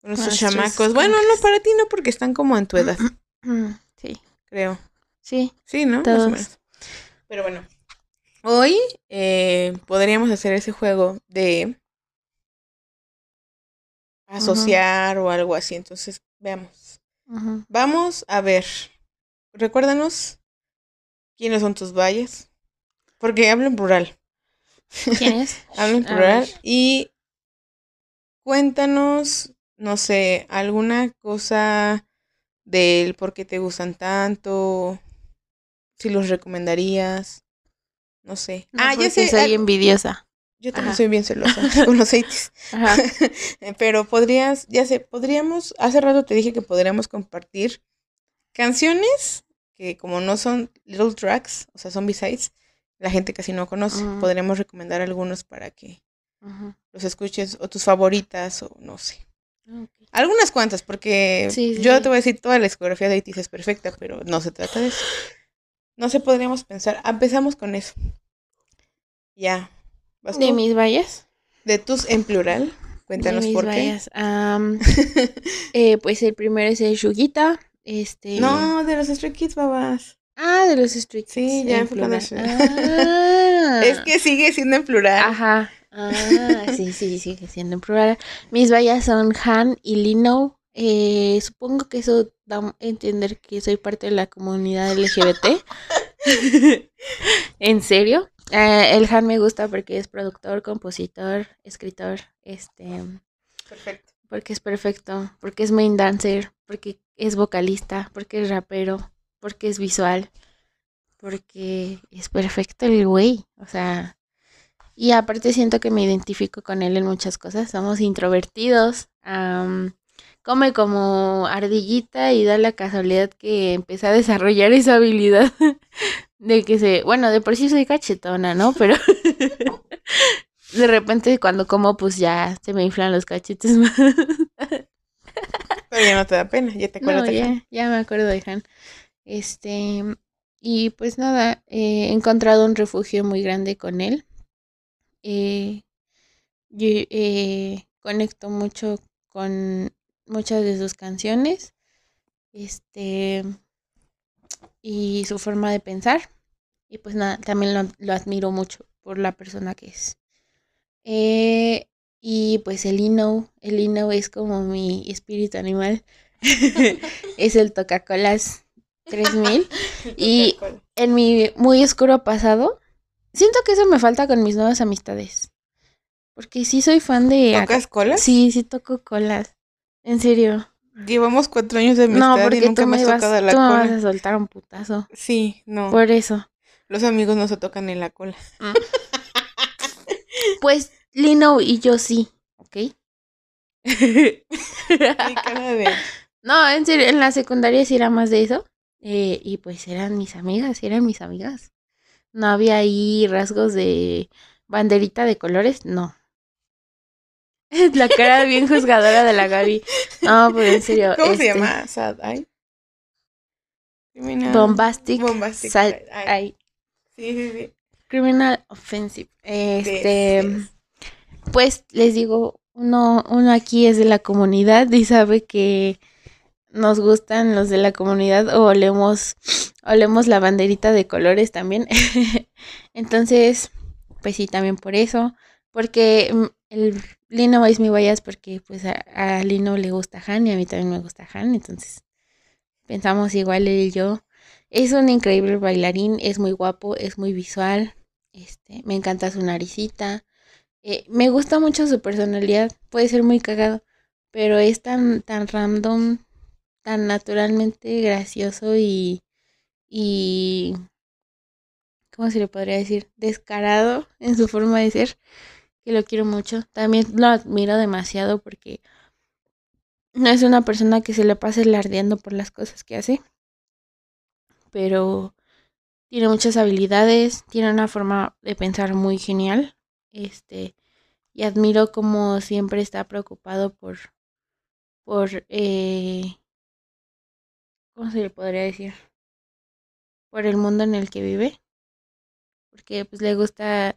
Con nuestros chamacos. Bueno, no para ti, no, porque están como en tu edad. <clears throat> Sí. Creo. Sí. Sí, ¿no? Más o menos. Pero bueno. Hoy eh, podríamos hacer ese juego de asociar o algo así. Entonces, veamos. Vamos a ver. Recuérdanos quiénes son tus valles. Porque hablo en plural. ¿Quiénes? <laughs> hablo en plural. Y cuéntanos, no sé, alguna cosa del por qué te gustan tanto. Si los recomendarías. No sé. ah, ya sé. Soy envidiosa. Yo también soy bien celosa <laughs> con los aceites. <laughs> Pero podrías, ya sé, podríamos, hace rato te dije que podríamos compartir canciones que como no son little tracks, o sea, son besides, la gente casi no conoce. Podríamos recomendar algunos para que los escuches o tus favoritas o no sé. Algunas cuantas, porque yo te voy a decir, toda la discografía de ITIS es perfecta, pero no se trata de eso. No sé, podríamos pensar, empezamos con eso. Ya, ¿De mis vallas? De tus en plural. Cuéntanos por qué. <laughs> eh, pues el primero es el Yugita. Este. No, de los Stray Kids, babas. Ah, de los Stray Sí, ya fue cuando <laughs> ah. Es que sigue siendo en plural. Ajá. Ah, sí, sí, sigue siendo en plural. Mis vallas son Han y Lino. Eh, supongo que eso da a entender que soy parte de la comunidad LGBT. <laughs> ¿En serio? Eh, el Han me gusta porque es productor, compositor, escritor, este... Perfecto. Porque es perfecto, porque es main dancer, porque es vocalista, porque es rapero, porque es visual, porque es perfecto el güey. O sea, y aparte siento que me identifico con él en muchas cosas. Somos introvertidos. Come como ardillita y da la casualidad que empecé a desarrollar esa habilidad <laughs> de que se, bueno, de por sí soy cachetona, ¿no? Pero <laughs> de repente cuando como pues ya se me inflan los cachetes <laughs> más. Pero ya no te da pena, ya te acuerdas de ya, ya me acuerdo de Han. Este, y pues nada, he encontrado un refugio muy grande con él eh, yo eh, conecto mucho con muchas de sus canciones este y su forma de pensar y pues nada también lo, admiro mucho por la persona que es eh, y pues el Ino el Ino es como mi espíritu animal <laughs> es el Coca-Colas 3000 <laughs> y en mi muy oscuro pasado Siento que eso me falta con mis nuevas amistades. Porque sí soy fan de. ¿Tocas colas? Sí, sí toco colas. En serio. Llevamos cuatro años de amistad no, porque y nunca tú me, has tocado la tú cola. Me vas a soltar un putazo. Sí, no. Por eso. Los amigos no se tocan en la cola. Mm. <laughs> pues Lino y yo sí, ¿ok? <laughs> No, en serio, en la secundaria sí era más de eso. Eh, y pues eran mis amigas, eran mis amigas. No había ahí rasgos de banderita de colores, no. <laughs> la cara bien juzgadora de la Gaby. No, pues en serio. <laughs> ¿Cómo se este llama? Sad Eye. Bombastic. Bombastic. Sad Eye. Sí, sí, sí. Criminal Offensive. Este. Pues les digo, uno, uno aquí es de la comunidad y sabe que nos gustan los de la comunidad o olemos, olemos la banderita de colores también. <laughs> Entonces, pues sí, también por eso. Porque mm, el Lino es mi guayas porque pues a, Lino le gusta Han y a mí también me gusta Han. Entonces, pensamos igual él y yo. Es un increíble bailarín, es muy guapo, es muy visual. Este, me encanta su naricita. Eh, me gusta mucho su personalidad. Puede ser muy cagado, pero es tan, tan random, tan naturalmente gracioso y, y, ¿cómo se le podría decir? Descarado en su forma de ser, que lo quiero mucho. También lo admiro demasiado porque no es una persona que se le pase lardeando por las cosas que hace, pero tiene muchas habilidades, tiene una forma de pensar muy genial, este, y admiro como siempre está preocupado por, por eh, ¿cómo se le podría decir? Por el mundo en el que vive. Porque pues le gusta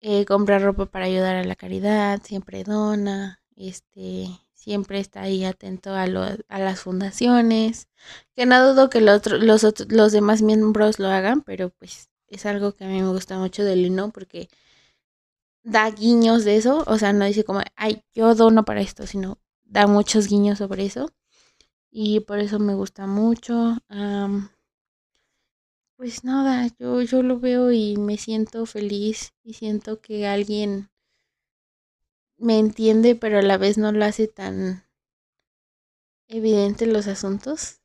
eh, comprar ropa para ayudar a la caridad, siempre dona, este, siempre está ahí atento a, lo, a las fundaciones, que no dudo que los, los, los demás miembros lo hagan, pero pues es algo que a mí me gusta mucho de Lino porque da guiños de eso, o sea, no dice como, ay, yo dono para esto, sino da muchos guiños sobre eso y por eso me gusta mucho. Pues nada, yo, yo lo veo y me siento feliz y siento que alguien me entiende, pero a la vez no lo hace tan evidente los asuntos.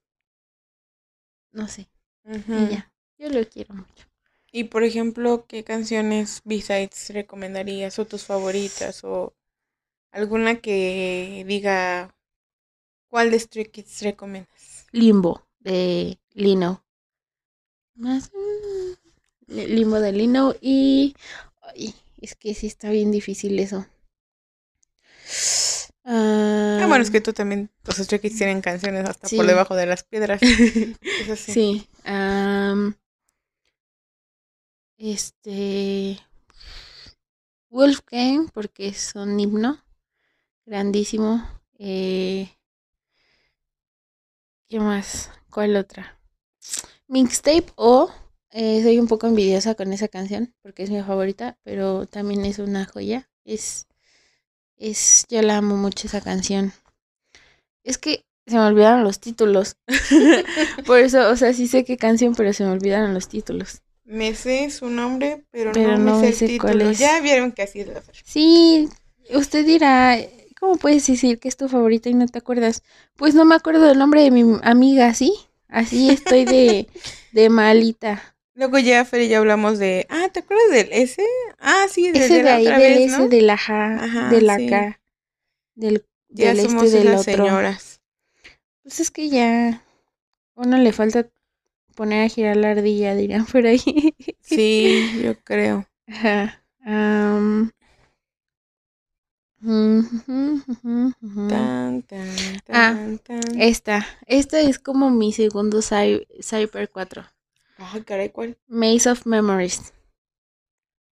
No sé. ya, yo lo quiero mucho. Y por ejemplo, ¿qué canciones B-sides recomendarías o tus favoritas o alguna que diga ¿Cuál de Stray Kids recomiendas? Limbo, de Lino. Más. Limbo de Lino y. es que sí está bien difícil eso. Ah, bueno, es que tú también, los Kids tienen canciones hasta por debajo de las piedras. <laughs> Sí. este. Wolfgang, porque es un himno grandísimo. Eh, ¿Qué más? ¿Cuál otra? Mixtape o eh, soy un poco envidiosa con esa canción porque es mi favorita, pero también es una joya. Es, es, yo la amo mucho esa canción. Es que se me olvidaron los títulos. <laughs> Por eso, o sea, sí sé qué canción, pero se me olvidaron los títulos. Me sé su nombre, pero, no, me sé, el título. Ya vieron que así es la Sí, usted dirá, ¿cómo puedes decir que es tu favorita y no te acuerdas? Pues no me acuerdo del nombre de mi amiga, ¿sí? Así estoy de, de malita. <laughs> Luego ya, Fer y ya hablamos de, ah, ¿te acuerdas del S? Ah, sí, del Ese de, ahí, del S, de la J, de la K, del, ya del somos este, del otro. señoras. Pues es que ya uno le falta poner a girar la ardilla, dirían por ahí. <laughs> Sí, yo creo. Ajá. Ah, esta. Esta es como mi segundo Cyber 4. Ah, caray, ¿cuál? Maze of Memories.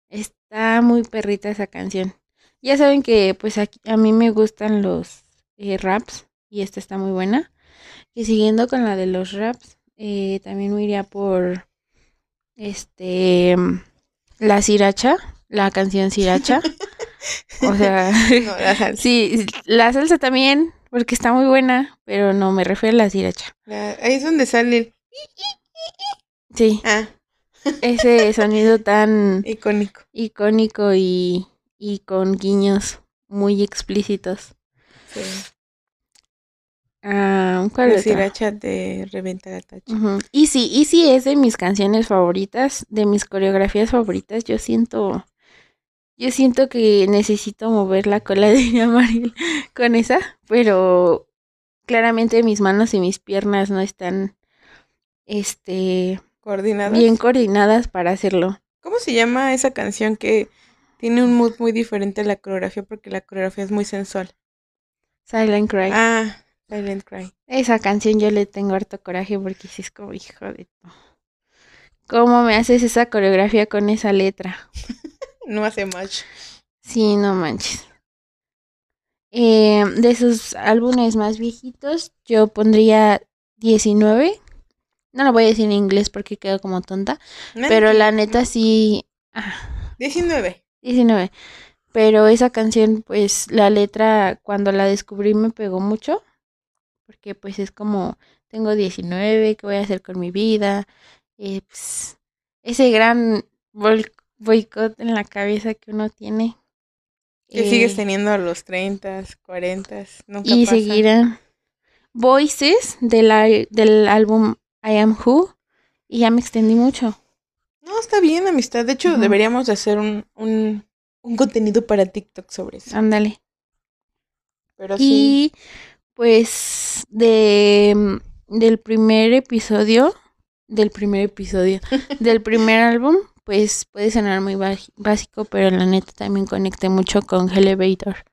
Está muy perrita esa canción. Ya saben que pues a mí me gustan los eh, raps y esta está muy buena. Y siguiendo con la de los raps, eh, también me iría por este la siracha, la canción siracha. <laughs> o sea, sí, la salsa también, porque está muy buena, pero no me refiero a la siracha. ahí es donde sale el... Sí. Ah. Ese sonido tan icónico. Icónico y, y con guiños muy explícitos. Sí. Ah, ¿cuál es? de Reventa la Tacha. Y sí, y sí es de mis canciones favoritas, de mis coreografías favoritas. Yo siento, yo siento que necesito mover la cola <laughs> de Amaril con esa, pero claramente mis manos y mis piernas no están, este, coordinadas. Bien coordinadas para hacerlo. ¿Cómo se llama esa canción que tiene un mood muy diferente a la coreografía porque la coreografía es muy sensual? Silent Cry. Ah, Silent Cry. Esa canción yo le tengo harto coraje porque si es como, hijo de. ¿Cómo me haces esa coreografía con esa letra? <laughs> no hace much. Sí, no manches. Eh, de sus álbumes más viejitos, yo pondría 19. No lo voy a decir en inglés porque quedo como tonta. pero la neta sí. 19. Ah. 19. Pero esa canción, pues la letra, cuando la descubrí, me pegó mucho porque pues es como, tengo 19, ¿qué voy a hacer con mi vida? Eh, pues, ese gran boicot en la cabeza que uno tiene. Que sigues eh, teniendo a los 30, 40, nunca Y seguirán Voices del, del álbum I Am Who y ya me extendí mucho. No, está bien, amistad. De hecho, deberíamos hacer un, un, un, contenido para TikTok sobre eso. Ándale. Pero y pues de del primer episodio, del primer episodio, <laughs> del primer álbum, pues puede sonar muy básico, pero la neta también conecté mucho con Elevator.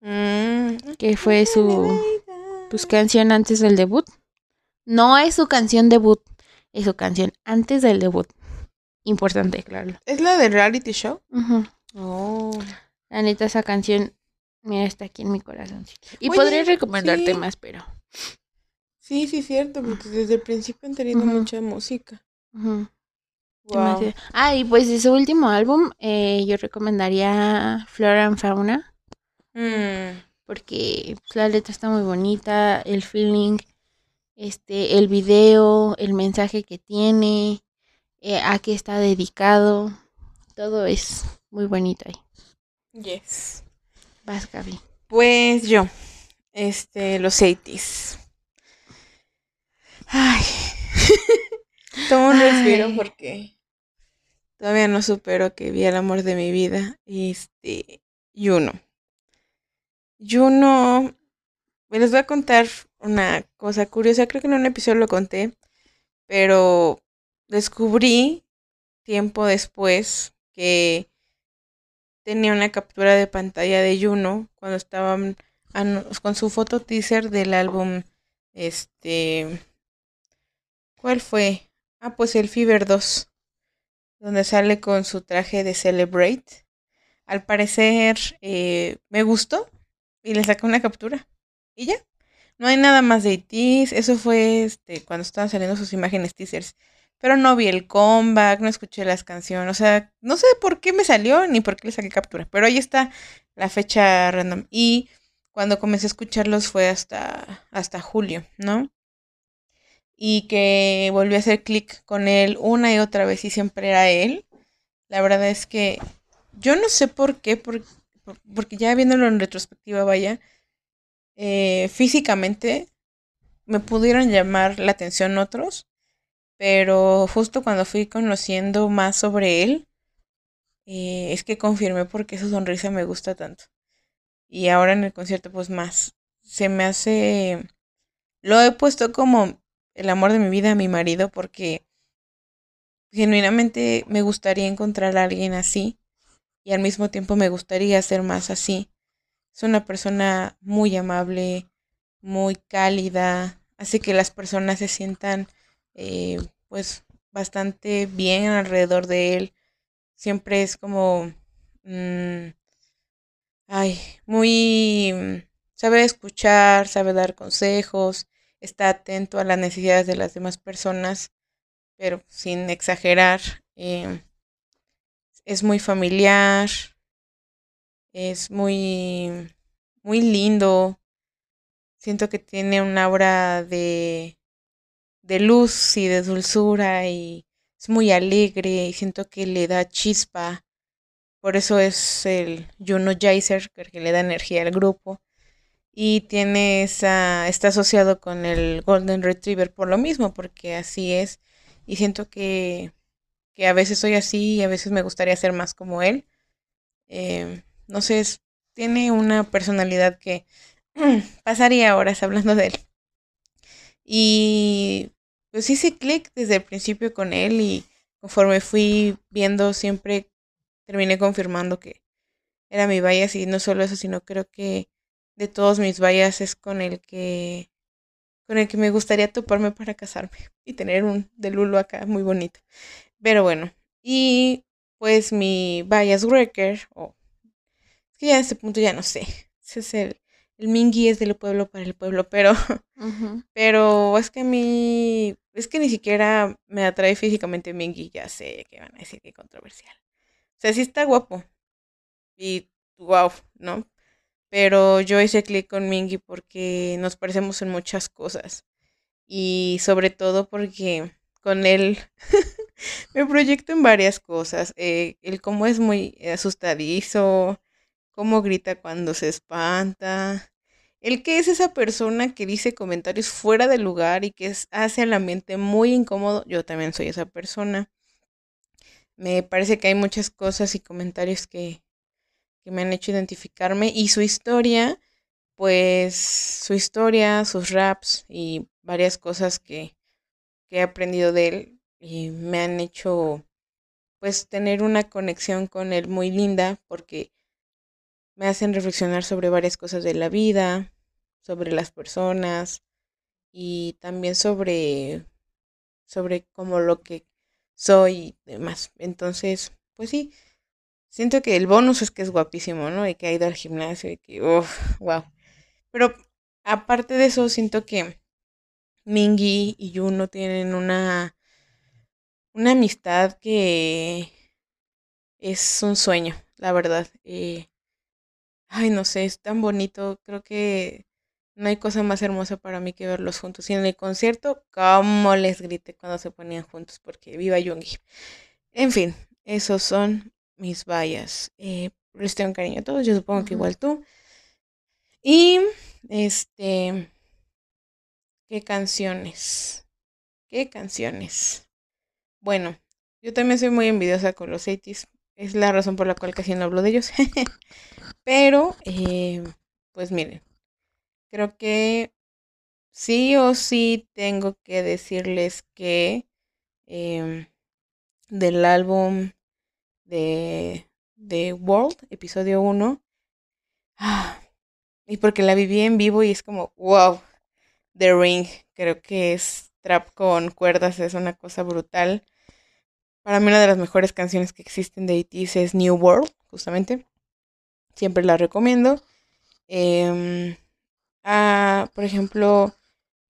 Mm. Que fue su pues, canción antes del debut. No es su canción debut, es su canción antes del debut. Importante, claro. ¿Es la del reality show? Oh. La neta, esa canción Mira, está aquí en mi corazón. Y podría recomendarte más, pero. Sí, sí, cierto, porque desde el principio han tenido mucha música. Ah, y pues de su último álbum, eh, yo recomendaría Flora and Fauna. Mm. Porque pues, la letra está muy bonita, el feeling, este, el video, el mensaje que tiene, eh, a qué está dedicado, todo es muy bonito ahí. Yes. Vas, Gaby. Pues yo, este, los 80 Ay. Tomo un respiro porque todavía no supero que vi el amor de mi vida. Este, Juno. Juno. Les voy a contar una cosa curiosa. Creo que en un episodio lo conté. Pero descubrí tiempo después que tenía una captura de pantalla de Juno cuando estaban con su foto teaser del álbum este ¿cuál fue? Ah, pues el Fever 2 donde sale con su traje de Celebrate. Al parecer eh, me gustó y le saqué una captura y ya. No hay nada más de ITs. Eso fue este, cuando estaban saliendo sus imágenes teasers. Pero no vi el comeback, no escuché las canciones. O sea, no sé por qué me salió ni por qué le saqué captura. Pero ahí está la fecha random. Y cuando comencé a escucharlos fue hasta, hasta julio, ¿no? Y que volví a hacer clic con él una y otra vez y siempre era él. La verdad es que yo no sé por qué, porque ya viéndolo en retrospectiva, vaya, eh, físicamente me pudieron llamar la atención otros, pero justo cuando fui conociendo más sobre él, eh, es que confirmé por qué su sonrisa me gusta tanto. Y ahora en el concierto, pues más. Se me hace. Lo he puesto como el amor de mi vida a mi marido porque genuinamente me gustaría encontrar a alguien así y al mismo tiempo me gustaría ser más así. Es una persona muy amable, muy cálida, hace que las personas se sientan eh, pues bastante bien alrededor de él. Siempre es como, mm, ay, muy, mm, sabe escuchar, sabe dar consejos, está atento a las necesidades de las demás personas, pero sin exagerar. Eh, es muy familiar, es muy, muy lindo. Siento que tiene un aura de, de luz y de dulzura y es muy alegre y siento que le da chispa. Por eso es el Juno Jaser, que le da energía al grupo. Y tiene esa, está asociado con el Golden Retriever por lo mismo, porque así es. Y siento que que a veces soy así y a veces me gustaría ser más como él. Eh, no sé, tiene una personalidad que <clears throat> pasaría horas hablando de él. Y pues hice clic desde el principio con él y conforme fui viendo siempre terminé confirmando que era mi bias y no solo eso, sino creo que de todos mis bias es con el que con el que me gustaría toparme para casarme <laughs> y tener un de Lulo acá muy bonito. Pero bueno, y pues mi bias wrecker, o es que ya a este punto ya no sé, ese es el, el Mingy es del pueblo para el pueblo, pero, <laughs> pero es que a mí, es que ni siquiera me atrae físicamente Mingy, ya sé que van a decir que controversial. O sea, sí está guapo. Y wow, ¿no? Pero yo hice clic con Mingy porque nos parecemos en muchas cosas. Y sobre todo porque con él <laughs> me proyecto en varias cosas. Eh, el cómo es muy asustadizo, cómo grita cuando se espanta. El que es esa persona que dice comentarios fuera de lugar y que hace a la mente muy incómodo. Yo también soy esa persona. Me parece que hay muchas cosas y comentarios que, que me han hecho identificarme. Y su historia, pues su historia, sus raps y varias cosas que, he aprendido de él y me han hecho pues tener una conexión con él muy linda porque me hacen reflexionar sobre varias cosas de la vida, sobre las personas y también sobre sobre como lo que soy y demás. Entonces, pues sí, siento que el bonus es que es guapísimo, ¿no? Y que ha ido al gimnasio y que, uff, wow. Pero aparte de eso, siento que Mingy y Juno tienen una una amistad que es un sueño, la verdad. Eh, ay, no sé, es tan bonito. Creo que no hay cosa más hermosa para mí que verlos juntos. Y en el concierto, cómo les grité cuando se ponían juntos, porque viva Yoongi. En fin, esos son mis vallas. Eh, les tengo cariño a todos, yo supongo que igual tú. Y, este, ¿qué canciones? ¿Qué canciones? Bueno, yo también soy muy envidiosa con los 80 Es la razón por la cual casi no hablo de ellos. <laughs> Pero, eh, pues miren, creo que sí o sí tengo que decirles que em, del álbum de, de World, episodio 1, ah, y porque la viví en vivo y es como, wow, The Ring, creo que es trap con cuerdas, es una cosa brutal. Para mí una de las mejores canciones que existen de ATEEZ es New World, justamente. Siempre la recomiendo. Em, ah, por ejemplo,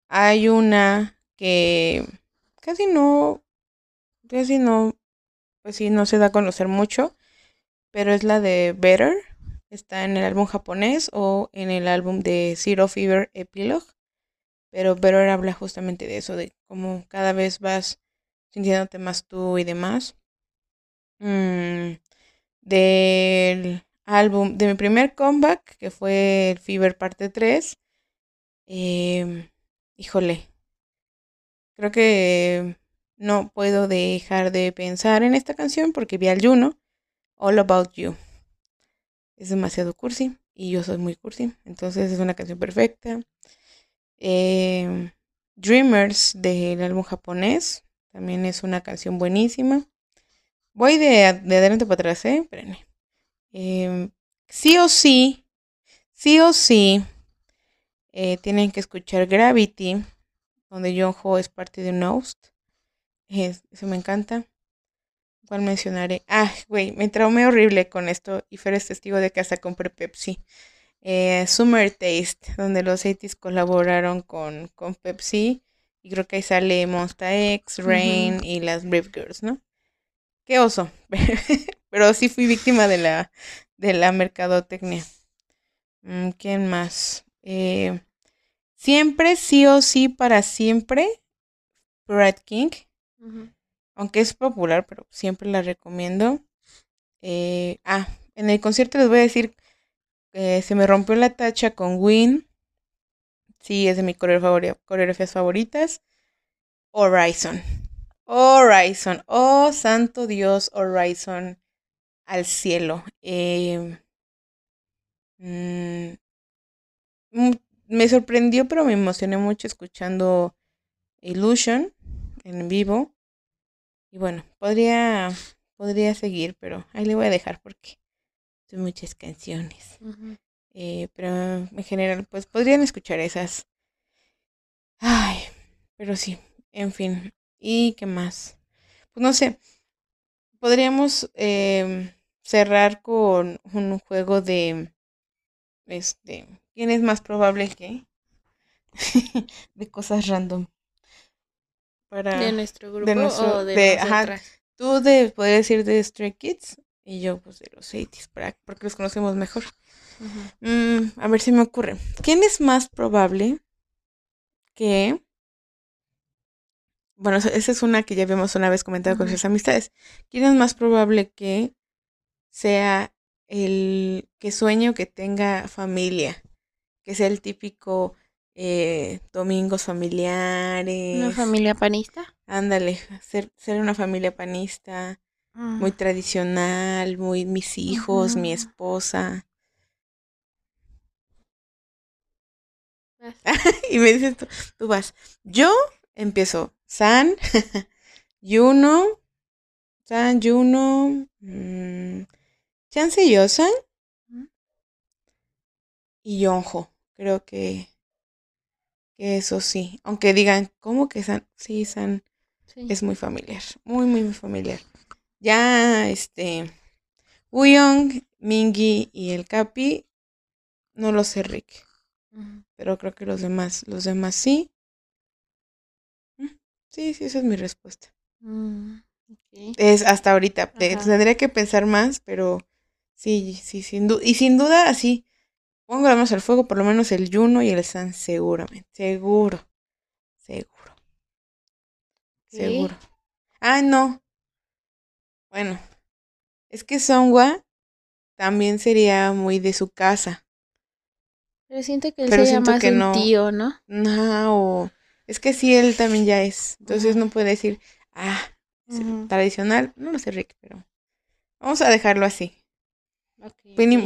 hay una que casi no, casi no, pues sí, no se da a conocer mucho, pero es la de Better. Está en el álbum japonés o en el álbum de Zero Fever Epilogue. Pero Better habla justamente de eso, de cómo cada vez vas sintiéndote más tú y demás. Mm, del álbum, de mi primer comeback, que fue el Fever parte 3. Em, híjole, creo que no puedo dejar de pensar en esta canción porque vi al Juno, All About You. Es demasiado cursi y yo soy muy cursi, entonces es una canción perfecta. Em, Dreamers del álbum japonés, también es una canción buenísima. Voy de, adelante para atrás, ¿eh? Espérenme. Em, sí o sí, sí o sí, eh, tienen que escuchar Gravity, donde John es parte de un host. Eso me encanta. ¿Cuál mencionaré? Ah, güey, me traumé horrible con esto y Fer es testigo de que hasta compré Pepsi. Eh, Summer Taste, donde los 80 colaboraron con, con Pepsi. Y creo que ahí sale Monsta X, Rain y las Brave Girls, ¿no? Qué oso. <laughs> Pero sí fui víctima de la, de la mercadotecnia. Mm, ¿Quién más? Eh, siempre, sí o sí, para siempre. Brad King. Aunque es popular, pero siempre la recomiendo. Eh, ah, en el concierto les voy a decir que se me rompió la tacha con Win. Sí, es de mis coreografías favoritas. Horizon. Horizon. Oh, santo Dios, Horizon al cielo. Em, mm, mm, me sorprendió, pero me emocioné mucho escuchando Illusion en vivo. Y bueno, podría, podría seguir, pero ahí le voy a dejar porque son muchas canciones. Eh, pero en general, pues podrían escuchar esas. Ay, pero sí, en fin. ¿Y qué más? Pues no sé, podríamos eh, cerrar con un juego de, este, ¿quién es más probable que? <laughs> de cosas random. Para, de nuestro grupo o de, ajá, tú de, podrías decir de Stray Kids y yo pues de los 80s, para, porque los conocemos mejor. Mm, a ver si me ocurre. ¿Quién es más probable que... Bueno, esa es una que ya habíamos una vez comentado con sus amistades. ¿Quién es más probable que sea el que sueño que tenga familia? Que sea el típico eh, domingos familiares. ¿Una familia panista? Ándale, ser, ser una familia panista, muy mm. tradicional, muy mis hijos, mi esposa. <laughs> y me dices tú, tú vas. Yo empiezo San, <laughs> Juno, San, Juno, mmm, Chance Yosan y Yonjo. Creo que eso sí. Aunque digan, ¿cómo que San? Sí, San es muy familiar. Muy, muy, muy familiar. Ya, este, Uyong, Mingi y el Capi, no lo sé, Rick. Pero creo que los demás, los demás sí. Mm, sí, sí, esa es mi respuesta. Mm, es hasta ahorita. Tendría que pensar más, pero sí, sí, sin duda. Y sin duda, así, pongo la al fuego, por lo menos el Juno y el San, seguramente. Seguro. Seguro. Seguro. Ah, no. Bueno, es que Songwa también sería muy de su casa. Pero siento que él sería más un tío, ¿no? No, es que sí, él también ya es. Entonces no puede decir, ah, tradicional. No lo sé, Rick, pero vamos a dejarlo así.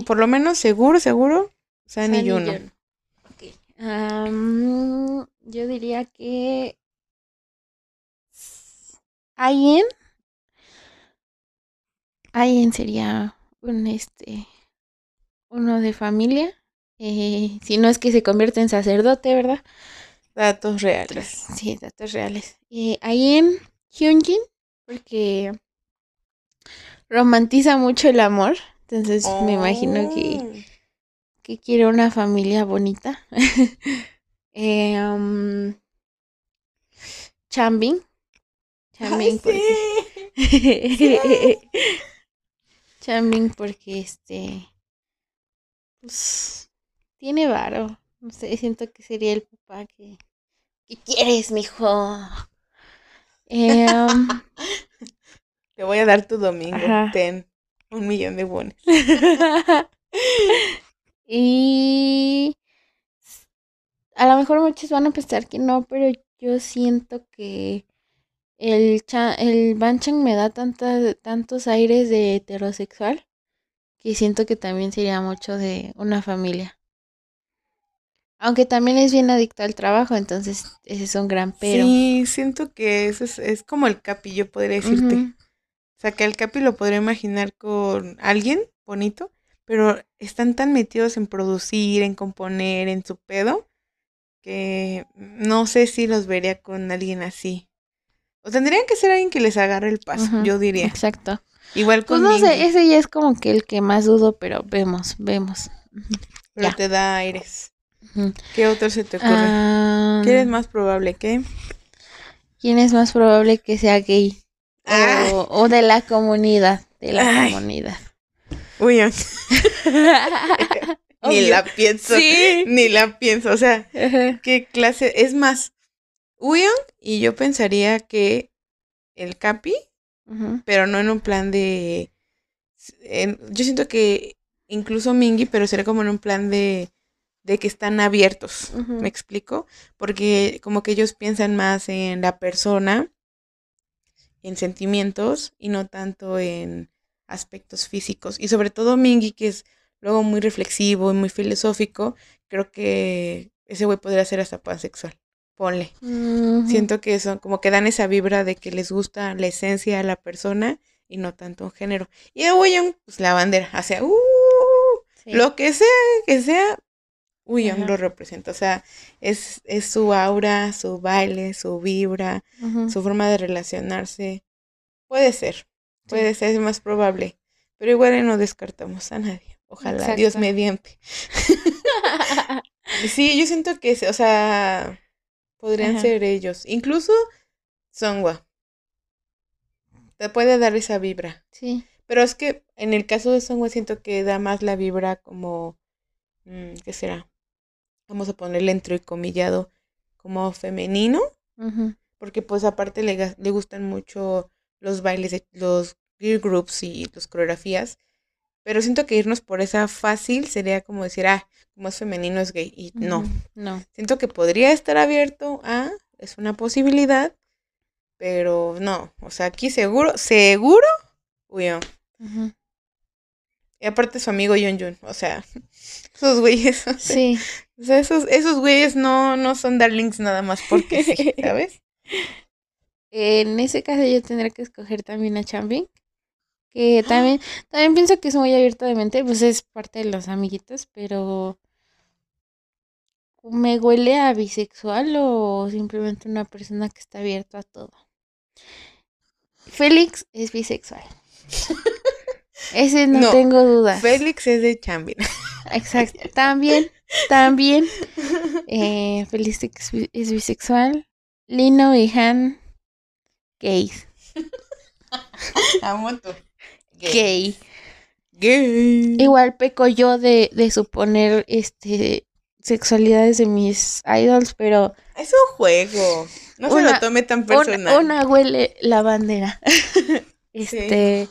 Por lo menos seguro, seguro, San, y Juno. yo diría que Ayen. Ayen sería un este uno de familia eh, si no es que se convierte en sacerdote, ¿verdad? Datos reales. Sí, datos reales. Eh, ahí en Hyunjin, porque romantiza mucho el amor. Entonces me imagino que, oh. Que quiere una familia bonita. <laughs> Eh, um, Chambing. Chambing porque... <laughs> Chambing porque este... Pues... Tiene varo. No sé, siento que sería el papá que... ¿Qué quieres, mijo? Eh, um, Te voy a dar tu domingo. Ten un millón de bones. <laughs> y a lo mejor muchos van a pensar que no, pero yo siento que el, el Banchan me da tanta, tantos aires de heterosexual que siento que también sería mucho de una familia. Aunque también es bien adicto al trabajo, entonces ese es un gran pero. Sí, siento que eso es, es como el capi, yo podría decirte. O sea, que el capi lo podría imaginar con alguien bonito, pero están tan metidos en producir, en componer, en su pedo, que no sé si los vería con alguien así. O tendrían que ser alguien que les agarre el paso, yo diría. Exacto. Igual con Pues no sé, ese ya es como que el que más dudo, pero vemos, vemos. Pero te da aires. ¿Qué otro se te ocurre? Ah, ¿Quién es más probable que? ¿Quién es más probable que sea gay? O, de la comunidad, de la comunidad. Uy, ni la pienso, ni la pienso, o sea, qué clase, es más, Uyong y yo pensaría que el Capi, pero no en un plan de, yo siento que incluso Mingy, pero sería como en un plan de, de que están abiertos, ¿me explico? Porque como que ellos piensan más en la persona, en sentimientos y no tanto en aspectos físicos. Y sobre todo Mingy, que es luego muy reflexivo y muy filosófico, creo que ese güey podría ser hasta pansexual. Ponle. Siento que eso, como que dan esa vibra de que les gusta la esencia a la persona y no tanto un género. Y a pues la bandera, hacia, uh, lo que sea, que sea, William lo representa. O sea, es, es su aura, su baile, su vibra, su forma de relacionarse. Puede ser, puede ser, es más probable. Pero igual no descartamos a nadie. Ojalá, Dios mediante. <laughs> sí, yo siento que, o sea, podrían ser ellos. Incluso Songwa. Te puede dar esa vibra. Sí. Pero es que en el caso de Songwa siento que da más la vibra como, mm, ¿qué será? Vamos a ponerle entrecomillado como femenino. Porque pues aparte le, le gustan mucho los bailes, los girl groups y las coreografías. Pero siento que irnos por esa fácil sería como decir, ah, como es femenino es gay. Y no. No. Siento que podría estar abierto a, es una posibilidad, pero no. O sea, aquí seguro, seguro, uy, Y aparte su amigo Yun Jun, o sea, <laughs> esos güeyes. <laughs> sí. O sea, esos, esos güeyes no, no son darlings nada más porque sí, <laughs> ¿sabes? En ese caso yo tendría que escoger también a Champing que también, también pienso que es muy abierto de mente, pues es parte de los amiguitos, pero ¿me huele a bisexual o simplemente una persona que está abierta a todo? Félix es bisexual. <laughs> Ese no, tengo dudas. Félix es de Chambin. Exacto. También, también. <laughs> Eh, Félix es bisexual. Lino y Han, gays. <laughs> Amo tú. Gay. Gay. Igual peco yo de, de suponer este sexualidades de mis idols, pero... Es un juego. No se lo tome tan personal. Una, huele la bandera. <laughs> este...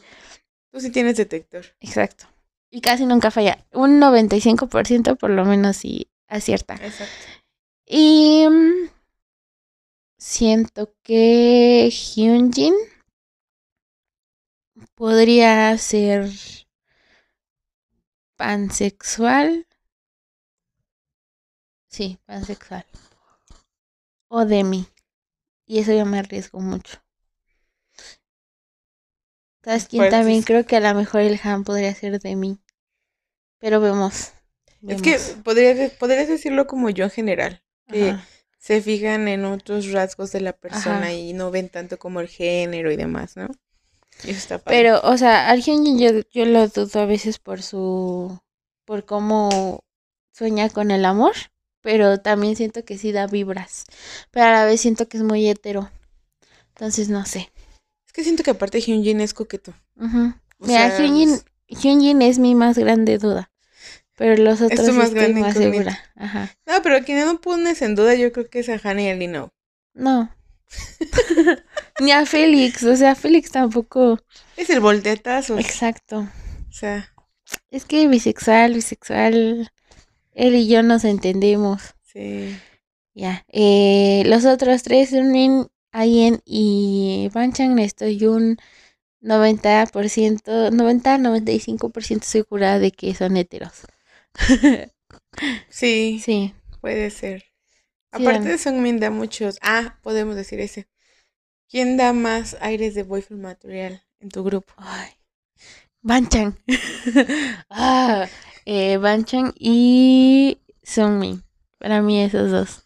Tú sí tienes detector. Exacto. Y casi nunca falla. Un 95% por lo menos sí acierta. Exacto. Y... Mm, siento que Hyunjin podría ser pansexual. Sí, pansexual. O demi. Y eso yo me arriesgo mucho. ¿Sabes quién también? Creo que a lo mejor el Han podría ser de mí. Pero vemos. Es que podrías, podrías decirlo como yo en general. Que se fijan en otros rasgos de la persona y no ven tanto como el género y demás, ¿no? Pero, o sea, al yo, yo lo dudo a veces por su. por cómo sueña con el amor. pero también siento que sí da vibras. Pero a la vez siento que es muy hetero. Entonces no sé. Es que siento que aparte Hyunjin es coqueto. Mira, Hyunjin, es mi más grande duda. Pero los otros es más estoy más segura. Ajá. No, pero quien no pones en duda yo creo que es a Hannah y a Lino. No. <laughs> Ni a Félix, o sea, Félix tampoco. Es el volteatazo. Exacto. O sea. Es que bisexual, bisexual, él y yo nos entendemos. Sí. Ya. Eh, los otros tres, Unmin, Ayen y Banchan, estoy un 90%, 90-95% segura de que son heteros. <laughs> sí. Sí. Puede ser. Aparte de Songmin da muchos. Ah, podemos decir ese. ¿Quién da más aires de boyfriend material en tu grupo? Ay. Banchan. <laughs> ah, eh, Banchan y Songmin. Para mí esos dos.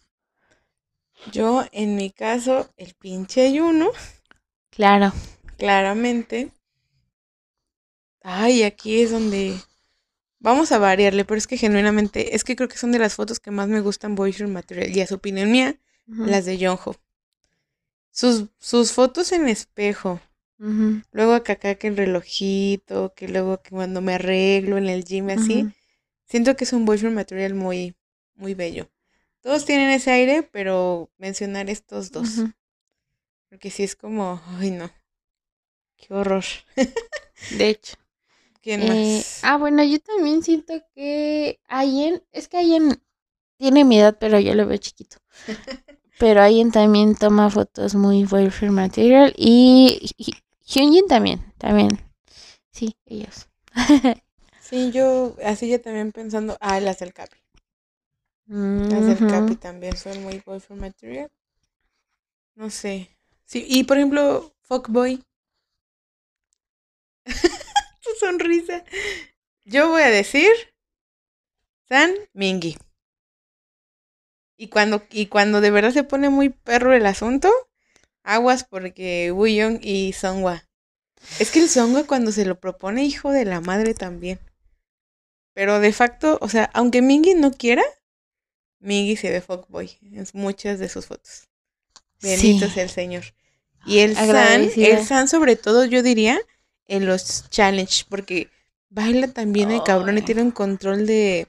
Yo, en mi caso, el pinche Yuno. Claro. Claramente. Ay, aquí es donde Vamos a variarle, pero es que genuinamente, es que creo que son de las fotos que más me gustan Boyfriend Material. Y a su opinión mía, las de Jonho. Sus, sus fotos en espejo. Luego acá, acá que el relojito, que luego que cuando me arreglo en el gym así. Siento que es un boyfriend material muy, muy bello. Todos tienen ese aire, pero mencionar estos dos. Porque sí es como, ay no. Qué horror. <laughs> de hecho. ¿Quién más? Eh, ah, bueno, yo también siento que Ayen, es que Ayen tiene mi edad, pero yo lo veo chiquito. <laughs> pero Ayen también toma fotos muy welfare material y Hyunjin también, también. Sí, ellos. <laughs> sí, yo así ya también pensando, ah, las del Capi. Las del Capi también son muy welfare material. No sé. Sí, y por ejemplo, Fuckboy <laughs> sonrisa. Yo voy a decir San Mingi. Y cuando, y cuando de verdad se pone muy perro el asunto, aguas porque Wuyong y Songwa. Es que el Songwa cuando se lo propone, hijo de la madre también. Pero de facto, o sea, aunque Mingi no quiera, Mingi se ve fuckboy en muchas de sus fotos. Bendito sea el Señor. Y el San, el San sobre todo, yo diría, en los challenge, porque baila también el cabrón y tiene un control de,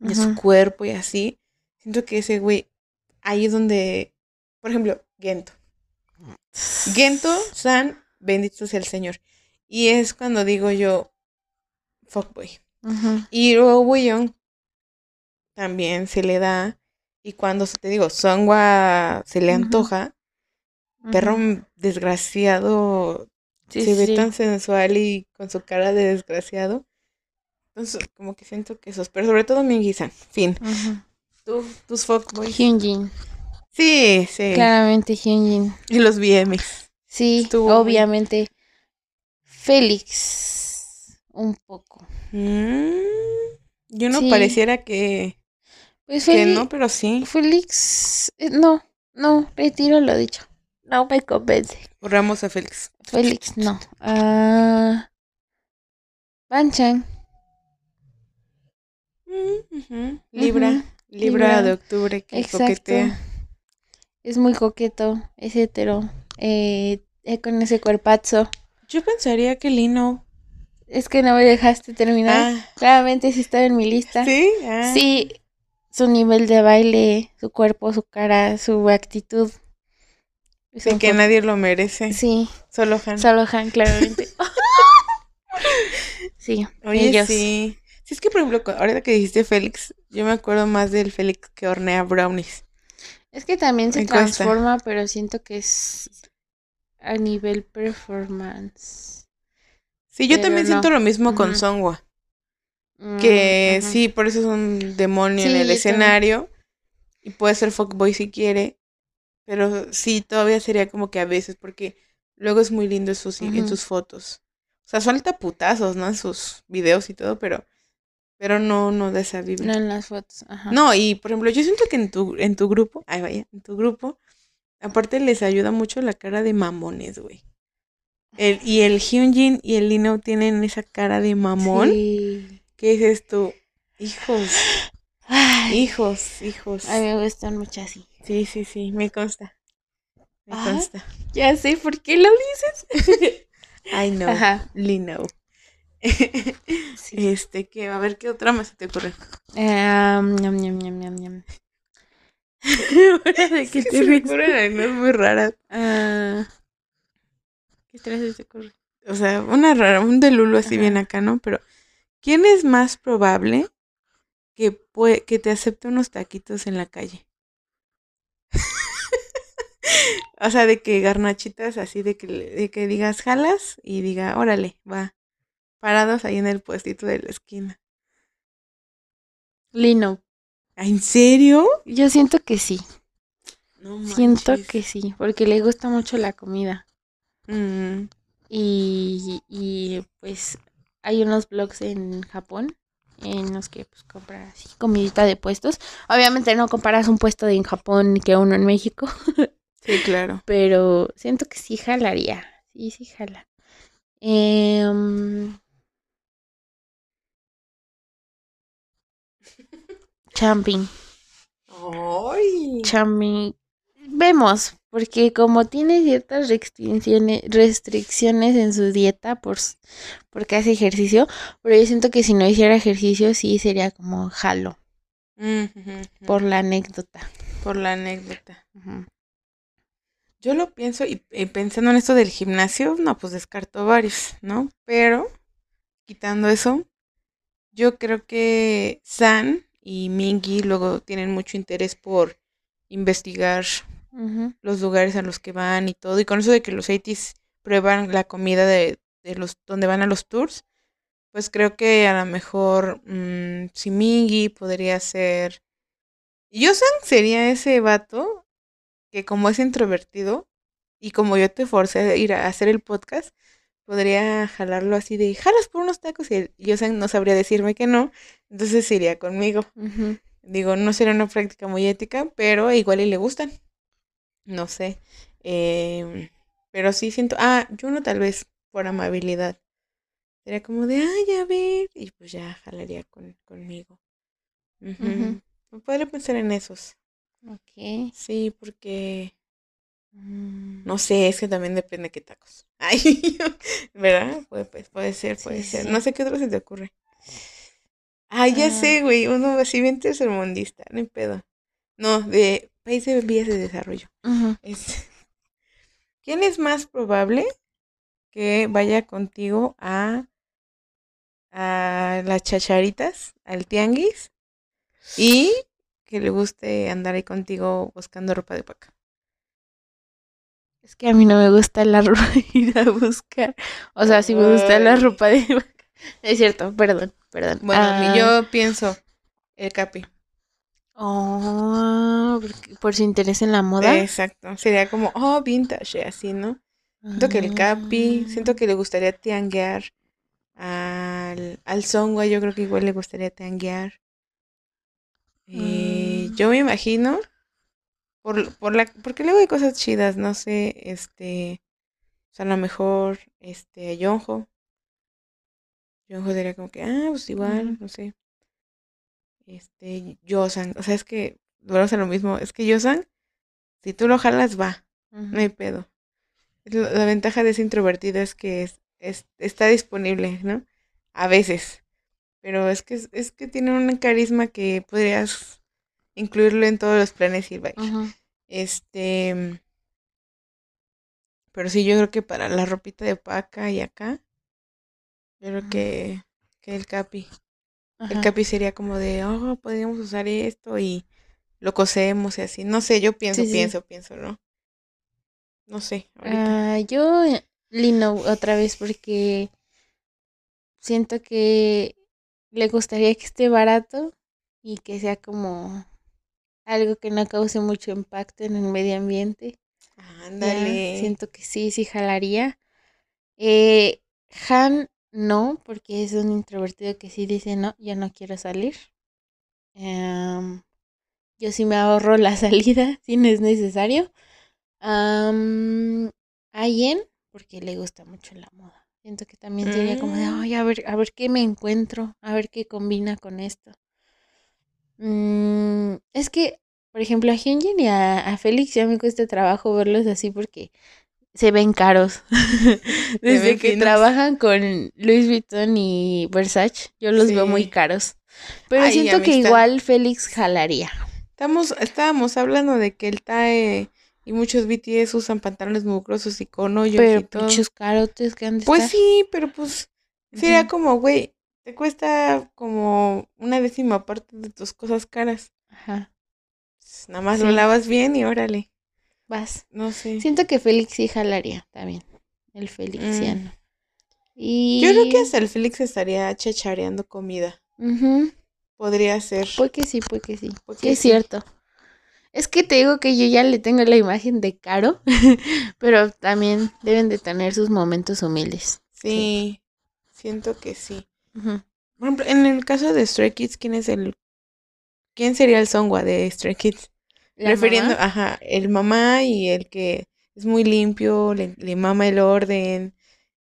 de su cuerpo y así. Siento que ese güey, ahí es donde, por ejemplo, Gento. Gento, San, bendito sea el Señor. Y es cuando digo yo, fuckboy. Y luego Young también se le da. Y cuando te digo, Songwa se le antoja, perro desgraciado se ve tan sensual y con su cara de desgraciado. Entonces, como que siento que esos, pero sobre todo mi san Fin. Tú, tus fuckboys. Hyunjin. Sí, sí. Claramente Hyunjin. Y los BMX. Sí, obviamente. Félix. Un poco. Mm, yo no pareciera que. Pues que no, pero sí. Félix. Eh, no, no, retiro lo dicho. No me convence. Borramos a Félix. Félix, no. Ah. Banchan. Libra. Libra de octubre que Exacto. Es muy coqueto, es hetero. Eh, eh, con ese cuerpazo. Yo pensaría que Lino. Es que no me dejaste terminar. Ah. Claramente sí está en mi lista. Sí. Ah. Sí. Su nivel de baile, su cuerpo, su cara, su actitud Sin que nadie lo merece. Sí. Solo Han. Solo Han, claramente. <laughs> sí. Oye, ellos. sí. Sí, es que por ejemplo, ahorita que dijiste Félix, yo me acuerdo más del Félix que hornea brownies. Es que también se transforma, pero siento que es a nivel performance. Sí, yo también siento lo mismo con Songwa. Mm, que sí, por eso es un demonio en el escenario. Y puede ser fuckboy si quiere. Pero sí, todavía sería como que a veces, porque luego es muy lindo en sus, en sus fotos. O sea, suelta putazos, ¿no? En sus videos y todo, pero pero no, no de esa vibra. No en las fotos, ajá. No, y por ejemplo, yo siento que en tu, en tu grupo, ay vaya, en tu grupo, aparte les ayuda mucho la cara de mamones, güey. El, y el Hyunjin y el Lino tienen esa cara de mamón. Sí. ¿Qué es esto? Hijos. Ay, hijos, hijos. A mí me gustan mucho así. Sí, sí, sí, me consta. Me Ah. consta. Ya sé por qué lo dices. <laughs> I know. Ajá. <laughs> Sí. Este, que a ver qué otra más se te ocurre. Ñam, ñam, ñam. Ahora <laughs> de qué que te me ocurren algunas muy raras. Ah, ¿Qué otra se te ocurre? O sea, una rara, un delulo así Ajá. bien acá, ¿no? Pero, ¿quién es más probable que, que te acepte unos taquitos en la calle? O sea, de que garnachitas así, de que, de que digas jalas y diga, órale, va. Parados ahí en el puestito de la esquina. Lino. ¿Ah, ¿En serio? Yo siento que sí. No Siento que sí. Porque le gusta mucho la comida. Mm, Y, y pues hay unos blogs en Japón en los que pues compras así comidita de puestos. Obviamente no comparas un puesto de en Japón que uno en México, <laughs> sí, claro. pero siento que sí jalaría. Sí, sí jala. Em, Champing. ¡Ay! Chami. Vemos, porque como tiene ciertas restricciones, restricciones en su dieta por, porque hace ejercicio, pero yo siento que si no hiciera ejercicio sí sería como jalo, por la anécdota. por la anécdota. Yo lo pienso y, y pensando en esto del gimnasio, no, pues descarto varios, ¿no? Pero quitando eso, yo creo que San y Mingy luego tienen mucho interés por investigar los lugares a los que van y todo. Y con eso de que los 80s prueban la comida de, de los donde van a los tours, pues creo que a lo mejor mm, si Mingy podría ser. Yosan sería ese vato que como es introvertido y como yo te forcé a ir a hacer el podcast, podría jalarlo así de jalas por unos tacos y Yosan no sabría decirme que no, entonces iría conmigo. Digo, no sería una práctica muy ética, pero igual y le gustan. No sé. Em, pero sí siento. Ah, yo no tal vez por amabilidad. Sería como de, ay, a ver. Y pues ya jalaría con, conmigo. Ujú. Ujú. Podría pensar en esos. Ok. Sí, porque. Mm. No sé, es que también depende qué tacos. <laughs> Ay, ¿verdad? Puede, pues, puede ser, puede Sí, ser. sí. No sé qué otro se te ocurre. Ah, ya Ah. sé, güey. Uno así bien tercermundista, no hay pedo. No, de país de vías de desarrollo. Es- <laughs> ¿Quién es más probable que vaya contigo a, a las chacharitas, al tianguis, y que le guste andar ahí contigo buscando ropa de paca? Es que a mí no me gusta la <laughs> ropa ir a buscar. O sea, sí me gusta la ropa de <laughs> vaca. Es cierto, perdón, perdón. Bueno, Ah, yo pienso el capi. Oh, por su interés en la moda. Exacto. Sería como, oh, vintage, así, ¿no? Siento que el capi, Ah. siento que le gustaría tianguear al, al Songwa, yo creo que igual le gustaría tianguear. Eh, Mm. yo me imagino, por, por la, porque luego hay cosas chidas, no sé, este, o sea, a lo mejor, este, Yonjo. Yonjo diría como que, ah, pues igual, no sé. Este, Yosan, o sea, es que, volvemos a lo mismo, es que Yosan, si tú lo jalas, va. No hay pedo. La, la ventaja de ese introvertido es que es, es- está disponible, ¿no? A veces. Pero es que, es, que tiene un carisma que podrías incluirlo en todos los planes y. Ujú. Este. Pero sí, yo creo que para la ropita de paca y acá, yo creo que, que el capi. El capi sería como de, oh, podríamos usar esto y lo cosemos y así. No sé, yo pienso, Sí, sí. pienso, pienso, ¿no? No sé, ahorita. Ah, yo, eh, Lino, otra vez, porque siento que le gustaría que esté barato y que sea como algo que no cause mucho impacto en el medio ambiente. Ya, Ándale. siento que sí, sí jalaría. Eh, Han no, porque es un introvertido que sí dice no, yo no quiero salir. Em, yo sí me ahorro la <laughs> salida si no es necesario. Am, Ayen, porque le gusta mucho la moda. Siento que también sería como de, Mm. ay, a ver, a ver qué me encuentro, a ver qué combina con esto. Mm, es que, por ejemplo, a Hyunjin y a, Félix ya me cuesta trabajo verlos así porque se ven caros. <laughs> Desde que trabajan con Louis Vuitton y Versace, yo los veo muy caros. Pero siento que igual Félix jalaría. Estamos, estábamos hablando de que el TAE y muchos BTS usan pantalones mugrosos y con hoyos pero y todo. muchos carotes que han de Pues sí, pero pues sería como, güey, te cuesta como una décima parte de tus cosas caras. Ajá. Pues, nada más lo lavas bien y órale. Vas. No sé. Siento que Félix sí jalaría también. El Felixiano. Y... Yo creo que hasta el Félix estaría chachareando comida. Podría ser. Pues que sí, pues que sí. sí, es cierto. Es que te digo que yo ya le tengo la imagen de caro, <laughs> pero también deben de tener sus momentos humildes. Sí, siento que sí. Por ejemplo, en el caso de Stray Kids, ¿quién es el... ¿Quién sería el Songwa de Stray Kids? Refiriendo, ajá, el mamá y el que es muy limpio, le, le mama el orden,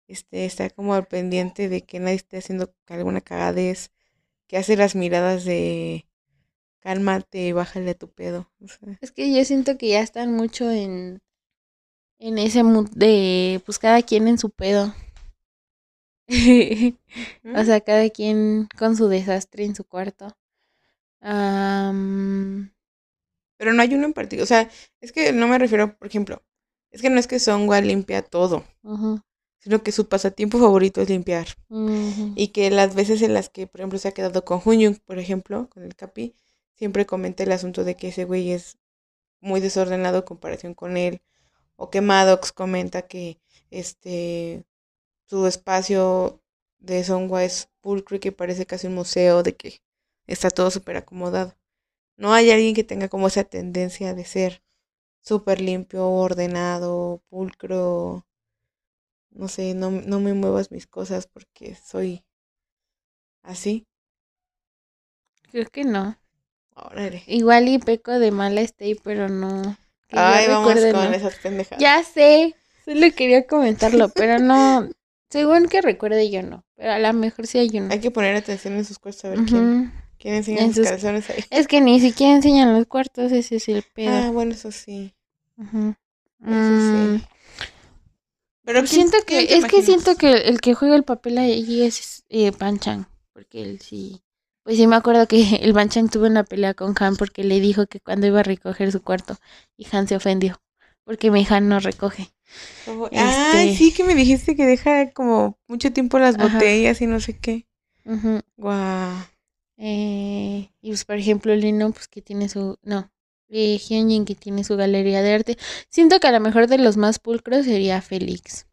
este, está como al pendiente de que nadie esté haciendo alguna cagadez, que hace las miradas de cálmate, bájale a tu pedo. Es que yo siento que ya están mucho en, en ese mood de, pues cada quien en su pedo. <laughs> o sea, cada quien con su desastre en su cuarto. Pero no hay uno en particular. O sea, es que no me refiero, por ejemplo, es que no es que Songwa limpia todo, sino que su pasatiempo favorito es limpiar. Y que las veces en las que, por ejemplo, se ha quedado con Hunyung, por ejemplo, con el Capi, siempre comenta el asunto de que ese güey es muy desordenado en comparación con él. O que Maddox comenta que este su espacio de Songwa es pulcro y que parece casi un museo, de que está todo súper acomodado. No hay alguien que tenga como esa tendencia de ser súper limpio, ordenado, pulcro. No sé, no, no me muevas mis cosas porque soy así. Creo que no. Igual y peco de mala stay, pero no. Ay, vamos con esas pendejadas. Ya sé, solo quería comentarlo, pero no. Según que recuerde yo no, pero a lo mejor sí hay uno. Hay que poner atención en sus cuartos a ver quién, quién enseña sus calzones ahí. Es que ni siquiera enseñan los cuartos, ese es el pedo. Ah, bueno, eso sí. Eso sí. Mm. Pero siento que, es que siento que el que juega el papel ahí es eh, Panchan, porque él sí pues sí me acuerdo que <laughs> el Banchang tuvo una pelea con Han porque le dijo que cuando iba a recoger su cuarto y Han se ofendió porque mi Han no recoge. Ay, este sí que me dijiste que deja como mucho tiempo las botellas y no sé qué. Guau. Eh, y pues por ejemplo Lino pues que tiene su no eh, Hyunjin que tiene su galería de arte. Siento que a lo mejor de los más pulcros sería Félix.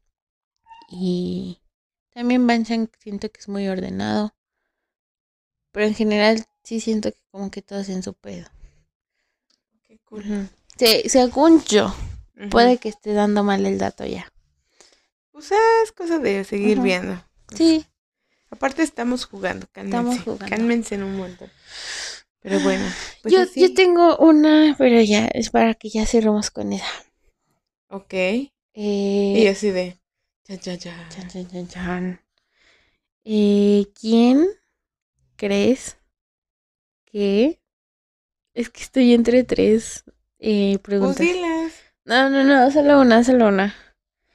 Y también Banchang siento que es muy ordenado. Pero en general sí siento que como que todos en su pedo. Qué cool. sí, según yo, puede que esté dando mal el dato ya. Pues es cosa de seguir viendo. Sí. Aparte estamos jugando, cálmense. Estamos jugando. Cálmense en un montón. Pero bueno. <sighs> Pues yo, yo tengo una, pero ya es para que ya cerremos con esa. Ok. Eh, y así de. Chan, chan. Chan, chan, chan, chan. Eh, ¿Quién crees que es que estoy entre tres eh, preguntas? Pues no, no, no, solo una, solo una.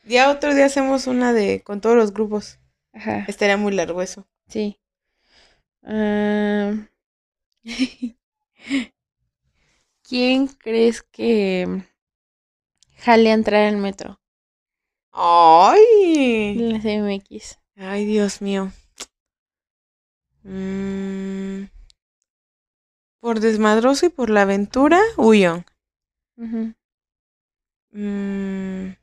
Ya otro día hacemos una de con todos los grupos. Ajá. Estaría muy largo eso. Sí. <laughs> ¿Quién crees que jale a entrar al metro? ¡Ay! La CMX. Ay, Dios mío. Mm, por desmadroso y por la aventura, Uyong. Mm.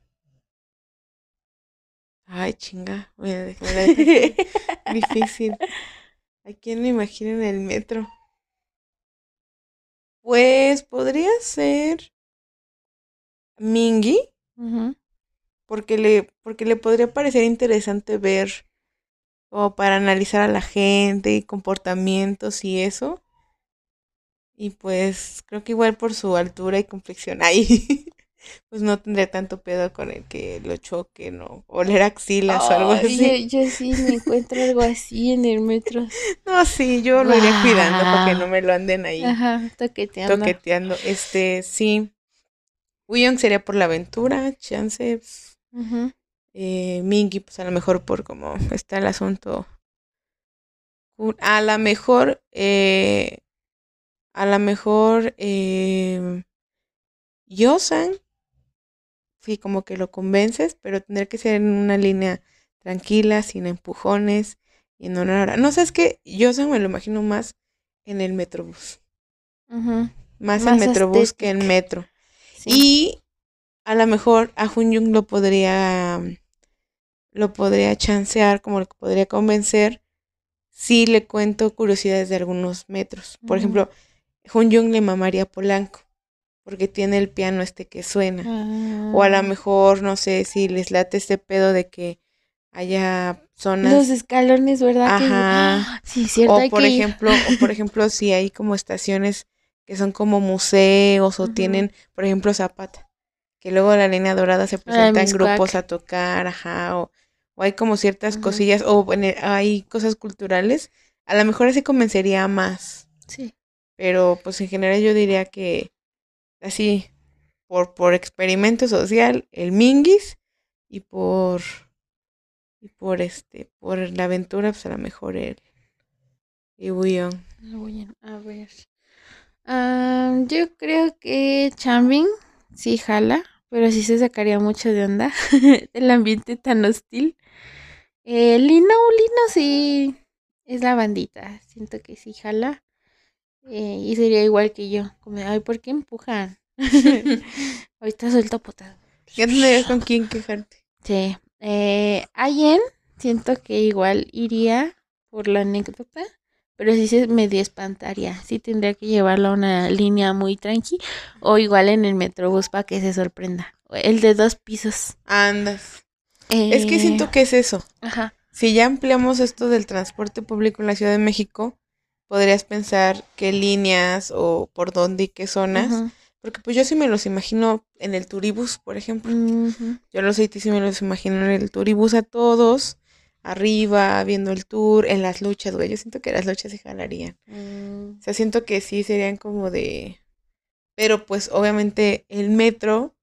Ay, chinga. <laughs> Difícil. ¿A quién me imagino en el metro? Pues podría ser Mingy. Porque le, porque le podría parecer interesante ver o para analizar a la gente y comportamientos y eso. Y pues creo que igual por su altura y complexión ahí. <laughs> pues no tendría tanto pedo con el que lo choque, ¿no? Oler axilas o algo así. Yo, sí me encuentro algo así en el metro. <laughs> No, sí, yo lo iría cuidando para que no me lo anden ahí. Ajá, toqueteando. Toqueteando. Este, sí. Wuyong sería por la aventura, chances. Eh, Mingy, pues a lo mejor por cómo está el asunto. A lo mejor, eh, a lo mejor, eh, Yosan sí, como que lo convences, pero tendría que ser en una línea tranquila, sin empujones y en una hora. No sé, es que yo me lo imagino más en el Metrobús. Más, en Metrobús que en Metro. Y a lo mejor a Jung lo podría lo podría chancear, como lo podría convencer si le cuento curiosidades de algunos metros. Por ejemplo, Jung le mamaría Polanco porque tiene el piano este que suena. O a lo ah. mejor, no sé, si les late este pedo de que haya zonas. Los escalones, ¿verdad? Ajá. Sí, cierto. O por ejemplo, o por <laughs> ejemplo, si hay como estaciones que son como museos o tienen, por ejemplo, Zapata, que luego la línea dorada se presenta en grupos a tocar, ajá, o, hay como ciertas cosillas, o hay cosas culturales, a lo mejor así convencería más. Sí. Pero pues en general yo diría que así, por, por experimento social, el Minguis y por, y por este, por la aventura, pues a lo mejor el Ibuyon. A ver. yo creo que Chambing sí jala, pero sí se sacaría mucho de onda <laughs> el ambiente tan hostil. Eh, Lino, Lino sí es la bandita. Siento que sí jala. Eh, y sería igual que yo. Como, ay, ¿por qué empujan? <laughs> <laughs> Ahorita suelto potado. ¿Ya tendrías con quién quejarte? Sí. Eh, Ayen, siento que igual iría por la anécdota, pero sí se me espantaría. Sí tendría que llevarlo a una línea muy tranqui o igual en el metrobús para que se sorprenda. El de dos pisos. Andas. Es que siento eh, que es eso. Ajá. Si ya ampliamos esto del transporte público en la Ciudad de México, podrías pensar qué líneas o por dónde y qué zonas. Porque pues yo sí me los imagino en el turibus, por ejemplo. Yo los sí me los imagino en el turibus a todos, arriba, viendo el tour, en las luchas, güey. Yo siento que las luchas se jalarían. Mm. O sea, siento que sí serían como de... Pero pues obviamente el metro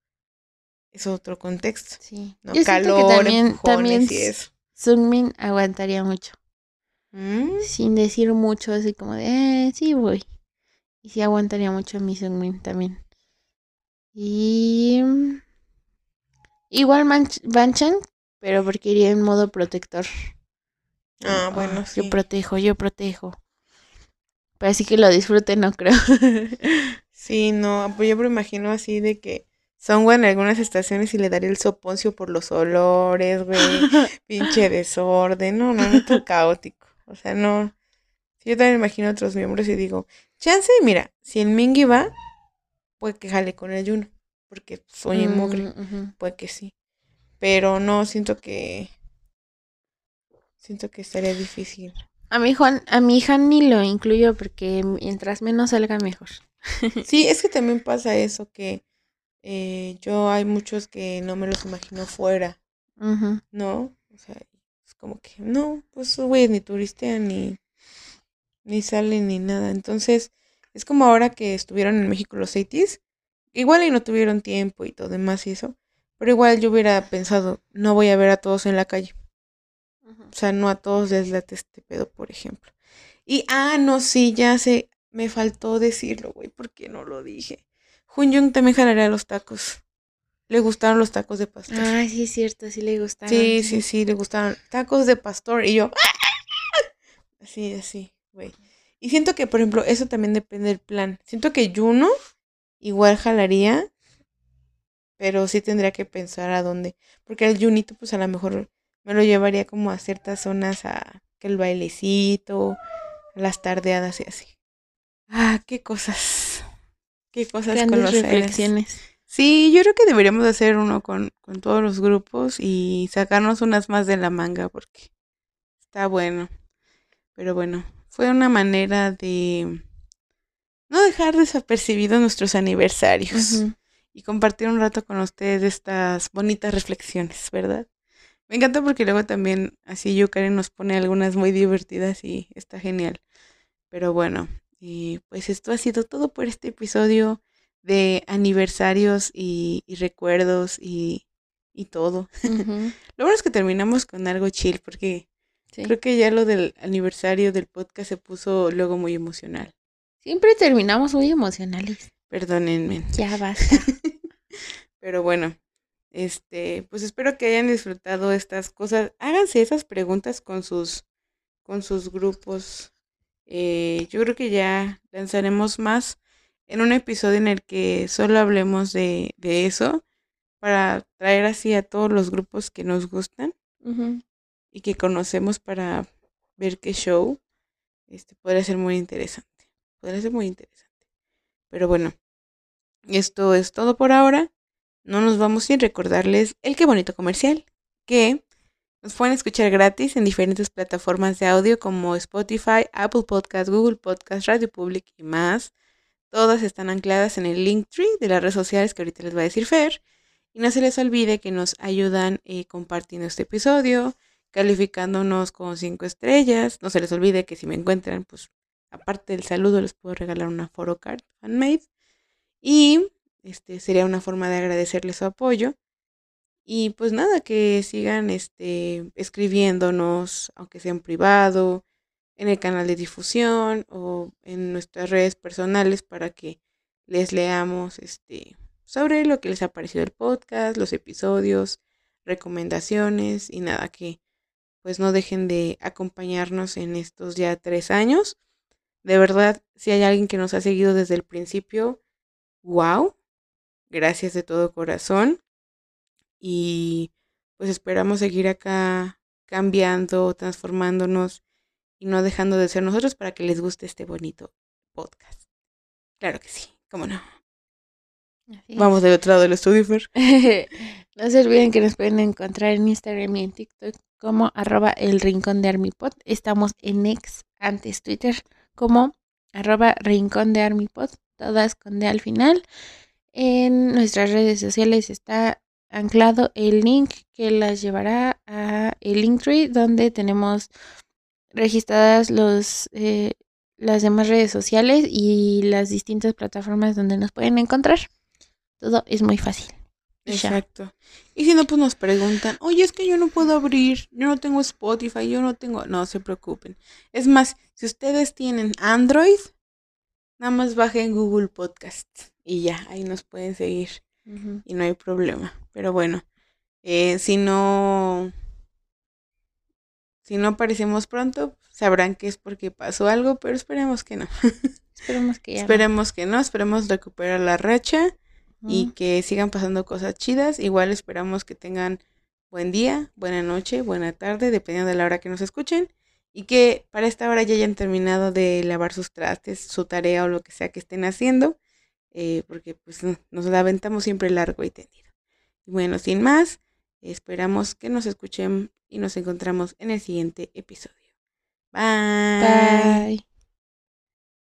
es otro contexto. Sí. ¿no? Calor, también, también y eso. Sunmin aguantaría mucho. Mm. Sin decir mucho, así como de, eh, sí voy. Y sí aguantaría mucho mi Sunmin también. Y. Igual Banchan, pero porque iría en modo protector. Ah, bueno, sí. Yo protejo, yo protejo. Pero así que lo disfruten, no creo. <laughs> sí, no, pues yo me imagino así de que son en algunas estaciones y le daría el soponcio por los olores, güey. <laughs> pinche desorden. No, no, no, todo caótico. O sea, no. Yo también imagino a otros miembros y digo, chance, mira, si el Mingy va, puede que jale con el ayuno, porque soy mm, puede que sí. Pero no, siento que siento que estaría difícil. A mi Juan, a mi hija ni lo incluyo porque mientras menos salga mejor. <laughs> sí, es que también pasa eso que eh, yo hay muchos que no me los imagino fuera, ¿no? O sea, es como que no, pues güey ni turistean ni ni salen ni nada. Entonces, es como ahora que estuvieron en México los 80 igual y no tuvieron tiempo y todo demás y eso, pero igual yo hubiera pensado, no voy a ver a todos en la calle. O sea, no a todos les late este pedo, por ejemplo. Y, ah, no, sí, ya sé, me faltó decirlo, güey, porque no lo dije. Jun también jalaría los tacos. Le gustaron los tacos de pastor. Ah, sí, es cierto, sí le gustaron. Sí, sí, sí, le gustaron. Tacos de pastor. Y yo, así, así, güey. Y siento que, por ejemplo, eso también depende del plan. Siento que Juno igual jalaría, pero sí tendría que pensar a dónde. Porque el Junito, pues a lo mejor me lo llevaría como a ciertas zonas, a que el bailecito, a las tardeadas y así. Ah, qué cosas. Qué cosas con los reflexiones. Sí, yo creo que deberíamos hacer uno con, con todos los grupos y sacarnos unas más de la manga porque está bueno. Pero bueno, fue una manera de no dejar desapercibidos nuestros aniversarios. Y compartir un rato con ustedes estas bonitas reflexiones, ¿verdad? Me encanta porque luego también así Yukari nos pone algunas muy divertidas y está genial. Pero bueno, y pues esto ha sido todo por este episodio de aniversarios y, recuerdos y, todo. <laughs> lo bueno es que terminamos con algo chill porque creo que ya lo del aniversario del podcast se puso luego muy emocional. Siempre terminamos muy emocionales. Perdónenme. Ya basta. <laughs> Pero bueno, este, pues espero que hayan disfrutado estas cosas. Háganse esas preguntas con sus, con sus grupos. Eh, yo creo que ya lanzaremos más en un episodio en el que solo hablemos de, de eso para traer así a todos los grupos que nos gustan y que conocemos para ver qué show. Este podría ser muy interesante. Podría ser muy interesante. Pero bueno, esto es todo por ahora. No nos vamos sin recordarles el qué bonito comercial, que nos pueden escuchar gratis en diferentes plataformas de audio como Spotify, Apple Podcast, Google Podcast, Radio Public y más. Todas están ancladas en el link tree de las redes sociales que ahorita les va a decir Fer. Y no se les olvide que nos ayudan eh, compartiendo este episodio, calificándonos con cinco estrellas. No se les olvide que si me encuentran, pues aparte del saludo, les puedo regalar una photocard handmade. Y este sería una forma de agradecerles su apoyo. Y pues nada, que sigan este, escribiéndonos, aunque sea en privado, en el canal de difusión o en nuestras redes personales para que les leamos este, sobre lo que les ha parecido el podcast, los episodios, recomendaciones y nada, que pues no dejen de acompañarnos en estos ya tres años. De verdad, si hay alguien que nos ha seguido desde el principio, wow, gracias de todo corazón. Y pues esperamos seguir acá cambiando, transformándonos y no dejando de ser nosotros para que les guste este bonito podcast. Claro que sí, cómo no. Vamos del otro lado del estudio, Fer. <laughs> no se olviden que nos pueden encontrar en Instagram y en TikTok como arroba el rincón de Armipod. Estamos en X, antes Twitter, como arroba rincón de Armipod, todas con D al final. En nuestras redes sociales está anclado el link que las llevará a el Linktree, donde tenemos registradas los, eh, las demás redes sociales y las distintas plataformas donde nos pueden encontrar. Todo es muy fácil. Exacto. Y si no, pues nos preguntan, oye, es que yo no puedo abrir, yo no tengo Spotify, yo no tengo... No se preocupen. Es más, si ustedes tienen Android, nada más bajen Google Podcast y ya, ahí nos pueden seguir y no hay problema. Pero bueno, eh, si no si no aparecemos pronto, sabrán que es porque pasó algo, pero esperemos que no. <laughs> Esperemos que Esperemos que no, esperemos recuperar la racha y que sigan pasando cosas chidas. Igual esperamos que tengan buen día, buena noche, buena tarde, dependiendo de la hora que nos escuchen. Y que para esta hora ya hayan terminado de lavar sus trastes, su tarea o lo que sea que estén haciendo. Eh, porque pues nos la aventamos siempre largo y tendido. Y bueno, sin más, esperamos que nos escuchen y nos encontramos en el siguiente episodio. Bye. Bye.